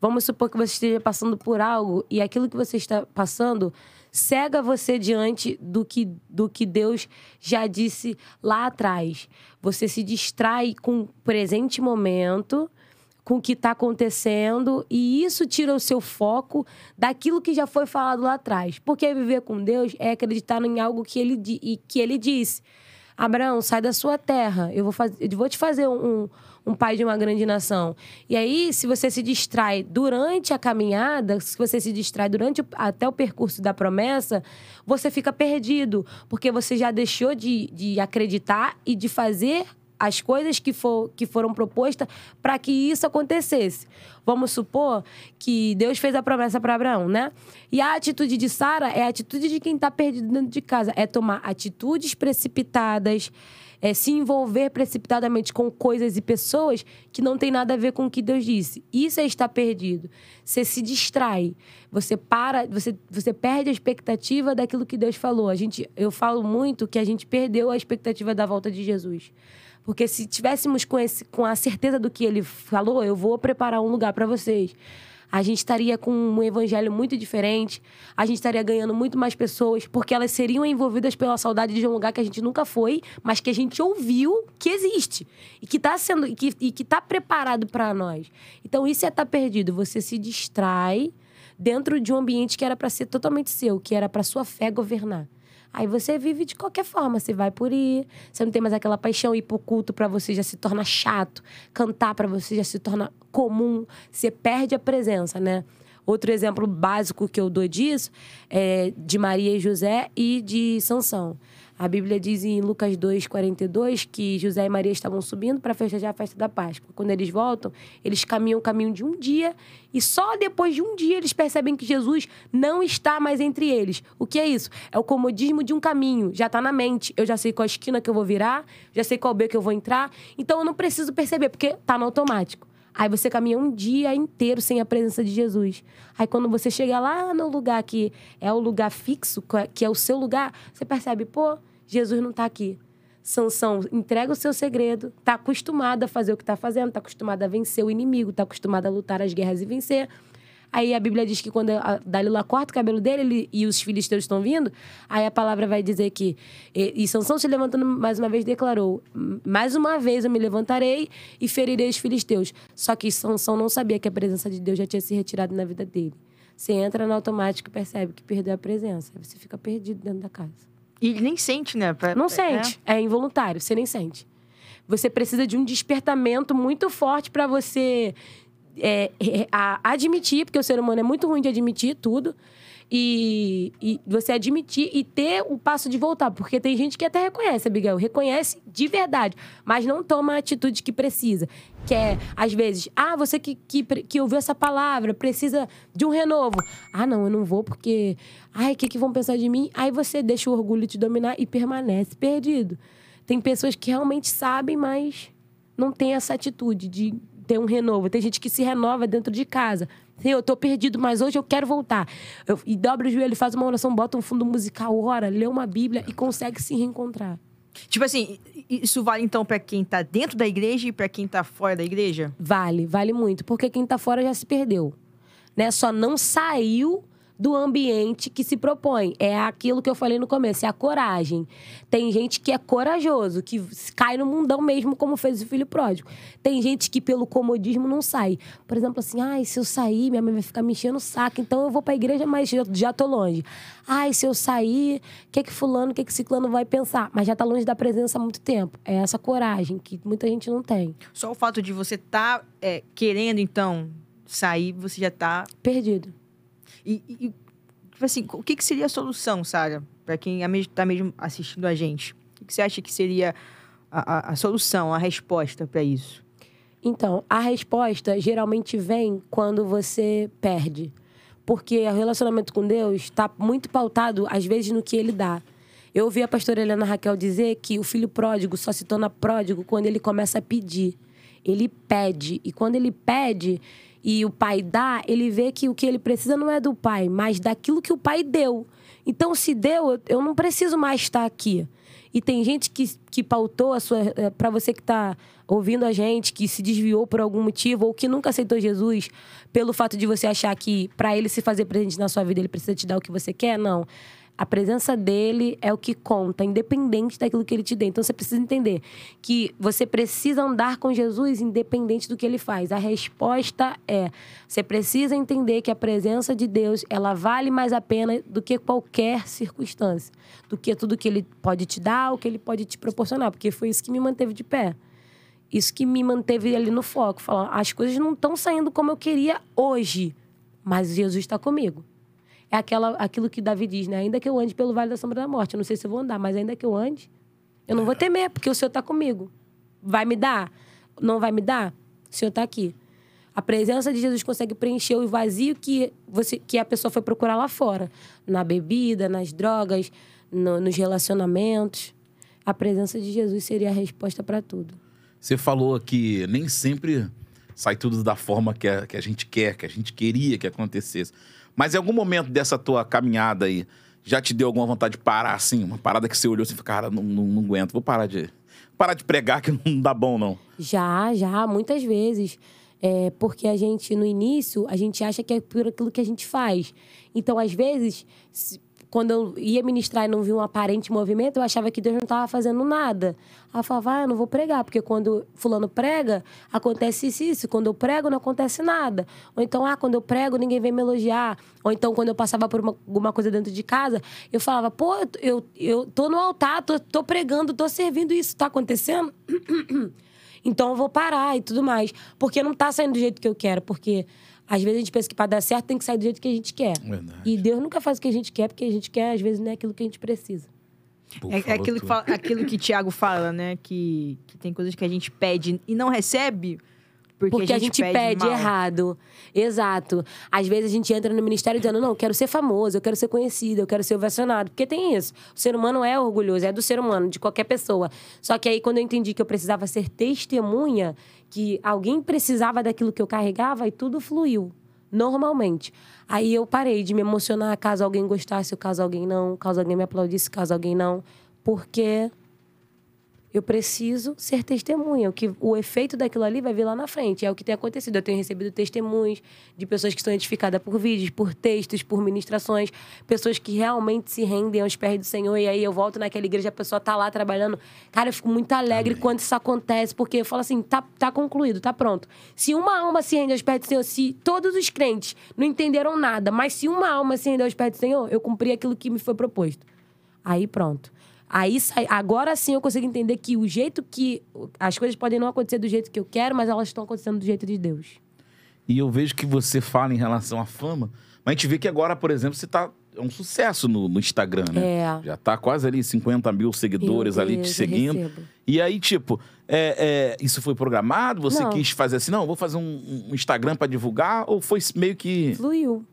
Vamos supor que você esteja passando por algo e aquilo que você está passando cega você diante do que, do que Deus já disse lá atrás. Você se distrai com o presente momento, com o que está acontecendo, e isso tira o seu foco daquilo que já foi falado lá atrás. Porque viver com Deus é acreditar em algo que ele, que ele disse. Abraão, sai da sua terra. Eu vou, faz... eu vou te fazer um, um pai de uma grande nação. E aí, se você se distrai durante a caminhada, se você se distrai durante até o percurso da promessa, você fica perdido. Porque você já deixou de, de acreditar e de fazer as coisas que, for, que foram propostas para que isso acontecesse. Vamos supor que Deus fez a promessa para Abraão, né? E a atitude de Sara é a atitude de quem está perdido dentro de casa. É tomar atitudes precipitadas, é se envolver precipitadamente com coisas e pessoas que não tem nada a ver com o que Deus disse. Isso é estar perdido. Você se distrai. Você para, você, você perde a expectativa daquilo que Deus falou. A gente, eu falo muito que a gente perdeu a expectativa da volta de Jesus. Porque se tivéssemos com, esse, com a certeza do que ele falou, eu vou preparar um lugar para vocês. A gente estaria com um evangelho muito diferente, a gente estaria ganhando muito mais pessoas, porque elas seriam envolvidas pela saudade de um lugar que a gente nunca foi, mas que a gente ouviu que existe e que está sendo e que, e que tá preparado para nós. Então isso é estar perdido. Você se distrai dentro de um ambiente que era para ser totalmente seu, que era para sua fé governar. Aí você vive de qualquer forma, você vai por ir, você não tem mais aquela paixão, ir pro culto pra você já se torna chato, cantar pra você já se torna comum, você perde a presença, né? Outro exemplo básico que eu dou disso é de Maria e José e de Sansão. A Bíblia diz em Lucas 2, 42 que José e Maria estavam subindo para festejar a festa da Páscoa. Quando eles voltam, eles caminham o caminho de um dia e só depois de um dia eles percebem que Jesus não está mais entre eles. O que é isso? É o comodismo de um caminho. Já está na mente. Eu já sei qual esquina que eu vou virar, já sei qual beco que eu vou entrar. Então eu não preciso perceber, porque está no automático. Aí você caminha um dia inteiro sem a presença de Jesus. Aí quando você chega lá no lugar que é o lugar fixo, que é o seu lugar, você percebe, pô, Jesus não está aqui. Sansão entrega o seu segredo, está acostumado a fazer o que está fazendo, está acostumado a vencer o inimigo, está acostumado a lutar as guerras e vencer. Aí a Bíblia diz que quando Dalila corta o cabelo dele ele, e os filisteus estão vindo, aí a palavra vai dizer que. E, e Sansão se levantando mais uma vez declarou: Mais uma vez eu me levantarei e ferirei os filisteus. Só que Sansão não sabia que a presença de Deus já tinha se retirado na vida dele. Você entra no automático e percebe que perdeu a presença. Você fica perdido dentro da casa. E nem sente, né? Pra, não sente. É. é involuntário, você nem sente. Você precisa de um despertamento muito forte para você é, é, admitir, porque o ser humano é muito ruim de admitir tudo e, e, você admitir e ter o passo de voltar. Porque tem gente que até reconhece, Abigail, reconhece de verdade, mas não toma a atitude que precisa. Que é, às vezes, ah, você que, que, que ouviu essa palavra precisa de um renovo. Ah, não, eu não vou porque. Ai, o que, que vão pensar de mim? Aí você deixa o orgulho te dominar e permanece perdido. Tem pessoas que realmente sabem, mas não tem essa atitude de ter um renovo. Tem gente que se renova dentro de casa. Eu tô perdido, mas hoje eu quero voltar. Eu, e dobra o joelho, faz uma oração, bota um fundo musical, ora, lê uma Bíblia e consegue se reencontrar. Tipo assim, isso vale então para quem tá dentro da igreja e para quem tá fora da igreja? Vale, vale muito, porque quem tá fora já se perdeu. Né? Só não saiu do ambiente que se propõe. É aquilo que eu falei no começo, é a coragem. Tem gente que é corajoso, que cai no mundão mesmo, como fez o filho pródigo. Tem gente que, pelo comodismo, não sai. Por exemplo, assim, ai, se eu sair, minha mãe vai ficar me enchendo o saco, então eu vou pra igreja, mas já, já tô longe. Ai, se eu sair, o que que fulano, o que que ciclano vai pensar? Mas já tá longe da presença há muito tempo. É essa coragem que muita gente não tem. Só o fato de você estar tá, é, querendo, então, sair, você já tá... Perdido. E, e tipo assim, o que, que seria a solução, Sara, para quem está mesmo assistindo a gente? O que você acha que seria a, a, a solução, a resposta para isso? Então, a resposta geralmente vem quando você perde. Porque o relacionamento com Deus está muito pautado, às vezes, no que ele dá. Eu ouvi a pastora Helena Raquel dizer que o filho pródigo só se torna pródigo quando ele começa a pedir. Ele pede. E quando ele pede, e o pai dá, ele vê que o que ele precisa não é do pai, mas daquilo que o pai deu. Então, se deu, eu não preciso mais estar aqui. E tem gente que, que pautou a sua. Eh, Para você que está ouvindo a gente, que se desviou por algum motivo, ou que nunca aceitou Jesus, pelo fato de você achar que para ele se fazer presente na sua vida, ele precisa te dar o que você quer, não. A presença dele é o que conta, independente daquilo que ele te dê. Então você precisa entender que você precisa andar com Jesus independente do que ele faz. A resposta é: você precisa entender que a presença de Deus, ela vale mais a pena do que qualquer circunstância, do que tudo que ele pode te dar, o que ele pode te proporcionar, porque foi isso que me manteve de pé. Isso que me manteve ali no foco, falar, as coisas não estão saindo como eu queria hoje, mas Jesus está comigo é aquela, aquilo que Davi diz, né? Ainda que eu ande pelo vale da sombra da morte, eu não sei se eu vou andar, mas ainda que eu ande, eu não vou temer, porque o Senhor está comigo. Vai me dar? Não vai me dar? O Senhor está aqui. A presença de Jesus consegue preencher o vazio que, você, que a pessoa foi procurar lá fora. Na bebida, nas drogas, no, nos relacionamentos. A presença de Jesus seria a resposta para tudo. Você falou que nem sempre sai tudo da forma que a, que a gente quer, que a gente queria que acontecesse. Mas em algum momento dessa tua caminhada aí, já te deu alguma vontade de parar, assim? Uma parada que você olhou assim e cara, não, não, não aguento, vou parar de... Parar de pregar que não dá bom, não. Já, já, muitas vezes. É, porque a gente, no início, a gente acha que é por aquilo que a gente faz. Então, às vezes, quando eu ia ministrar e não via um aparente movimento, eu achava que Deus não estava fazendo nada. Aí eu falava, ah, eu não vou pregar, porque quando fulano prega, acontece isso, isso. Quando eu prego, não acontece nada. Ou então, ah, quando eu prego, ninguém vem me elogiar. Ou então, quando eu passava por uma, alguma coisa dentro de casa, eu falava, pô, eu, eu, eu tô no altar, tô, tô pregando, tô servindo, isso tá acontecendo? então eu vou parar e tudo mais. Porque não tá saindo do jeito que eu quero, porque às vezes a gente pensa que para dar certo tem que sair do jeito que a gente quer. Verdade. E Deus nunca faz o que a gente quer, porque a gente quer, às vezes, não é aquilo que a gente precisa. Pô, É, é aquilo, que fala, aquilo que Tiago fala, né? Que, que tem coisas que a gente pede e não recebe porque, Porque, a gente, pede, mal. errado. Exato. Às vezes a gente entra no ministério dizendo, não, eu quero ser famoso, eu quero ser conhecido, eu quero ser ovacionado. Porque tem isso. O ser humano é orgulhoso, é do ser humano, de qualquer pessoa. Só que aí, quando eu entendi que eu precisava ser testemunha, que alguém precisava daquilo que eu carregava, e tudo fluiu. Normalmente. Aí eu parei de me emocionar caso alguém gostasse, caso alguém não, caso alguém me aplaudisse, caso alguém não. Porque eu preciso ser testemunha. O, que, o efeito daquilo ali vai vir lá na frente. É o que tem acontecido. Eu tenho recebido testemunhos de pessoas que estão edificadas por vídeos, por textos, por ministrações, pessoas que realmente se rendem aos pés do Senhor. E aí eu volto naquela igreja, a pessoa tá lá trabalhando. Cara, eu fico muito alegre Amém. quando isso acontece, porque eu falo assim: tá, tá concluído, tá pronto. Se uma alma se rende aos pés do Senhor, se todos os crentes não entenderam nada, mas se uma alma se rende aos pés do Senhor, eu cumpri aquilo que me foi proposto. Aí pronto. Aí sai, agora sim eu consigo entender que o jeito que. As coisas podem não acontecer do jeito que eu quero, mas elas estão acontecendo do jeito de Deus. E eu vejo que você fala em relação à fama, mas a gente vê que agora, por exemplo, você tá. É um sucesso no, no Instagram, né? É. Já tá quase ali 50 mil seguidores Meu ali te Deus, seguindo. E aí, tipo, é, é, isso foi programado? Você Não. quis fazer assim, não, vou fazer um, um Instagram pra divulgar? Ou foi meio que. Fluiu.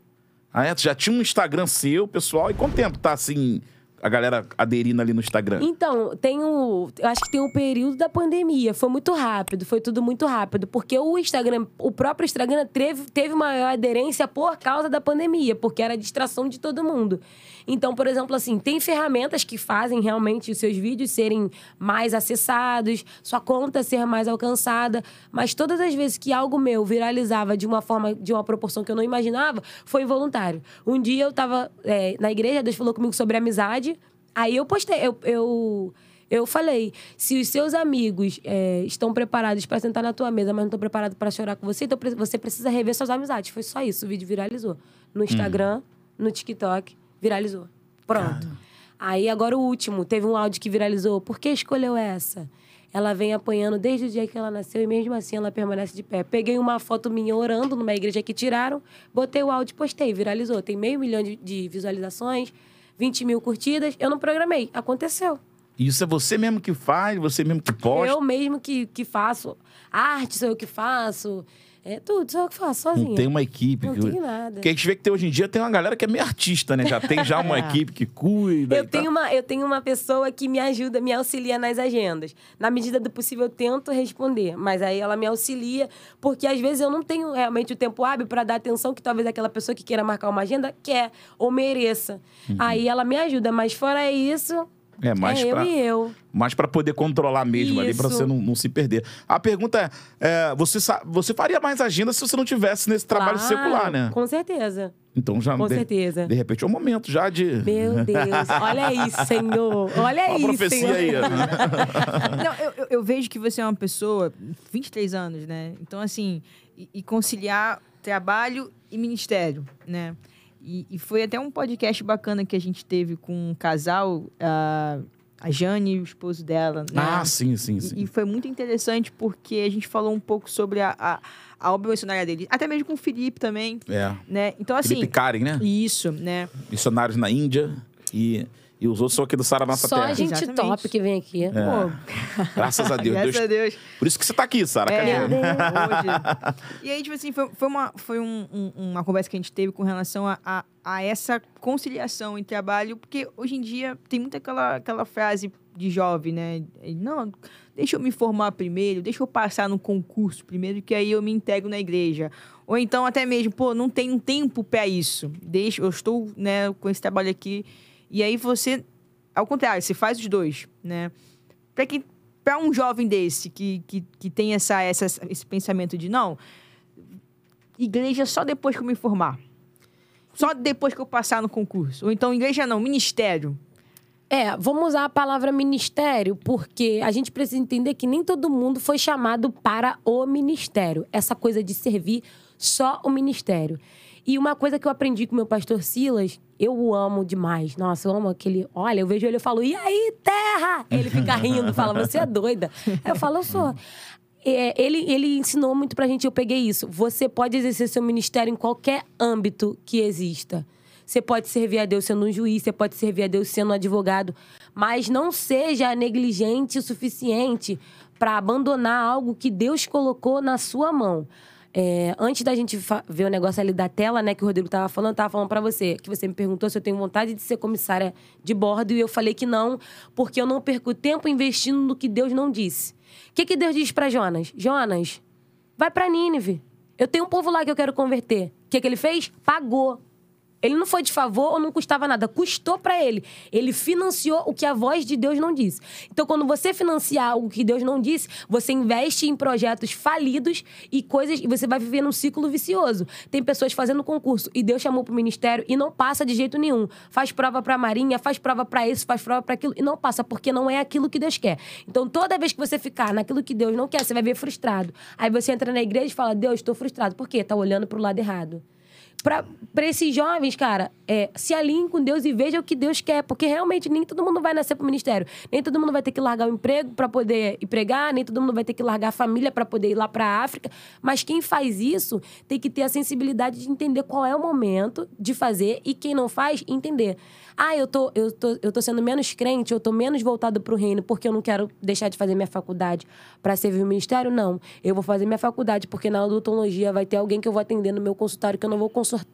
Ah, é? Tu já tinha um Instagram seu, pessoal, e quanto tempo tá assim, a galera aderindo ali no Instagram? Então, tem o. Eu acho que tem o período da pandemia. Foi muito rápido, foi tudo muito rápido. Porque o Instagram, o próprio Instagram teve, teve maior aderência por causa da pandemia, porque era distração de todo mundo. Então, por exemplo, assim, tem ferramentas que fazem realmente os seus vídeos serem mais acessados, sua conta ser mais alcançada. Mas todas as vezes que algo meu viralizava de uma forma, de uma proporção que eu não imaginava, foi involuntário. Um dia eu tava é, na igreja, Deus falou comigo sobre amizade. Aí eu postei, eu, eu, eu falei: se os seus amigos é, estão preparados para sentar na tua mesa, mas não estão preparados para chorar com você, então você precisa rever suas amizades. Foi só isso. O vídeo viralizou. No Instagram, no TikTok, viralizou. Pronto. Aí agora o último, teve um áudio que viralizou. Por que escolheu essa? Ela vem apanhando desde o dia que ela nasceu e mesmo assim ela permanece de pé. Peguei uma foto minha orando numa igreja que tiraram, botei o áudio e postei, viralizou. Tem meio milhão de, de visualizações, 20 mil curtidas. Eu não programei, aconteceu. Isso é você mesmo que faz, você mesmo que posta. Eu mesmo que, que faço. Arte sou eu que faço. É tudo, eu que faço, sozinha. Não tem uma equipe. Não que... tenho nada. Porque a gente vê que tem, hoje em dia tem uma galera que é meio artista, né? Já tem já uma É. equipe que cuida. Eu e tenho, uma, eu tenho uma pessoa que me ajuda, me auxilia nas agendas. Na medida do possível, eu tento responder, mas aí ela me auxilia, porque às vezes eu não tenho realmente o tempo hábil para dar atenção que talvez aquela pessoa que queira marcar uma agenda quer ou mereça. Aí ela me ajuda, mas fora isso, É mais é pra, eu e eu. mais pra poder controlar mesmo ali, pra Isso. você não, não se perder. A pergunta é, é, você, você faria mais agenda se você não tivesse nesse trabalho Claro, secular, né? Com certeza. Então já Com de, certeza. de repente é o momento já de Meu Deus, olha aí, Senhor. Olha uma aí, profecia Senhor. aí. né? Não, eu, eu- eu vejo que você é uma pessoa, 23 anos, né? Então, assim, e, e conciliar trabalho e ministério, né? E, e foi até um podcast bacana que a gente teve com um casal, a, a Jane e o esposo dela, né? Ah, sim, sim, E- sim. E, foi muito interessante porque a gente falou um pouco sobre a, a, a obra missionária dele. Até mesmo com o Felipe também, É. né? Então, assim... Felipe Karen, né? Isso, né? Missionários na Índia e, e os outros são aqui do Sara Nossa Só Terra. a gente Exatamente. top que vem aqui. Pô, Graças a Deus. graças Deus- a Deus. Por isso que você tá aqui, Sara. É, hoje. E aí, tipo assim, foi, foi, uma, foi um- um- uma conversa que a gente teve com relação a, a, a essa conciliação em trabalho, porque hoje em dia tem muita aquela, aquela frase de jovem, né? Não, deixa eu me formar primeiro, deixa eu passar no concurso primeiro, que aí eu me integro na igreja. Ou então até mesmo, pô, não tenho tempo para isso. Deixa, eu estou, né, com esse trabalho aqui. E aí você, ao contrário, você faz os dois, né? Para que para um jovem desse que, que, que tem essa, essa, esse pensamento de não, igreja só depois que eu me formar. só depois que eu passar no concurso? Ou então igreja não, ministério. É, vamos usar a palavra ministério, porque a gente precisa entender que nem todo mundo foi chamado para o ministério. Essa coisa de servir só o ministério. E uma coisa que eu aprendi com meu pastor Silas, eu o amo demais. Nossa, eu amo aquele. Olha, eu vejo ele e falo, e aí, terra? Ele fica rindo, fala, você é doida. Eu falo, eu sou. É, ele, ele ensinou muito pra gente, eu peguei isso. Você pode exercer seu ministério em qualquer âmbito que exista. Você pode servir a Deus sendo um juiz, você pode servir a Deus sendo um advogado, mas não seja negligente o suficiente para abandonar algo que Deus colocou na sua mão. É, antes da gente ver o negócio ali da tela, né, que o Rodrigo tava falando, tava falando para você, que você me perguntou se eu tenho vontade de ser comissária de bordo, e eu falei que não, porque eu não perco tempo investindo no que Deus não disse. O que, que Deus diz para Jonas? Jonas, vai para Nínive. Eu tenho um povo lá que eu quero converter. O que, que ele fez? Pagou. Ele não foi de favor ou não custava nada, custou para ele. Ele financiou o que a voz de Deus não disse. Então, quando você financia algo que Deus não disse, você investe em projetos falidos e coisas e você vai viver num ciclo vicioso. Tem pessoas fazendo concurso e Deus chamou pro ministério e não passa de jeito nenhum. Faz prova para marinha, faz prova para isso, faz prova para aquilo e não passa porque não é aquilo que Deus quer. Então, toda vez que você ficar naquilo que Deus não quer, você vai ver frustrado. Aí você entra na igreja e fala: "Deus, estou frustrado". Por quê? Tá olhando pro lado errado para esses jovens, cara, é, se alinhem com Deus e vejam o que Deus quer. Porque realmente nem todo mundo vai nascer pro ministério. Nem todo mundo vai ter que largar o emprego para poder ir pregar, nem todo mundo vai ter que largar a família para poder ir lá pra África. Mas quem faz isso tem que ter a sensibilidade de entender qual é o momento de fazer e quem não faz, entender. Ah, eu tô, eu tô, eu tô sendo menos crente, eu tô menos voltado pro reino porque eu não quero deixar de fazer minha faculdade para servir o ministério? Não. Eu vou fazer minha faculdade porque na odontologia vai ter alguém que eu vou atender no meu consultório que eu não vou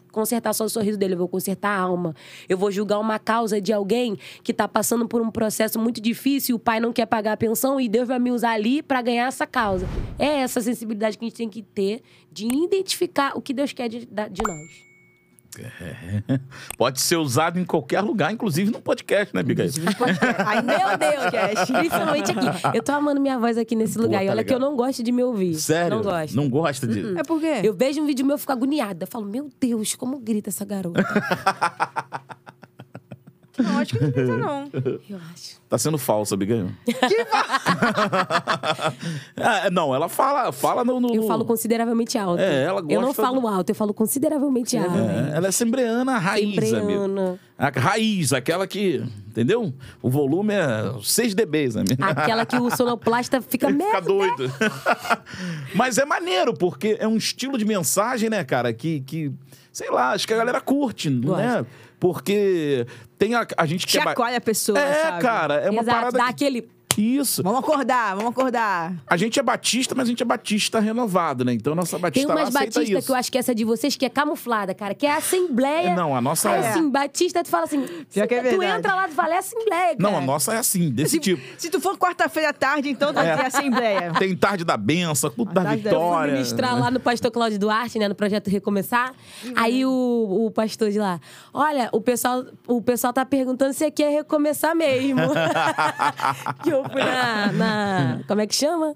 consertar só o sorriso dele, eu vou consertar a alma. Eu vou julgar uma causa de alguém que tá passando por um processo muito difícil, o pai não quer pagar a pensão e Deus vai me usar ali para ganhar essa causa. É essa sensibilidade que a gente tem que ter de identificar o que Deus quer de, de nós. É. Pode ser usado em qualquer lugar, inclusive no podcast, né, Biga? Ai, meu Deus, principalmente aqui. Eu tô amando minha voz aqui nesse Pô, lugar. Tá e olha legal. que eu não gosto de me ouvir. Sério? Não gosto. Não gosta de. Uh -uh. É por quê? Eu vejo um vídeo meu e fico agoniada. Eu falo, meu Deus, como grita essa garota. Não, acho que não grita, não. Eu acho. Tá sendo falsa, Abigail. Que é, Não, ela fala, fala no, no, Eu falo consideravelmente alto. É, ela gosta Eu não falo alto, eu falo consideravelmente alto. É, ela é sembreana raiz, Sembreana. A raiz, aquela que, entendeu? O volume é 6 dB, amigo. Aquela que o sonoplasta fica meio. Fica doido. Mas é maneiro, porque é um estilo de mensagem, né, cara, que, que sei lá, acho que a galera curte, Gosto. né? Porque tem a, a gente que Chacoalha a pessoa, É, sabe? cara, é uma Exato, parada... dá que... aquele... Isso. Vamos acordar, vamos acordar. A gente é batista, mas a gente é batista renovado, né? Então nossa batista Tem umas batistas que eu acho que essa de vocês que é camuflada, cara, que é a assembleia. É, não, a nossa é. assim, batista, tu fala assim. É tu verdade. entra lá, tu fala, é assembleia, cara. Não, a nossa é assim, desse Se, tipo. se tu for quarta-feira à tarde, então vai É. ter assembleia. Tem tarde da benção, culto da tarde da- Eu vitória. ministrar lá no pastor Cláudio Duarte, né, no projeto Recomeçar. Aí o, o pastor de lá, olha, o pessoal, o pessoal tá perguntando se aqui é recomeçar mesmo. que eu fui na, na- Como é que chama?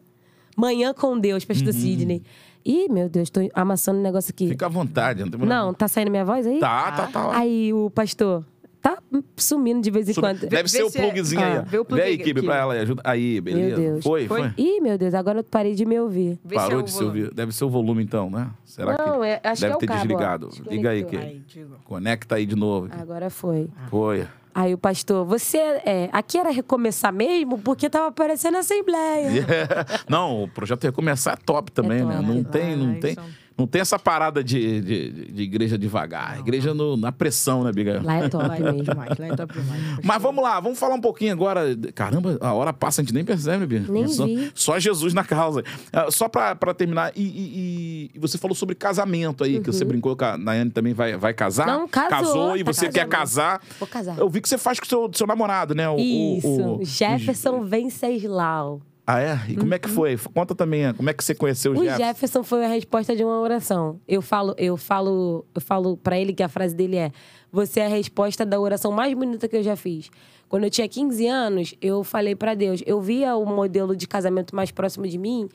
Manhã com Deus, pastor Sidney. Ih, meu Deus, tô amassando um negócio aqui. Fica à vontade, não tem problema. Não, tá saindo minha voz aí? Tá, tá, tá. lá. Aí o pastor tá sumindo de vez em quando. Deve Vê ser o se é- plugzinho aí. Ah, vê o plug Vê aí, equipe, aqui. pra ela. Ajuda. Aí, beleza. Deus. Foi, Foi? foi. Ih, meu Deus, agora eu parei de me ouvir. Vê Parou é o de se ouvir. Deve ser o volume, então, né? Será Não, que é- acho deve que é ter o cabo, desligado? Liga aí, que Ai, digo. conecta aí de novo. Agora foi. Foi. Aí o pastor, você é, aqui era recomeçar mesmo porque tava aparecendo assembleia. Não, o projeto Recomeçar é top também, É né? top. Não tem, não Ah, tem. Não tem essa parada de, de, de igreja devagar. Igreja no- na pressão, né, Biga? Lá é top mesmo. demais, lá é top demais. Mas vamos lá, vamos falar um pouquinho agora. Caramba, a hora passa, a gente nem percebe, né, Bia? Nem só, vi. só Jesus na causa. Ah, Só pra, pra terminar, e, e- e você falou sobre casamento aí, que você brincou que a Nayane também vai, vai casar. Uhum. Não, casou, Casou e tá você quer casando. casar. Vou casar. Eu vi que você faz com o seu, seu namorado, né? O, o- Isso. o- Jefferson Venceslau. Ah, é? E como é que foi? Conta também, como é que você conheceu o Uhum. O Jefferson? Jefferson foi a resposta de uma oração. Eu falo, eu falo, eu falo para ele que a frase dele é: "Você é a resposta da oração mais bonita que eu já fiz". Quando eu tinha 15 anos, eu falei para Deus, eu via o modelo de casamento mais próximo de mim,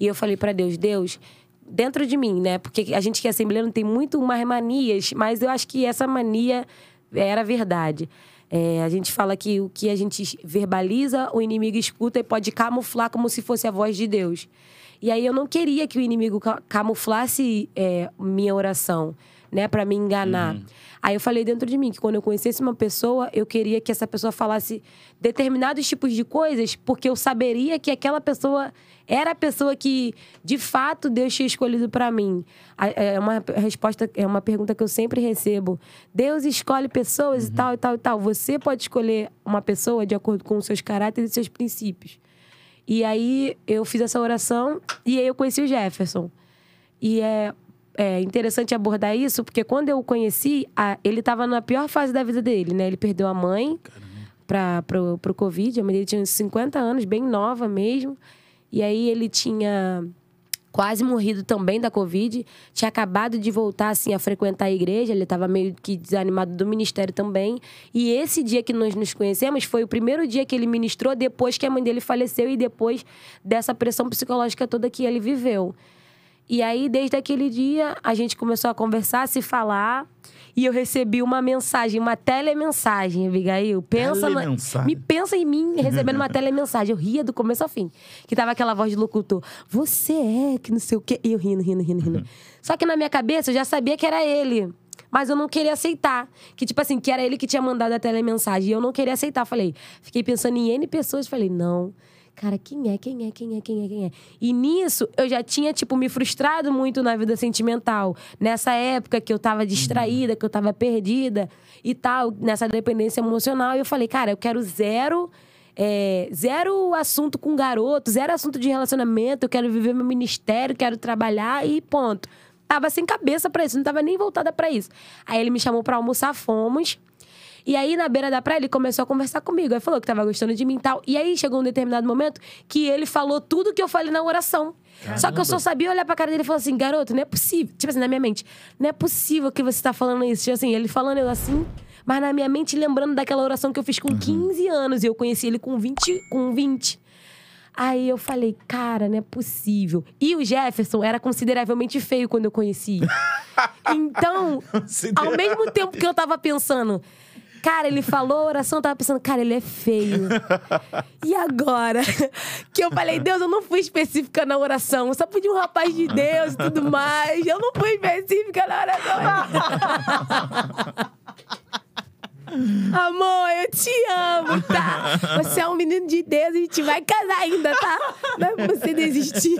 e eu falei para Deus: "Deus, dentro de mim, né? Porque a gente que é assembleano tem muito umas manias, mas eu acho que essa mania era verdade. É, a gente fala que o que a gente verbaliza, o inimigo escuta e pode camuflar como se fosse a voz de Deus. E aí eu não queria que o inimigo ca- camuflasse é, minha oração, né, para me enganar. Aí eu falei dentro de mim que quando eu conhecesse uma pessoa, eu queria que essa pessoa falasse determinados tipos de coisas, porque eu saberia que aquela pessoa era a pessoa que, de fato, Deus tinha escolhido para mim. A- É uma resposta, é uma pergunta que eu sempre recebo. Deus escolhe pessoas e tal, e tal, e tal. Você pode escolher uma pessoa de acordo com os seus caráteres e seus princípios. E aí eu fiz essa oração e aí eu conheci o Jefferson. E é, é interessante abordar isso, porque quando eu o conheci, a- ele estava na pior fase da vida dele, né? Ele perdeu a mãe para pro Covid. A mãe dele tinha uns 50 anos, bem nova mesmo. E aí ele tinha quase morrido também da Covid. Tinha acabado de voltar, assim, a frequentar a igreja. Ele estava meio que desanimado do ministério também. E esse dia que nós nos conhecemos foi o primeiro dia que ele ministrou depois que a mãe dele faleceu e depois dessa pressão psicológica toda que ele viveu. E aí, desde aquele dia, a gente começou a conversar, a se falar. E eu recebi uma mensagem, uma telemensagem, Abigail. Pensa na-? Me pensa em mim recebendo uma telemensagem. Eu ria do começo ao fim. Que tava aquela voz de locutor. Você é, que não sei o quê. E eu rindo, rindo, rindo, rindo. Só que na minha cabeça eu já sabia que era ele. Mas eu não queria aceitar. Que, tipo assim, que era ele que tinha mandado a telemensagem. E eu não queria aceitar. Falei, fiquei pensando em N pessoas. Falei, não. Cara, quem é? Quem é? Quem é? Quem é? Quem é? E nisso, eu já tinha, tipo, me frustrado muito na vida sentimental. Nessa época que eu tava distraída, que eu tava perdida e tal, nessa dependência emocional. E eu falei, cara, eu quero zero. é, zero assunto com garoto, zero assunto de relacionamento. Eu quero viver meu ministério, quero trabalhar e ponto. Tava sem cabeça pra isso, não tava nem voltada pra isso. Aí ele me chamou pra almoçar, fomos. E aí, na beira da praia, ele começou a conversar comigo. Aí falou que tava gostando de mim e tal. E aí, chegou um determinado momento que ele falou tudo que eu falei na oração. Só que eu só sabia olhar pra cara dele e falar assim, garoto, não é possível. Tipo assim, na minha mente, não é possível que você tá falando isso. Tipo assim, ele falando eu assim, mas na minha mente lembrando daquela oração que eu fiz com 15 anos. E eu conheci ele com 20. Com 20. Aí eu falei, cara, não é possível. E o Jefferson era consideravelmente feio quando eu conheci. Então, ao mesmo tempo que eu tava pensando, cara, ele falou a oração, eu tava pensando, cara, ele é feio. E agora? Que eu falei, Deus, eu não fui específica na oração. Eu só pedi um rapaz de Deus e tudo mais. Eu não fui específica na oração. Amor, eu te amo, tá? Você é um menino de Deus, a gente vai casar ainda, tá? Não é pra você desistir.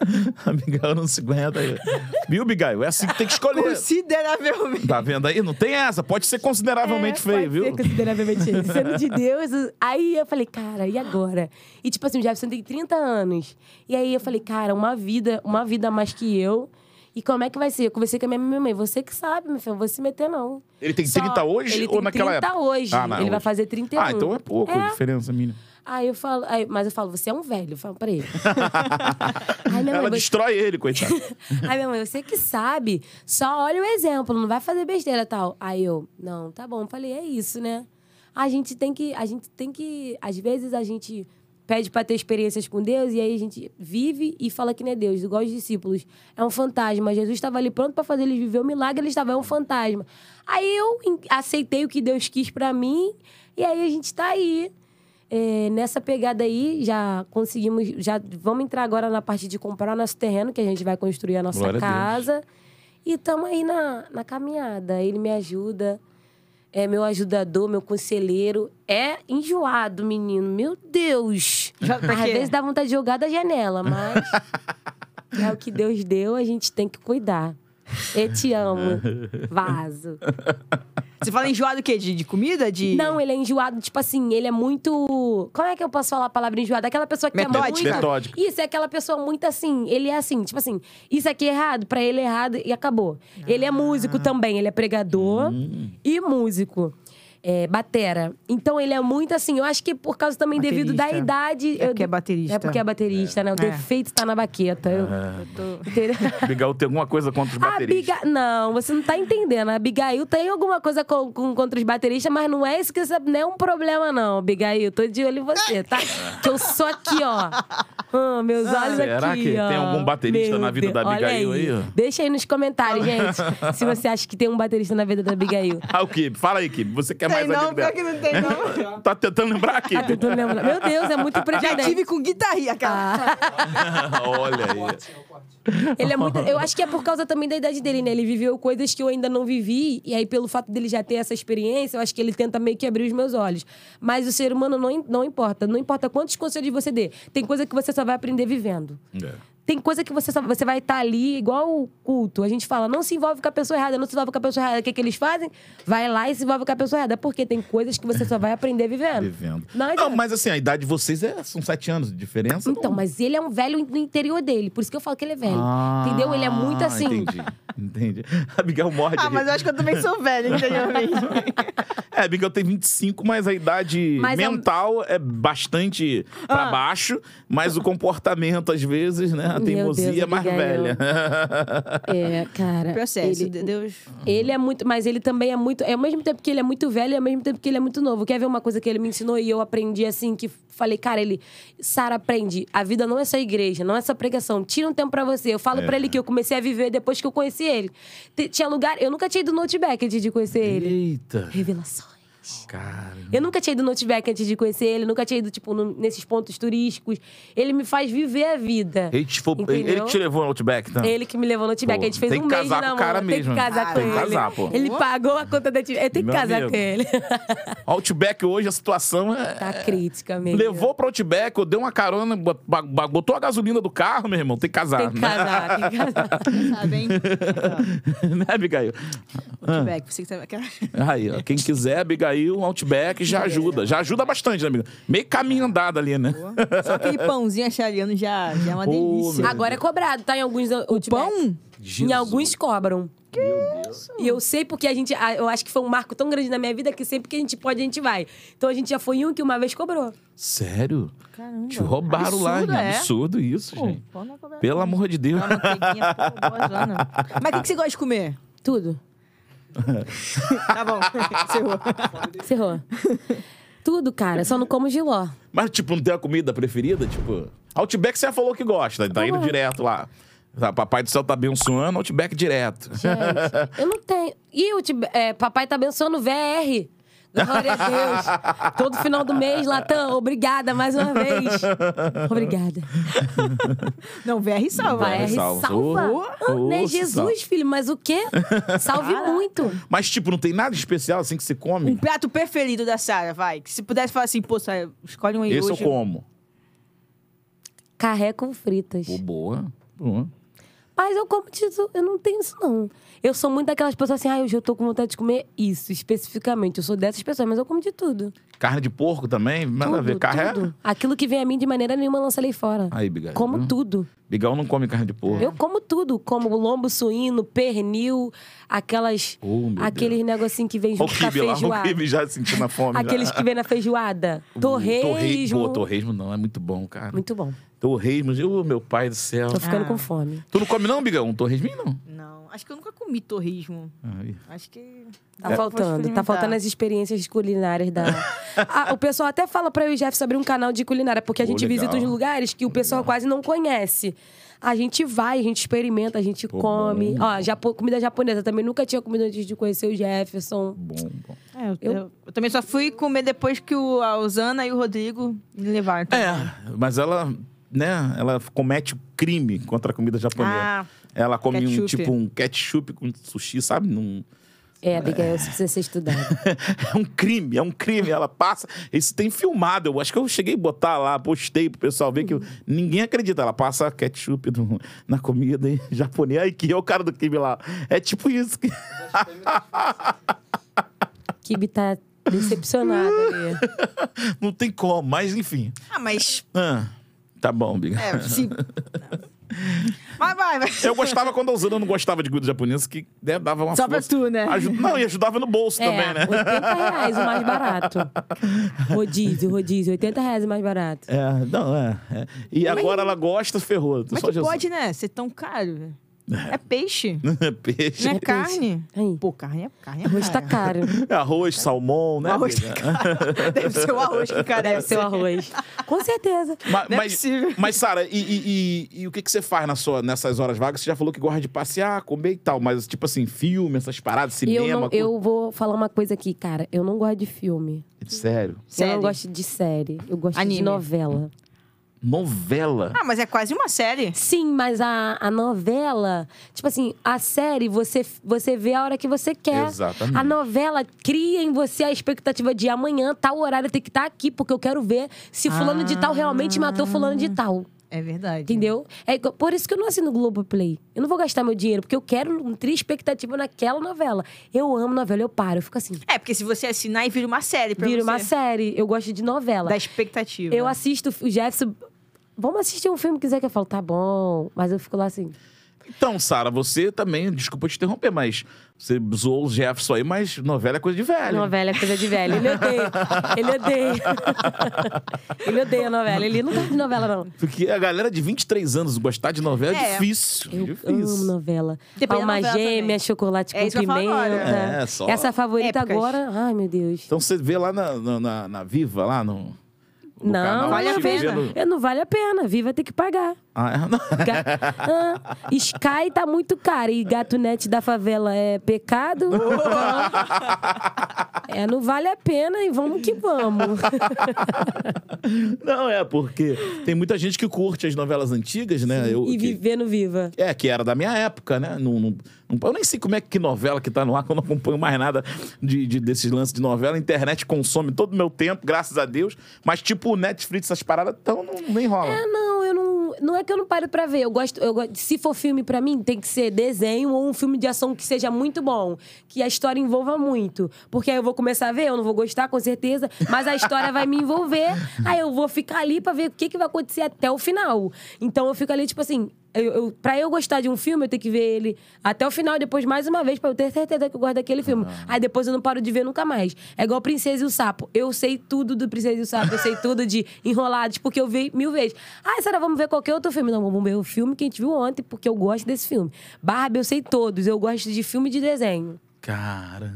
A Abigail não se aguenta aí. Viu, Abigail? É assim que tem que escolher. Consideravelmente. Tá vendo aí? Não tem essa. Pode ser consideravelmente É, feio, pode viu? Ser consideravelmente feio. Sendo de Deus. Aí eu falei, cara, e agora? E tipo assim, o Jefferson tem 30 anos. E aí eu falei, cara, uma vida, uma vida a mais que eu. E como é que vai ser? Eu conversei com a minha minha mãe. Você que sabe, meu filho, não vou se meter, não. Ele tem Só- 30 hoje ou naquela 30 época? hoje. Ah, não, ele vai hoje. fazer 31. Ah, então é pouco a É. diferença, minha. Aí eu falo, aí- mas eu falo, você é um velho. Eu falo pra ele. Aí minha Ela mãe, você- destrói ele, coitado. Aí minha mãe, você que sabe, só olha o exemplo, não vai fazer besteira tal. Aí eu, não, tá bom. Falei, é isso, né? A gente tem que, a gente tem que, às vezes a gente pede pra ter experiências com Deus e aí a gente vive e fala que não é Deus, igual os discípulos. É um fantasma. Jesus estava ali pronto pra fazer eles viver o milagre, ele estava é um fantasma. Aí eu aceitei o que Deus quis pra mim e aí a gente tá aí. É, nessa pegada aí, já conseguimos. Já vamos entrar agora na parte de comprar nosso terreno, que a gente vai construir a nossa Glória a casa. E estamos aí na, na caminhada. Ele me ajuda, é meu ajudador, meu conselheiro. É enjoado, menino. Meu Deus! Às vezes dá vontade de jogar da janela, mas é o que Deus deu, a gente tem que cuidar. Eu te amo. Vaso. Você fala enjoado o quê? De, de comida? De... Não, ele é enjoado, tipo assim, ele é muito. Como é que eu posso falar a palavra enjoado? Aquela pessoa que é Metódica. muito. Metódica. Isso, é aquela pessoa muito assim. Ele é assim, tipo assim, isso aqui é errado, pra ele é errado e acabou. Ele é músico também, ele é pregador e músico. É, batera. Então ele é muito assim, eu acho que por causa também devido da Baterista. idade. É eu- porque é baterista. É porque é baterista, né? O defeito tá na baqueta. Eu- Entendeu? Abigail tem alguma coisa contra os A bateristas? Abiga... Não, você não tá entendendo. A Abigail tem alguma coisa com, com- contra os bateristas, mas não é isso que você- não é um problema, não, Abigail. Tô de olho em você, tá? que eu sou aqui, ó. Ah, meus olhos será aqui, que ó. tem algum baterista Meu na vida da Deus, olha Abigail aí, ó? Deixa aí nos comentários, gente, se você acha que tem um baterista na vida da Abigail. Ah, o Kibe? Fala aí, Kibe. Você quer mais não, amigo pior que não tem não. Tá tentando lembrar, Kibe? Tô lembrando. Meu Deus, é muito Já pretendente. tive com guitarrinha, cara. Olha aí. Ele é muito. Eu acho que é por causa também da idade dele, né? Ele viveu coisas que eu ainda não vivi, e aí, pelo fato dele já ter essa experiência, eu acho que ele tenta meio que abrir os meus olhos. Mas o ser humano não, não importa. Não importa quantos conselhos você dê. Tem coisa que você só vai aprender vivendo. É. Tem coisa que você, só, você vai estar ali, igual o culto. A gente fala, não se envolve com a pessoa errada, não se envolve com a pessoa errada. O que, que eles fazem? Vai lá e se envolve com a pessoa errada. Porque tem coisas que você só vai aprender vivendo. Vivendo. Não, Não, mas assim, a idade de vocês é, são sete anos de diferença. Então, mas ele é um velho no interior dele. Por isso que eu falo que ele é velho. Ah, entendeu? Ele é muito assim. Entendi, entendi. A Abigail morde. Ah, mas eu acho que eu também sou velha, interiormente. É, a Abigail tem 25, mas a idade Mas mental é... bastante pra Ah. baixo, mas o comportamento, às vezes, né? A teimosia Deus, é mais velha. É, cara. Processo, Ele, de Deus. ele é muito. Mas ele também é muito. É ao mesmo tempo que ele é muito velho e ao mesmo tempo que ele é muito novo. Quer ver uma coisa que ele me ensinou e eu aprendi assim? Que falei, cara, ele. Sara, aprende. A vida não é só igreja, não é só pregação. Tira um tempo pra você. Eu falo É. pra ele que eu comecei a viver depois que eu conheci ele. T- Tinha lugar. Eu nunca tinha ido no Outback antes de conhecer ele. Eita, Revelações. Cara. Eu nunca tinha ido no Outback antes de conhecer ele, nunca tinha ido, tipo, no- nesses pontos turísticos. Ele me faz viver a vida. Ele, te, ele que te levou no Outback, então? Ele que me levou no Outback. Pô, a gente fez tem um que mês de casar com o cara Tem mesmo. que casar Ah, com tem que ele. casar, pô. Ele pagou a conta da... Eu tenho que casar amigo. com ele. Outback hoje, a situação é... tá crítica mesmo. Levou pro Outback, eu dei uma carona, botou a gasolina do carro, meu irmão, tem que casar. Tem que casar, tem que casar. Sabe, hein? né, Abigail? Outback, você que tá... Aí, ó, quem quiser, Abigail, Outback já ajuda. Já ajuda bastante, né, amigo? Meio caminho andado ali, né? Só aquele pãozinho achariano já, já é uma delícia. Agora é cobrado, tá? Em alguns o Outback. pão? Em alguns cobram. E eu sei porque a gente. Eu acho que foi um marco tão grande na minha vida que sempre que a gente pode, a gente vai. Então a gente já foi em um que uma vez cobrou. Sério? Caramba. Te roubaram lá, Absurdo, hein? é. Absurdo isso, Pô, gente. é. Pelo amor de Deus. Pô. Mas o que, que você gosta de comer? Tudo. Tá bom, encerrou. Cerrou. Tudo, cara. Só não como giló. Mas, tipo, não tem a comida preferida? Tipo, Outback você já falou que gosta, tá indo direto lá. Tá, Papai do céu tá abençoando, Outback direto. Gente, eu não tenho. E o é, papai tá abençoando o VR. Glória a Deus. Todo final do mês, Latam, obrigada mais uma vez. Obrigada. Não, VR salva. VR salva. salva. Ô, Ah, né, Jesus, salva. filho, mas o quê? Salve muito. Mas, tipo, não tem nada especial assim que você Um come? prato preferido da Sara, vai. Que se pudesse falar assim, pô, Sara, escolhe um aí Esse hoje. eu como. Carré com fritas. Pô, boa. boa. Mas eu como disso, eu não tenho isso, não. Eu sou muito daquelas pessoas assim, ah, hoje eu tô com vontade de comer isso, especificamente. Eu sou dessas pessoas, mas eu como de tudo. Carne de porco também? Nada a tudo, ver. Carne tudo. Aquilo que vem a mim de maneira nenhuma, eu lançarei fora. Aí, Bigal. Como viu? tudo. Bigal não come carne de porco. Eu como tudo. Como lombo suíno, pernil, aquelas. Oh, aqueles negocinhos que vem junto o com a lá, o feijoada. kibe já sentindo a fome. já. Aqueles que vem na feijoada. Torresmo. Pô, torresmo não, é muito bom, cara. Muito bom. Torresmo, meu pai do céu. Tô ficando Ah. com fome. Tu não come não, Bigão? Um torresminho, não? Não, acho que eu nunca comi torresmo. Aí. Acho que... Tá Vou faltando. Tá faltando as experiências culinárias da. Ah, o pessoal até fala pra eu e o Jeff abrir um canal de culinária, porque a Pô, gente legal. visita os lugares que o pessoal quase não conhece. A gente vai, a gente experimenta, a gente Pô, come. bom. Ó, japo- comida japonesa. Também nunca tinha comido antes de conhecer o Jefferson. Bom, bom. É, eu, Eu- eu- eu também só fui comer depois que o, a Osana e o Rodrigo me levaram. também. É, mas ela, né, ela comete crime contra a comida japonesa. Ah, ela come um ketchup. tipo um ketchup com sushi, sabe? Num... É, Abigail, isso precisa ser estudado. É um crime, é um crime. Ela passa. Isso tem filmado. Eu acho que eu cheguei a botar lá, postei pro pessoal ver que eu- ninguém acredita. Ela passa ketchup no- na comida em japonês. Aí que é o cara do crime lá. É tipo isso. que- Kibi tá decepcionado ali. Não tem como, mas enfim. Ah, mas... Ah, tá bom, Biga. É, se... Mas vai, vai. Eu gostava quando a Osana não gostava de comida japonesa, que né, dava uma Só pra força. tu, né? Aju- Não, e ajudava no bolso É, também, né? 80 reais o mais barato. Rodízio, rodízio, 80 reais o mais barato. É, não, é. é. E agora ela gosta, ferrou. Mas Só que Jesus. pode, né? Ser tão caro. velho. É peixe. Peixe. Não é carne. Aí. Pô, carne é carne. É Arroz tá cara. caro. Arroz, salmão, né? Arroz amiga? Deve ser o arroz que cara Deve ser o arroz. Com certeza. Ma- Não é mas, possível. mas, Sara, e, e- e- e o que, que você faz na sua, nessas horas vagas? Você já falou que gosta de passear, comer e tal, mas tipo assim, filme, essas paradas, E cinema. eu, não, co- eu vou falar uma coisa aqui, cara. Eu não gosto de filme. Sério. Eu Série. não gosto de série. Eu gosto Anime. de novela. Novela. Ah, mas é quase uma série. Sim, mas a, a novela, tipo assim, a série você, você vê a hora que você quer. Exatamente. A novela cria em você a expectativa de amanhã, tal horário, tem que estar aqui, porque eu quero ver se fulano de tal realmente matou fulano de tal. É verdade. Entendeu? É por isso que eu não assino Globoplay. Eu não vou gastar meu dinheiro, porque eu quero nutrir expectativa naquela novela. Eu amo novela, eu paro, eu fico assim. É, porque se você assinar e vira uma série pra Vira você. uma série, eu gosto de novela. Da expectativa. Eu assisto o Jefferson. Vamos assistir um filme que quiser que eu falo, tá bom. Mas eu fico lá assim. Então, Sara, você também, desculpa te interromper, mas você zoou o Jefferson aí, mas novela é coisa de velho. Novela é coisa de velho. Ele odeia. Ele odeia. Ele odeia novela. Ele não gosta de novela, não. Porque a galera de 23 anos gostar de novela é, É. difícil. Eu difícil. amo novela. Depende da Alma novela gêmea, também. chocolate É com pimenta. agora. É, só Essa favorita épocas. agora, ai meu Deus. Então você vê lá na, na, na- na Viva, lá no. no Não, canal, Vale a pena. vê no- Eu não vale a pena. Viva tem que pagar. Ah, é? Ga- Ah, Sky tá muito caro e gato net da favela é pecado. É, não vale a pena e vamos que vamos. Não, é porque tem muita gente que curte as novelas antigas, né? Eu, E que- viver no Viva. É, que era da minha época, né? Não, não- não- eu nem sei como é que novela que tá no ar, que eu não acompanho mais nada de, de- desses lances de novela. A internet consome todo o meu tempo, graças a Deus. Mas, tipo, Netflix, essas paradas, então não, nem rola. É, não, eu não. Não é que eu não paro pra ver. Eu gosto, eu gosto. Se for filme pra mim, tem que ser desenho ou um filme de ação que seja muito bom. Que a história envolva muito. Porque aí eu vou começar a ver, eu não vou gostar, com certeza. Mas a história vai me envolver. Aí eu vou ficar ali pra ver o que, que vai acontecer até o final. Então eu fico ali, tipo assim. Eu, eu, pra eu gostar de um filme, eu tenho que ver ele até o final, depois mais uma vez, pra eu ter certeza que eu gosto daquele filme. Aí depois eu não paro de ver nunca mais. É igual Princesa e o Sapo. Eu sei tudo do Princesa e o Sapo, eu sei tudo de Enrolados, porque eu vi mil vezes. Ah, será vamos ver qualquer outro filme? Não, vamos ver o filme que a gente viu ontem, porque eu gosto desse filme. Barbie, eu sei todos. Eu gosto de filme de desenho. Cara.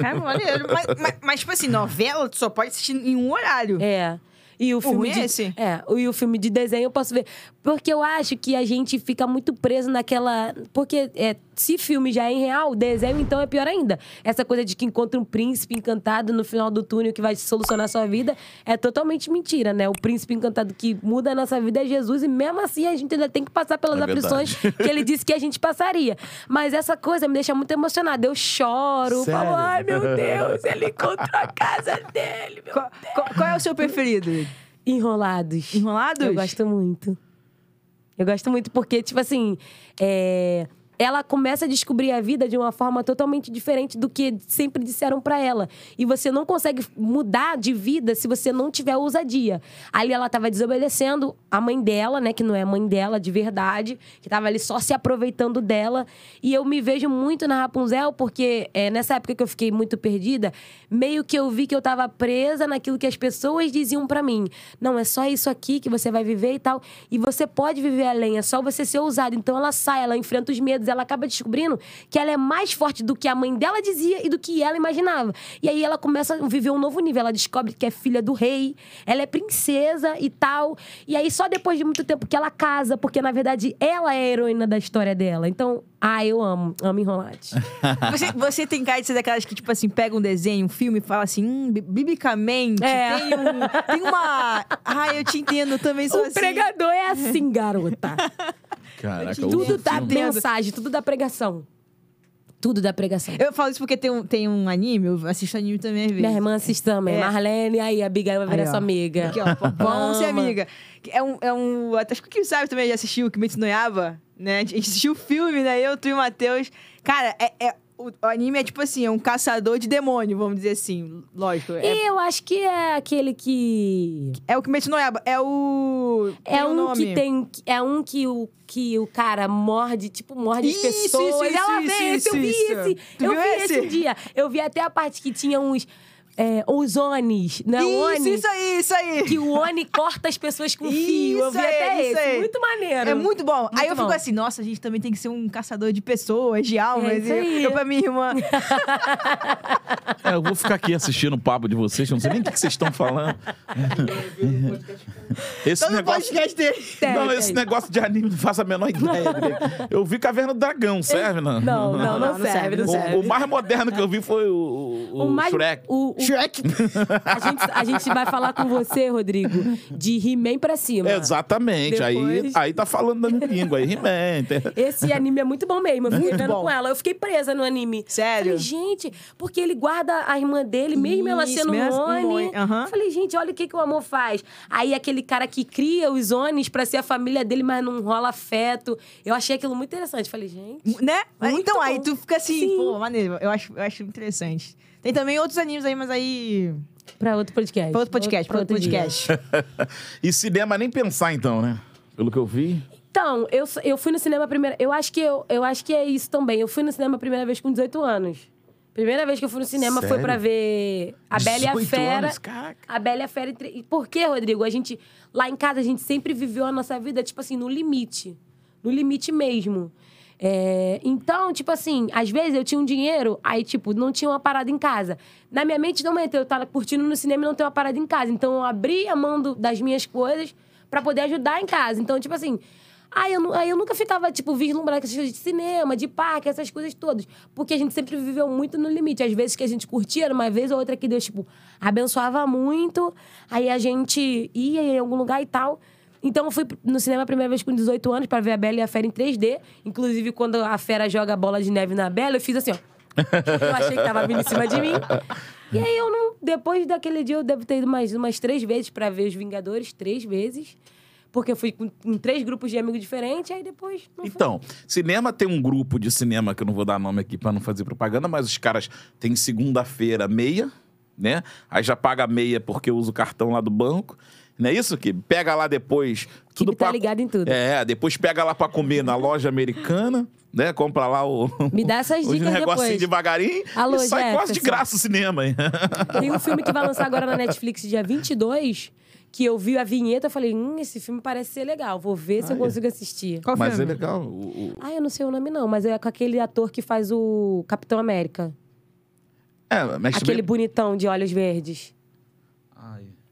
Cara, maneiro. Mas, mas, mas, tipo assim, novela tu só pode assistir em um horário. É. E o filme ruim é de esse? é, e o filme de desenho eu posso ver, porque eu acho que a gente fica muito preso naquela, porque é, se filme já é em real, desenho então é pior ainda. Essa coisa de que encontra um príncipe encantado no final do túnel que vai solucionar a sua vida é totalmente mentira, né? O príncipe encantado que muda a nossa vida é Jesus e mesmo assim a gente ainda tem que passar pelas É aflições que ele disse que a gente passaria. Mas essa coisa me deixa muito emocionada. Eu choro, Sério? falo, ai meu Deus, ele encontrou a casa dele, meu Qual, qual- qual é o seu preferido? Enrolados. Enrolados? Eu gosto muito. Eu gosto muito porque, tipo assim, é, ela começa a descobrir a vida de uma forma totalmente diferente do que sempre disseram pra ela. E você não consegue mudar de vida se você não tiver ousadia. Ali ela tava desobedecendo a mãe dela, né, que não é mãe dela de verdade, que tava ali só se aproveitando dela. E eu me vejo muito na Rapunzel porque é, nessa época que eu fiquei muito perdida, meio que eu vi que eu tava presa naquilo que as pessoas diziam pra mim. Não, é só isso aqui que você vai viver e tal. E você pode viver além, é só você ser ousado. Então ela sai, ela enfrenta os medos, ela acaba descobrindo que ela é mais forte do que a mãe dela dizia e do que ela imaginava. E aí ela começa a viver um novo nível. Ela descobre que é filha do rei, ela é princesa e tal. E aí só depois de muito tempo que ela casa, porque na verdade ela é a heroína da história dela. Então, ah, eu amo, amo enrolados. Você, você tem cara de ser daquelas que, tipo assim, pega um desenho, um filme e fala assim, hum, bi- biblicamente, É. tem, um, tem uma... Ai, eu te entendo, eu também sou o assim. pregador é assim, garota. Caraca, Tudo o Tudo da filme- mensagem, tudo da pregação. Tudo da pregação. Eu falo isso porque tem um, tem um anime, eu assisto anime também às vezes. Minha irmã assiste também. É. Marlene, aí a Abigail vai virar Aí, sua amiga. Aqui, ó, vamos ser amiga. É um, é um. Acho que o sabe também já assistiu, que Kimetsu no né? A gente assistiu o filme, né? Eu, tu e o Matheus. Cara, é, é o, anime é tipo assim, é um caçador de demônio, vamos dizer assim. Lógico. É, E eu acho que é aquele que. é o Kimetsu no Yaiba. É o... É tem um nome. que tem. É um que o, que o cara morde, tipo, morde Isso, as pessoas. isso, Ela isso, vê esse, eu vi isso, esse. isso. Tu eu vi esse? esse um dia. Eu vi até a parte que tinha uns. É, os Onis, né? O Isso, Oni. isso aí, isso aí. Que o Oni corta as pessoas com fio. Eu Isso vi aí, até isso esse. aí. Muito maneiro. É muito bom. aí Muito eu fico bom. assim, nossa, a gente também tem que ser um caçador de pessoas, de almas. É isso E aí. eu pra minha irmã. É, eu vou ficar aqui assistindo o papo de vocês, eu não sei nem o que vocês estão falando. Esse Todo negócio. podcast dele. Não, esse negócio de anime não faço a menor ideia. Eu vi Caverna do Dragão, serve, não? Não, não, não, não, não serve, serve, não não serve. O, o mais moderno que eu vi foi o, o, o mais- Shrek. O, o- Shrek. a, gente, a gente vai falar com você, Rodrigo, de He-Man pra cima. Exatamente. Aí, Depois- aí tá falando da minha língua. Aí, He-Man. Esse anime é muito bom mesmo. Eu fiquei Muito vendo bom. com ela. Eu fiquei presa no anime. Sério? Falei, gente, porque ele guarda a irmã dele, mesmo ela Isso, sendo mesmo um Oni. Aham. Falei, gente, olha o que, que o amor faz. Aí aquele cara que cria os Onis pra ser a família dele, mas não rola afeto. Eu achei aquilo muito interessante. Falei, gente. Né? Muito então, aí bom. tu fica assim, Sim. pô, maneiro. Eu acho, eu acho interessante. Tem também outros animes aí, mas aí. Pra outro podcast. Pra outro podcast, pra outro dia. podcast. E cinema nem pensar, então, né? Pelo que eu vi. Então, eu, eu fui no cinema a primeira. Eu acho que eu, eu acho que é isso também. Eu fui no cinema a primeira vez com 18 anos. Primeira vez que eu fui no cinema foi Sério? pra ver A Bela e a 18 Fera. anos, caraca. A Bela e a Fera. e Por quê, Rodrigo? A gente, lá em casa, a gente sempre viveu a nossa vida, tipo assim, no limite. No limite mesmo. É, então, tipo assim, às vezes eu tinha um dinheiro, aí, tipo, não tinha uma parada em casa. Na minha mente não entra, eu tava curtindo no cinema e não ter uma parada em casa. Então, eu abri a mão do- das minhas coisas pra poder ajudar em casa. Então, tipo assim, aí eu, aí eu nunca ficava, tipo, vislumbrando essas coisas de cinema, de parque, essas coisas todas. Porque a gente sempre viveu muito no limite. Às vezes que a gente curtia, uma vez ou outra que Deus, tipo, abençoava muito. Aí a gente ia em algum lugar e tal. Então eu fui no cinema a primeira vez com 18 anos pra ver a Bela e a Fera em 3D. Inclusive, quando a Fera joga a bola de neve na Bela, eu fiz assim, ó. Eu achei que tava vindo em cima de mim. E aí eu não. Depois daquele dia, eu devo ter ido mais umas três vezes pra ver os Vingadores, três vezes. Porque eu fui com, em três grupos de amigos diferentes, aí depois. Então, cinema tem um grupo de cinema que eu não vou dar nome aqui pra não fazer propaganda, mas os caras têm segunda-feira meia, né? Aí já paga meia porque usa o cartão lá do banco. Não é isso? Que pega lá depois. Tudo tá pra- ligado em tudo. É, depois pega lá pra comer na loja americana, né? Compra lá o. Me dá essas dicas negocinho depois. devagarinho Alô, e sai quase de Jefferson. graça o cinema. hein? Tem um filme que vai lançar agora na Netflix, dia 22, que eu vi a vinheta e falei, hum, esse filme parece ser legal. Vou ver se eu Ah, é. consigo assistir. Qual Mas é filme? legal. o- o- Ah, eu não sei o nome não, mas é com aquele ator que faz o Capitão América. É, mexe Aquele bonitão de olhos verdes.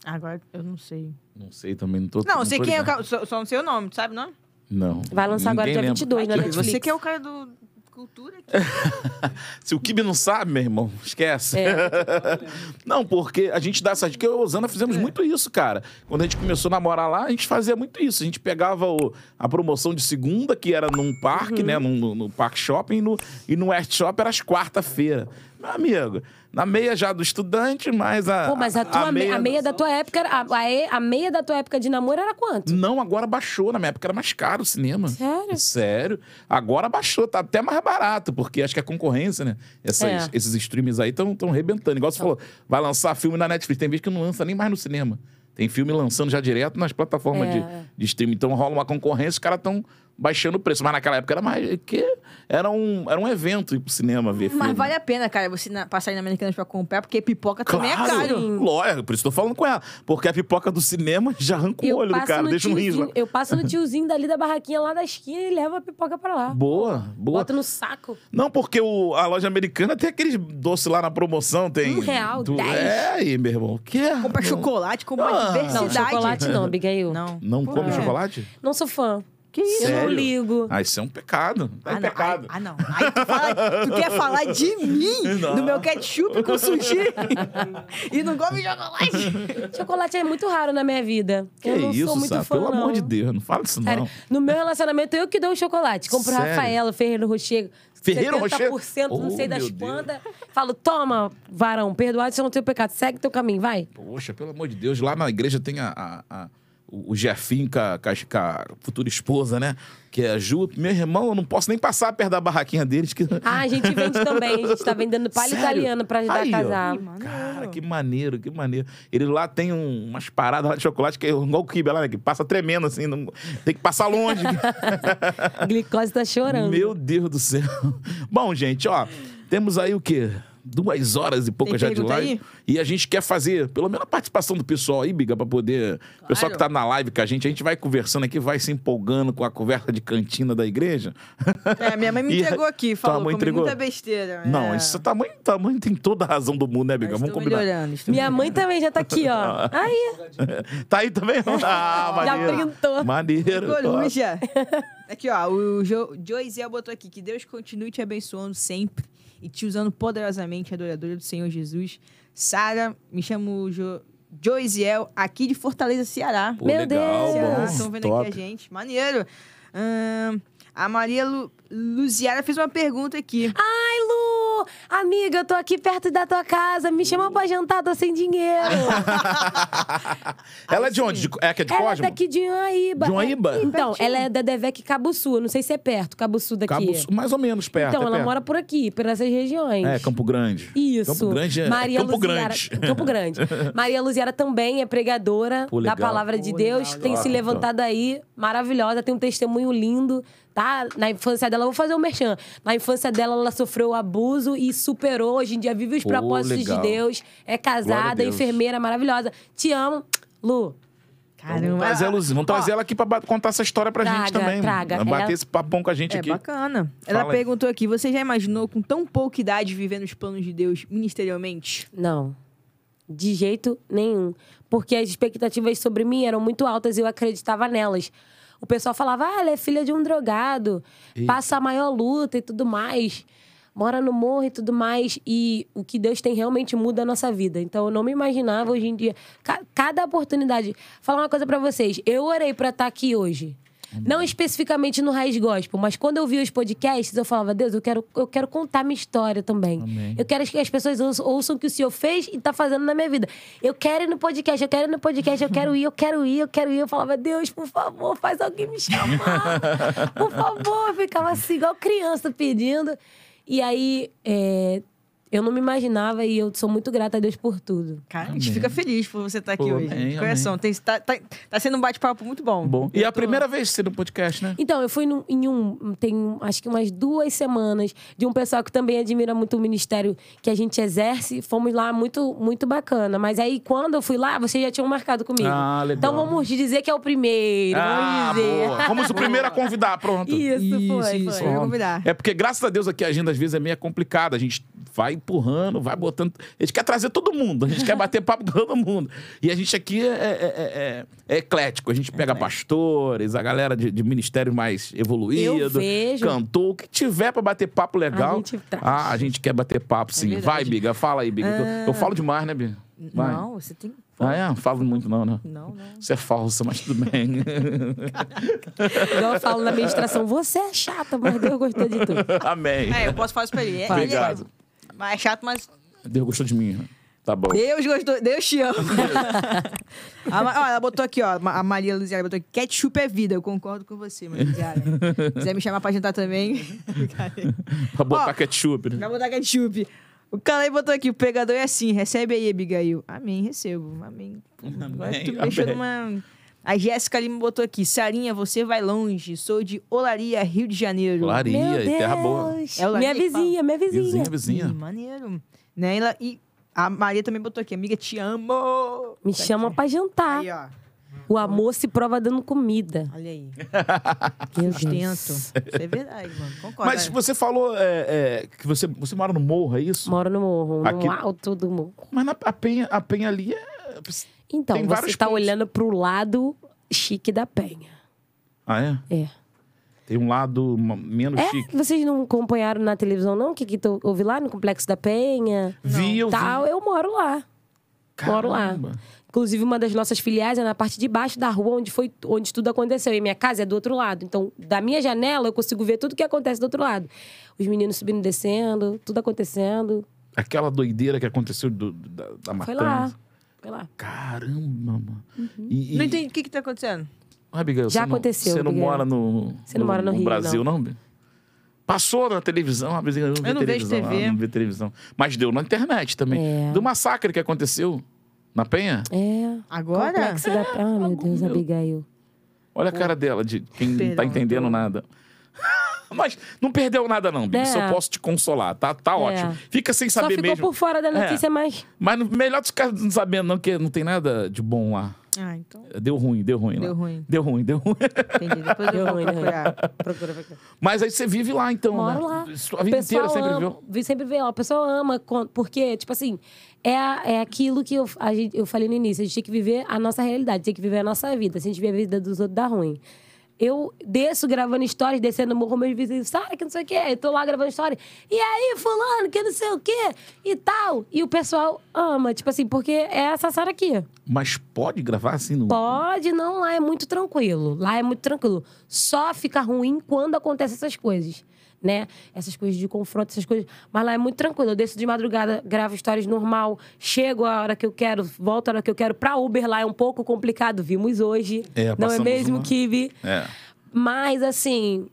Agora eu não sei. não sei também, não tô. Não, eu sei quem é o cara. Só, só não sei o nome, tu sabe, não? Não. Vai lançar agora dia lembra. 22 na Netflix. Você que é o cara do cultura aqui. Se o Kibe não sabe, meu irmão, esquece. É. não, porque a gente dá essa dica. Eu e a Osana fizemos muito isso, cara. Quando a gente começou a namorar lá, a gente fazia muito isso. A gente pegava o- a promoção de segunda, que era num parque, Uhum. né? Num, no, no Parque Shopping, e no, e no West Shop era às quarta-feira. Meu amigo, na meia já do estudante, mas a. Pô, mas a, tua, me- a meia da tua época, a, a, a meia da tua época de namoro era quanto? Não, agora baixou. Na minha época era mais caro o cinema. Sério? Sério. Agora baixou, tá até mais barato, porque acho que a concorrência, né? Essas- É. Esses streams aí estão tão rebentando. Igual você falou, vai lançar filme na Netflix. Tem vez que não lança nem mais no cinema. Tem filme lançando já direto nas plataformas É. de, de streaming. Então rola uma concorrência, os caras estão baixando o preço. Mas naquela época era mais. Que era, um, era um evento ir pro cinema ver filme. Mas vale a pena, cara, você na, passar aí na Americanas pra comprar, porque pipoca também é caro. Lógico, por isso que eu tô falando com ela. Porque a pipoca do cinema já arranca o olho do cara, deixa um riso. eu passo no tiozinho dali da barraquinha lá da esquina e levo a pipoca pra lá. Boa, boa. Bota no saco. Não, porque o- a loja americana tem aqueles doces lá na promoção, tem... Um real, dez. É aí, meu irmão. O quê? Compra chocolate, compra Ah. Não, diversidade. chocolate não, Abigail. Não. Não come É. chocolate? Não sou fã. Que isso? Eu não Sério? ligo. Ah, isso é um pecado. É um não, pecado. Aí, ah, não. Aí tu, fala- tu quer falar de mim, Não. do meu ketchup com sushi, e não come chocolate. Chocolate é muito raro na minha vida. Que eu não isso, sou muito sabe? fã, Pelo não. amor de Deus, não fala isso Cara, não. no meu relacionamento, eu que dou o chocolate. Compro Sério? Rafaela, Ferreiro Rocher. Ferreiro Rocher? 70% não Oh, sei das meu Deus. quantas. Falo, toma, varão, perdoado se eu não tenho pecado. Segue teu caminho, vai. Poxa, pelo amor de Deus, lá na igreja tem a, a, a, o Jefinho com a, com a- com a futura esposa, né? Que é a Ju. Meu irmão, eu não posso nem passar perto da barraquinha deles. Que... Ah, a gente vende também. A gente tá vendendo palha Sério? italiana pra ajudar Aí, a casar. Cara, que maneiro, que maneiro. Ele lá tem um- umas paradas lá de chocolate que é igual o Kibe lá, né? Que passa tremendo assim. não- tem que passar longe. A glicose tá chorando. Meu Deus do céu. Bom, gente, ó, temos aí o quê? Duas horas e poucas Tem já de live. aí? E a gente quer fazer, pelo menos a participação do pessoal aí, Biga, pra poder. O pessoal que tá na live com a gente, a gente vai conversando aqui, vai se empolgando com a conversa de cantina da igreja. É, minha mãe me entregou aqui, falou, comi entregou? muita besteira. Não, é. isso tamanho, tamanho tem toda a razão do mundo, né, Biga? Vamos estou combinar. Minha mãe também já tá aqui, ó. Aí, Tá aí também? Ah, Já maneiro. printou. Maneiro. ó. Coruja. Aqui, ó, o jo Joisiel botou aqui que Deus continue te abençoando sempre e te usando poderosamente, adoradora do Senhor Jesus. Sara, me chamo jo Joisiel, aqui de Fortaleza, Ceará. Pô, Meu legal, Deus. Estão vendo top. aqui a gente. Maneiro. Ahn, a Maria Lu Luziara fez uma pergunta aqui. ai, Lu! Amiga, eu tô aqui perto da tua casa. Me chama pra jantar, tô sem dinheiro. Ela é de onde? De- É que é de ela é Cosmo? daqui de Unaíba. De Unaíba? Então, Pertinho. ela é da Devec. Eu Não sei se é perto, Cabo Sul daqui. Cabo Sul, mais ou menos perto. Então, é ela perto. mora por aqui, por essas regiões. É, Campo Grande. Isso. Campo Grande é Maria Campo Luziara, Grande. Campo Grande. Maria Luziara também é pregadora Pô, da palavra de Pô, Deus. legal, tem legal. se levantado aí, maravilhosa, tem um testemunho lindo, tá? Na infância dela, eu vou fazer um merchan. Na infância dela, ela sofreu abuso e superou. Hoje em dia vive os Pô, propósitos legal. de Deus. É casada, Deus. enfermeira, maravilhosa. Te amo, Lu. Vamos Caramba. trazer, a Luzinha. Vamos trazer ela aqui pra contar essa história pra gente Traga, também. traga. Bater Ela- esse papão com a gente É aqui. bacana. Ela Fala aí. perguntou aqui: você já imaginou com tão pouca idade viver nos planos de Deus ministerialmente? Não. De jeito nenhum. Porque as expectativas sobre mim eram muito altas e eu acreditava nelas. O pessoal falava, ah, ela é filha de um drogado, passa a maior luta e tudo mais, mora no morro e tudo mais. E o que Deus tem realmente muda a nossa vida. Então eu não me imaginava hoje em dia. Ca- cada oportunidade. Falar uma coisa pra vocês. Eu orei pra estar aqui hoje. Não especificamente no Raiz Gospel, mas quando eu vi os podcasts, eu falava, Deus, eu quero, eu quero contar minha história também. Amém. Eu quero que as pessoas ouçam, ouçam o que o Senhor fez e tá fazendo na minha vida. Eu quero ir no podcast, eu quero ir no podcast, eu quero ir, eu quero ir, eu quero ir. Eu falava, Deus, por favor, faz alguém me chamar. Por favor. Eu ficava assim, igual criança pedindo. E aí, é, eu não me imaginava e eu sou muito grata a Deus por tudo. Cara, a gente Amém. fica feliz por você estar aqui Pô, hoje. amém, de coração. Tem, tá, tá, tá sendo um bate-papo muito bom. Bom. E Eu é a tô- primeira vez que você no podcast, né? Então, eu fui num- em um, tem acho que umas duas semanas, de um pessoal que também admira muito o ministério que a gente exerce. Fomos lá, muito, muito bacana. Mas aí, quando eu fui lá, vocês já tinham marcado comigo. Ah, legal. Então, vamos dizer que é o primeiro. Ah, vamos dizer. boa. Fomos o primeiro a convidar, pronto. Isso, Isso, foi, isso, foi. convidar. É porque, graças a Deus, aqui a agenda às vezes é meio complicada. A gente vai empurrando, vai botando. A gente quer trazer todo mundo, a gente quer bater papo com todo mundo. E a gente aqui é, é- é- é- é eclético. A gente pega pastores, a galera de, de ministério mais evoluído, Eu vejo. cantor, o que tiver pra bater papo legal. A gente traz. ah, a gente quer bater papo, sim. vai, Biga, fala aí, Biga. Eu- Eu falo demais, né, Biga? Vai. Não, você tem. Ah, é? Não falo muito, não, né? Não, não. Você é falsa, mas tudo bem. Igual eu falo na administração, você é chata, mas Deus gostou de tudo. Amém. É, eu posso falar isso pra ele. É, Ele é chato, mas Deus gostou de mim. né? Tá bom. Deus gostou. Deus te ama. a, ó, ela botou aqui, ó. A Maria Luziara botou aqui. Ketchup é vida. Eu concordo com você, Maria Luziara. quiser me chamar pra jantar também. Pra botar Ó, ketchup, né? Vai botar ketchup. O Calei botou aqui, o pegador é assim, recebe aí, Abigail. Amém, recebo. Amém. Agora tu Amém, amém. numa... A Jéssica Lima botou aqui, Sarinha, você vai longe. Sou de Olaria, Rio de Janeiro. Olaria, Meu e terra boa. É o minha que vizinha, minha vizinha. Vizinha, vizinha. Ih, maneiro. Né? Ela, e a Maria também botou aqui, amiga, te amo. Me chama pra jantar. Aí, ó. O amor se prova dando comida. Olha aí. Meu Sustento. Isso é verdade, mano. Concordo. Mas você falou é, é, que você, você mora no morro, é isso? Moro no morro, no Aqui- alto do morro. Mas na, a, penha, a penha ali é. Então, Tem você tá pontos. olhando pro lado chique da penha. Ah, é? É. Tem um lado menos É? chique. Vocês não acompanharam na televisão, não? O que, que tu ouvi lá no Complexo da Penha? Vi, eu Tal, vi. eu moro lá. Moro lá. Caramba. Inclusive, uma das nossas filiais é na parte de baixo da rua onde, foi, onde tudo aconteceu. E minha casa é do outro lado. Então, da minha janela, eu consigo ver tudo que acontece do outro lado. Os meninos subindo e descendo, tudo acontecendo. Aquela doideira que aconteceu do- da, da Foi matança. lá. Foi lá. Caramba, mano. Uhum. E, e... Não entendi o que que tá acontecendo. Ah, Abigail, Já você não- aconteceu, Você não Abigail. mora no, Você não mora no Rio, Brasil, não? Bi? Passou na televisão, Abigail, eu não, vi Eu não vejo televisão, TV. ah, não vi televisão. Mas deu na internet também. É. Do massacre que aconteceu na Penha. É. Agora? Complexo da... Ah, meu Deus, Abigail. Olha a cara dela, de quem não tá entendendo nada. Mas não perdeu nada, não, Bi. É. Isso eu posso te consolar, tá? Tá ótimo. Fica sem Só saber ficou mesmo. por fora da notícia, mas... Mas no- melhor dos caras não sabendo, não, porque não tem nada de bom lá. Ah, então. Deu ruim, deu ruim. lá. Deu ruim. Deu ruim, deu ruim. Entendi. Depois eu Deu vou ruim, ruim. procurar. Procura, procura. Mas aí você vive lá, então. Moro né? lá. O vida inteira sempre ama, viveu. vi- Sempre vê lá. O pessoal ama, porque, tipo assim, é, a- é aquilo que eu, a gente- eu falei no início. A gente tem que viver a nossa realidade, tem que viver a nossa vida. Se a gente viver a vida dos outros, dá ruim. Eu desço gravando stories, descendo o morro, meus vizinhos, Sara, que não sei o quê. Eu tô lá gravando story. E aí, fulano, que não sei o quê, e tal. E o pessoal ama, tipo assim, porque é essa Sara aqui. Mas pode gravar assim no. Pode, não, lá é muito tranquilo. Lá é muito tranquilo. Só fica ruim quando acontecem essas coisas, né? Essas coisas de confronto, essas coisas. Mas lá é muito tranquilo. Eu desço de madrugada, gravo histórias normal, chego a hora que eu quero, volto a hora que eu quero. Pra Uber lá é um pouco complicado, vimos hoje. É, não é mesmo, uma- Kiwi? É. Mas, assim,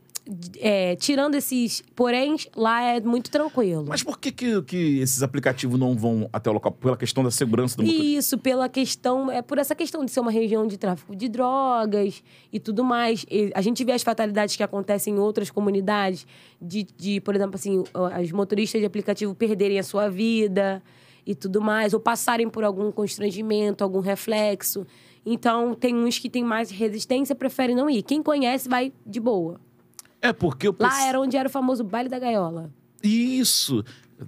é, tirando esses porém, lá é muito tranquilo. Mas por que, que, que esses aplicativos não vão até o local? Pela questão da segurança do motorista? Isso, pela questão, é por essa questão de ser uma região de tráfico de drogas e tudo mais. E a gente vê as fatalidades que acontecem em outras comunidades, de, de por exemplo, assim, as motoristas de aplicativo perderem a sua vida e tudo mais, ou passarem por algum constrangimento, algum reflexo. Então, tem uns que têm mais resistência, preferem não ir. Quem conhece, vai de boa. É porque eu Lá pense- era onde era o famoso baile da gaiola. Isso!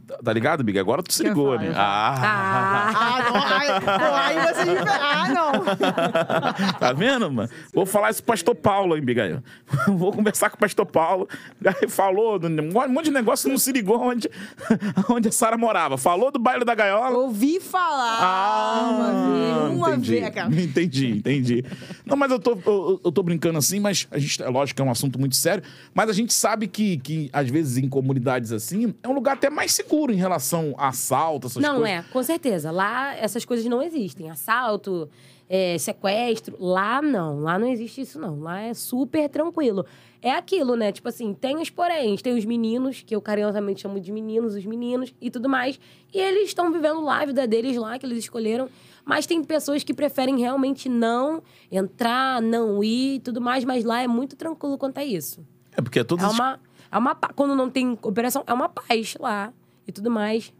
Tá- ligado, Big? Agora tu se ligou, falar, né? quer Ah! Ah, não. Ai, aí você... Ah, não. Tá vendo, mano? Vou falar isso pro pastor Paulo, hein, Bigail? Vou conversar com o pastor Paulo. Aí falou um monte de negócio, não se ligou onde, onde a Sara morava. Falou do baile da gaiola. Ouvi falar. Ah, uma vez. Uma entendi. vez, cara. Entendi, entendi. Não, mas eu tô, eu, eu tô brincando assim, mas a gente, é lógico que é um assunto muito sério, mas a gente sabe que, que às vezes, em comunidades assim, é um lugar até mais seguro em relação a assalto, essas não, coisas. é, com certeza. Lá essas coisas não existem. Assalto, é, sequestro. Lá não. Lá não existe isso, não. Lá é super tranquilo. É aquilo, né? Tipo assim, tem os poréns, tem os meninos, que eu carinhosamente chamo de meninos, os meninos e tudo mais. E eles estão vivendo lá a vida deles lá, que eles escolheram. Mas tem pessoas que preferem realmente não entrar, não ir e tudo mais. Mas lá é muito tranquilo quanto a isso. É porque é todas É uma, é uma... Quando não tem operação, é uma paz lá e tudo mais.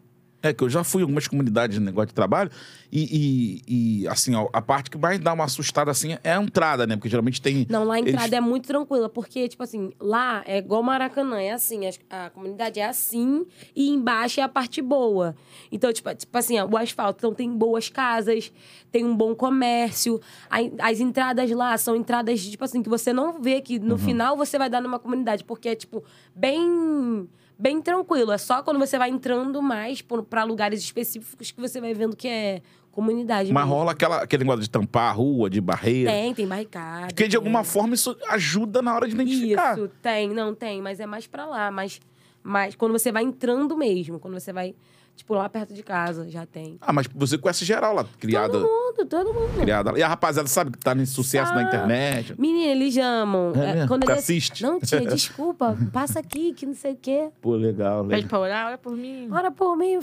É que eu já fui em algumas comunidades de negócio de trabalho e, e- e, assim, ó, a parte que mais dá uma assustada assim é a entrada, né? Porque geralmente tem. Não, lá a eles- entrada é muito tranquila, porque, tipo assim, lá é igual Maracanã, é assim, as- a, comunidade é assim e embaixo é a parte boa. Então, tipo, tipo assim, ó, o asfalto, então tem boas casas, tem um bom comércio, a- as entradas lá são entradas, tipo assim, que você não vê que Uhum. no final você vai dar numa comunidade, porque é, tipo, bem... Bem tranquilo, é só quando você vai entrando mais pra lugares específicos que você vai vendo que é comunidade. Mas mesmo. rola aquela, aquele negócio de tampar a rua, de barreira. Tem, tem barricada. Porque de alguma forma isso ajuda na hora de identificar. Isso, tem, não tem, mas é mais pra lá, mas, mas quando você vai entrando mesmo, quando você vai, tipo, lá perto de casa, já tem. Ah, mas você conhece geral lá, criada. Todo mundo, todo mundo. criada lá. E a rapaziada sabe que tá nesse sucesso na Sabe. internet. Menina, eles amam. É mesmo? quando Tu eles... assiste? Não, tia, desculpa, passa aqui, que não sei o quê. Pô, legal, Pede legal. pra orar, olha por mim. Ora por mim,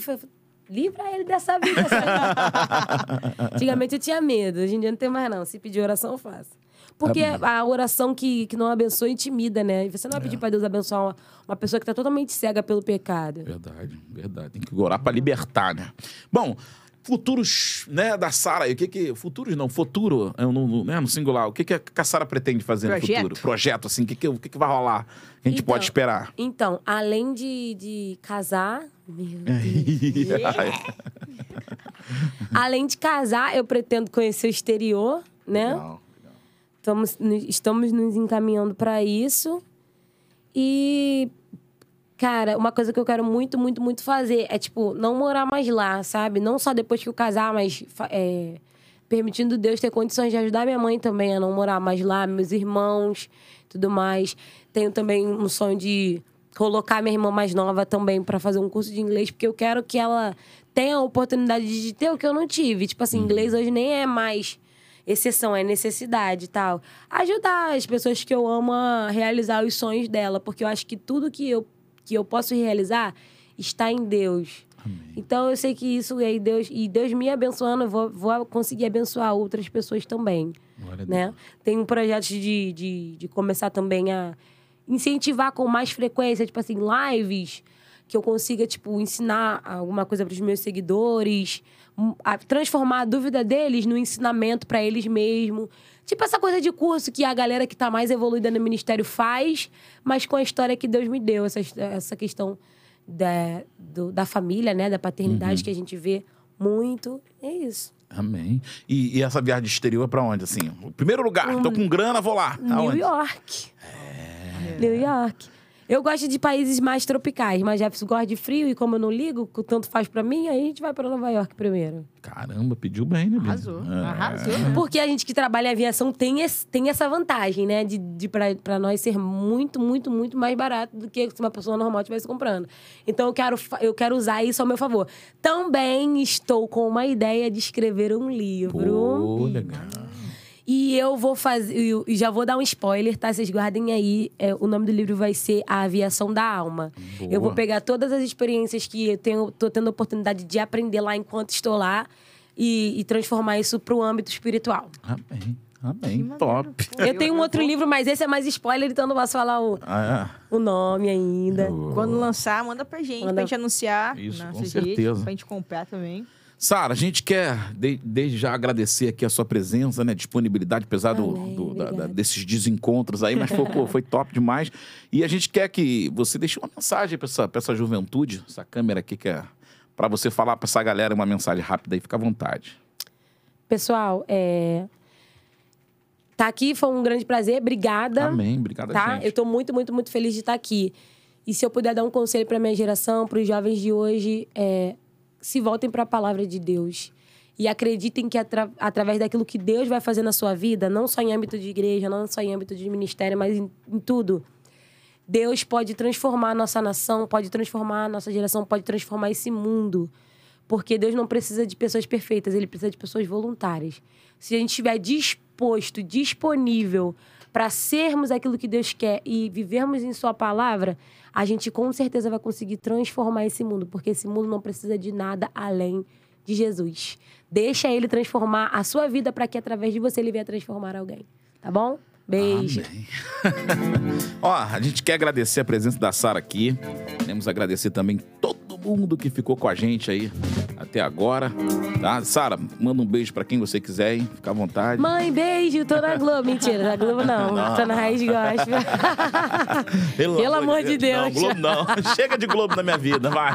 livra ele dessa vida. Antigamente eu tinha medo, hoje em dia não tem mais não. Se pedir oração, eu faço. Porque a oração que, que não abençoa intimida, né? E você não vai pedir pra Deus abençoar uma, uma pessoa que tá totalmente cega pelo pecado. Verdade, verdade. Tem que orar pra libertar, né? Bom, futuros, né, da Sara. O que que... Futuros não, futuro, é no, no- né, no singular. O que que a Sara pretende fazer no Projeto. futuro? Projeto, assim. O que que, o que que vai rolar? Que a gente Então, pode esperar? Então, além de, de casar. Meu Deus. além de casar, eu pretendo conhecer o exterior, né? Legal. Estamos, estamos nos encaminhando para isso. E, cara, uma coisa que eu quero muito, muito, muito fazer é, tipo, não morar mais lá, sabe? Não só depois que eu casar, mas é, permitindo Deus ter condições de ajudar minha mãe também a não morar mais lá, meus irmãos, tudo mais. Tenho também um sonho de colocar minha irmã mais nova também para fazer um curso de inglês, porque eu quero que ela tenha a oportunidade de ter o que eu não tive. Tipo assim, inglês hoje nem é mais exceção, é necessidade e tal. Ajudar as pessoas que eu amo a realizar os sonhos dela, porque eu acho que tudo que eu, que eu posso realizar está em Deus. Então eu sei que isso aí Deus e Deus me abençoando, eu vou, vou conseguir abençoar outras pessoas também, Glória né? Tem um projeto de, de, de começar também a incentivar com mais frequência, tipo assim, lives que eu consiga tipo ensinar alguma coisa para os meus seguidores, a transformar a dúvida deles no ensinamento para eles mesmos. Tipo essa coisa de curso que a galera que tá mais evoluída no ministério faz, mas com a história que Deus me deu, essa, essa questão da, do- da família, né? Da paternidade que a gente vê muito. É isso. Amém. E, e essa viagem de exterior é pra onde, assim? O primeiro lugar, tô com grana, vou lá. New Aonde? York. New York. Eu gosto de países mais tropicais, mas Jefferson gosta de frio e como eu não ligo, que tanto faz pra mim, aí a gente vai pra Nova York primeiro. Caramba, pediu bem, né, Bia? Arrasou. É. Arrasou. Porque a gente que trabalha em aviação tem, esse- tem essa vantagem, né? De, de pra, pra nós ser muito, muito, muito mais barato do que se uma pessoa normal estivesse comprando. Então eu quero, eu quero usar isso ao meu favor. Também estou com uma ideia de escrever um livro. Pô, legal. E eu vou fazer. eu- E já vou dar um spoiler, tá? Vocês guardem aí. É, o nome do livro vai ser A Aviação da Alma. Boa. Eu vou pegar todas as experiências que eu tenho, tô tendo a oportunidade de aprender lá enquanto estou lá e, e transformar isso pro âmbito espiritual. Amém. Amém. maneiro. Top. Pô, Eu tenho um eu outro vou- livro, mas esse é mais spoiler, então não posso falar o, Ah, o nome ainda. é. Quando lançar, manda pra gente, Manda- pra gente anunciar. Isso, com redes, certeza. Pra gente comprar também. Sara, a gente quer de- desde já agradecer aqui a sua presença, né? Disponibilidade, apesar do, do- da- da- obrigada. desses desencontros aí, mas foi, pô, foi top demais. E a gente quer que você deixe uma mensagem para essa, pra essa juventude, essa câmera aqui que é para você falar para essa galera uma mensagem rápida aí, fica à vontade. Pessoal, é... tá aqui, foi um grande prazer. Obrigada. Amém. Obrigado, tá? gente. Eu tô muito, muito, muito feliz de estar aqui. E se eu puder dar um conselho para minha geração, para os jovens de hoje, é se voltem para a palavra de Deus e acreditem que atra- através daquilo que Deus vai fazer na sua vida, não só em âmbito de igreja, não só em âmbito de ministério, mas em, em tudo, Deus pode transformar a nossa nação, pode transformar a nossa geração, pode transformar esse mundo. Porque Deus não precisa de pessoas perfeitas, ele precisa de pessoas voluntárias. Se a gente estiver disposto, disponível para sermos aquilo que Deus quer e vivermos em Sua palavra, a gente com certeza vai conseguir transformar esse mundo, porque esse mundo não precisa de nada além de Jesus. Deixa ele transformar a sua vida para que através de você ele venha transformar alguém. Tá bom? Beijo. Ó, a gente quer agradecer a presença da Sara aqui. Queremos agradecer também todo mundo que ficou com a gente aí até agora. Tá? Sara, manda um beijo pra quem você quiser, hein? Fica à vontade. Mãe, beijo, tô na Globo. Mentira, na Globo não. Tô na Raiz Gospel. Pelo amor de Deus. Não, Globo não. Chega de Globo na minha vida, vai.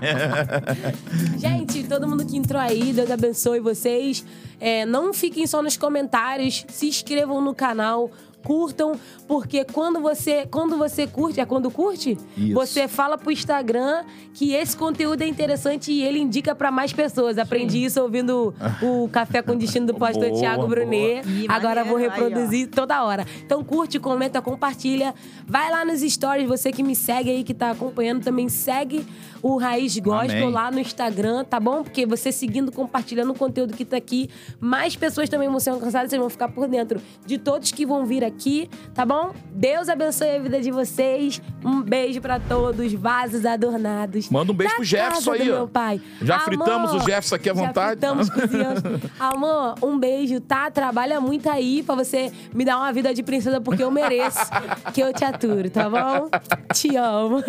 Gente, todo mundo que entrou aí, Deus abençoe vocês. É, não fiquem só nos comentários, se inscrevam no canal. Curtam, porque quando você, quando você curte, é quando curte? Isso. Você fala pro Instagram que esse conteúdo é interessante e ele indica pra mais pessoas. Aprendi isso ouvindo o Café com Destino do pastor Boa, Tiago. Brunet. Ih, Agora vou maneiro, aí, reproduzir toda hora. Então curte, comenta, compartilha. Vai lá nos stories, você que me segue aí, que tá acompanhando, também segue o Raiz Gospel lá no Instagram, tá bom? Porque você seguindo, compartilhando o conteúdo que tá aqui, mais pessoas também vão ser alcançadas, vocês vão ficar por dentro de todos que vão vir aqui, tá bom? Deus abençoe a vida de vocês. Um beijo pra todos, vasos adornados. Manda um beijo Da pro Jefferson aí, ó. pai. Já fritamos o Jefferson aqui à já vontade. fritamos, cozinhamos. Amor, um beijo, tá? Trabalha muito aí pra você me dar uma vida de princesa, porque eu mereço que eu te aturo, tá bom? Te amo.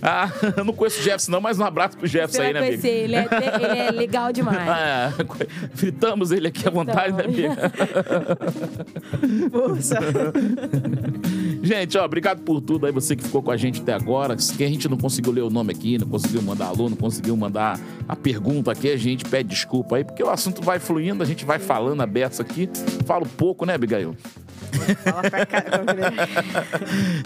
Ah, eu não conheço o Jefferson, não, mas um abraço pro Jefferson aí, né, amiga? conhecer, ele é, ele é legal demais. Ah, é. fritamos ele aqui à vontade, né, amiga? Força. Gente, ó, obrigado por tudo aí, você que ficou com a gente até agora. Que a gente não conseguiu ler o nome aqui, não conseguiu mandar alô, não conseguiu mandar a pergunta aqui, a gente pede desculpa aí, porque o assunto vai fluindo, a gente vai falando aberto aqui. Falo pouco, né, Abigail? Fala pra cá.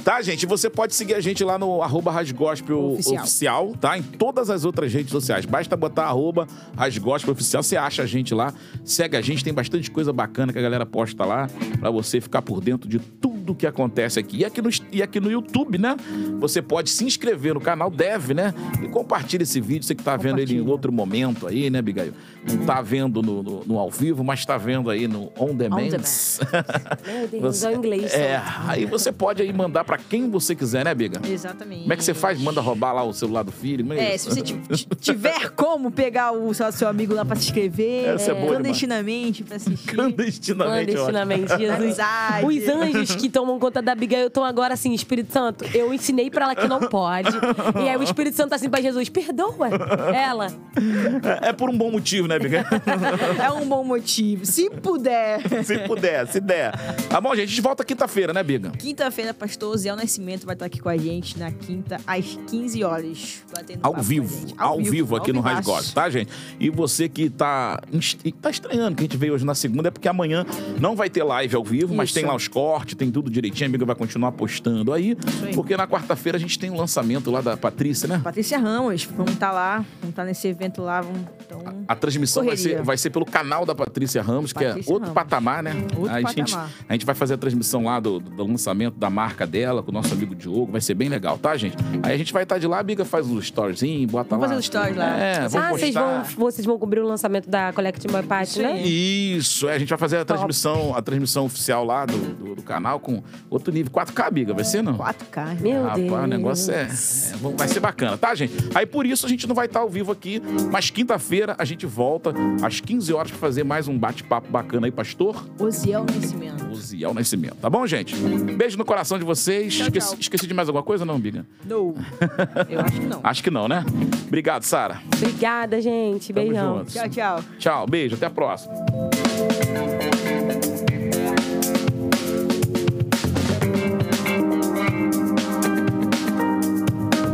Tá, gente? Você pode seguir a gente lá no arroba Rasgospel Oficial. oficial. tá? Em todas as outras redes sociais. Basta botar arroba Rasgospel Oficial, você acha a gente lá. Segue a gente, tem bastante coisa bacana que a galera posta lá pra você ficar por dentro de tudo que acontece aqui. E aqui no, e aqui no YouTube, né? Você pode se inscrever no canal, deve, né? E compartilha esse vídeo, você que tá vendo ele em outro momento aí, né, Bigail? Não tá vendo no, no- no ao vivo, mas tá vendo aí no On Demand. Meu Deus, É o inglês. É, aí você pode aí mandar pra quem você quiser, né, Biga? Exatamente. Como é que você faz? Manda roubar lá o celular do filho? Como É, isso? se você ti- ti- tiver como pegar o seu, seu amigo lá pra se inscrever, Essa é boa clandestinamente pra assistir. Clandestinamente, ótimo. Clandestinamente, Jesus. Os anjos que tomam conta da Abigail estão agora assim, Espírito Santo, eu ensinei pra ela que não pode. E aí o Espírito Santo tá assim pra Jesus, perdoa ela. É, é por um bom motivo, né, Biga? É um bom motivo. Se puder. se puder, se der. Tá bom, gente? A gente volta quinta-feira, né, Biga? Quinta-feira, pastor Zé Nascimento vai estar aqui com a gente na quinta, às 15 horas. batendo Ao a vivo, gente. ao, vivo, aqui ao no. Rádio Gospel, tá, gente? E você que tá, tá estranhando que a gente veio hoje na segunda, é porque amanhã não vai ter live ao vivo, mas Isso. tem lá os cortes, tem tudo direitinho, a amiga vai continuar postando aí, aí. porque na quarta-feira a gente tem o lançamento lá da Patrícia, né? Patrícia Ramos, vamos estar lá, vamos estar nesse evento lá. Vamos, então, A transmissão vai ser, vai ser pelo canal da Patrícia Ramos, que é Patrícia outro Ramos. patamar, né? Outro a, gente, patamar. a gente vai fazer a transmissão lá do, do lançamento da marca dela, com o nosso amigo Diogo. Vai ser bem legal, tá, gente? Aí a gente vai estar de lá, a Biga faz os storyzinho, bota Vamos lá. fazer os stories lá. É, vamos ah, vocês vão, vocês vão cobrir o lançamento da Collective My Party, né? Isso, é, a gente vai fazer a transmissão, a transmissão oficial lá do, do, do canal com outro nível. 4K, Biga, vai ser, não? 4K. Meu Rapaz, Deus. o negócio é, é, vamos- Vai ser bacana, tá, gente? Aí por isso a gente não vai estar ao vivo aqui, mas quinta-feira a gente volta às 15 horas pra fazer mais um bate-papo bacana aí, pastor. Oziel Nascimento. Uziel Nascimento. Tá bom, gente? Beijo no coração de vocês. Tchau, esqueci, tchau. esqueci de mais alguma coisa, não, Biga? Não. Eu acho que não. Acho que não, né? Obrigado, Sara. Obrigada, gente. Tamo Beijão. junto. Tchau, tchau. Tchau, beijo, até a próxima.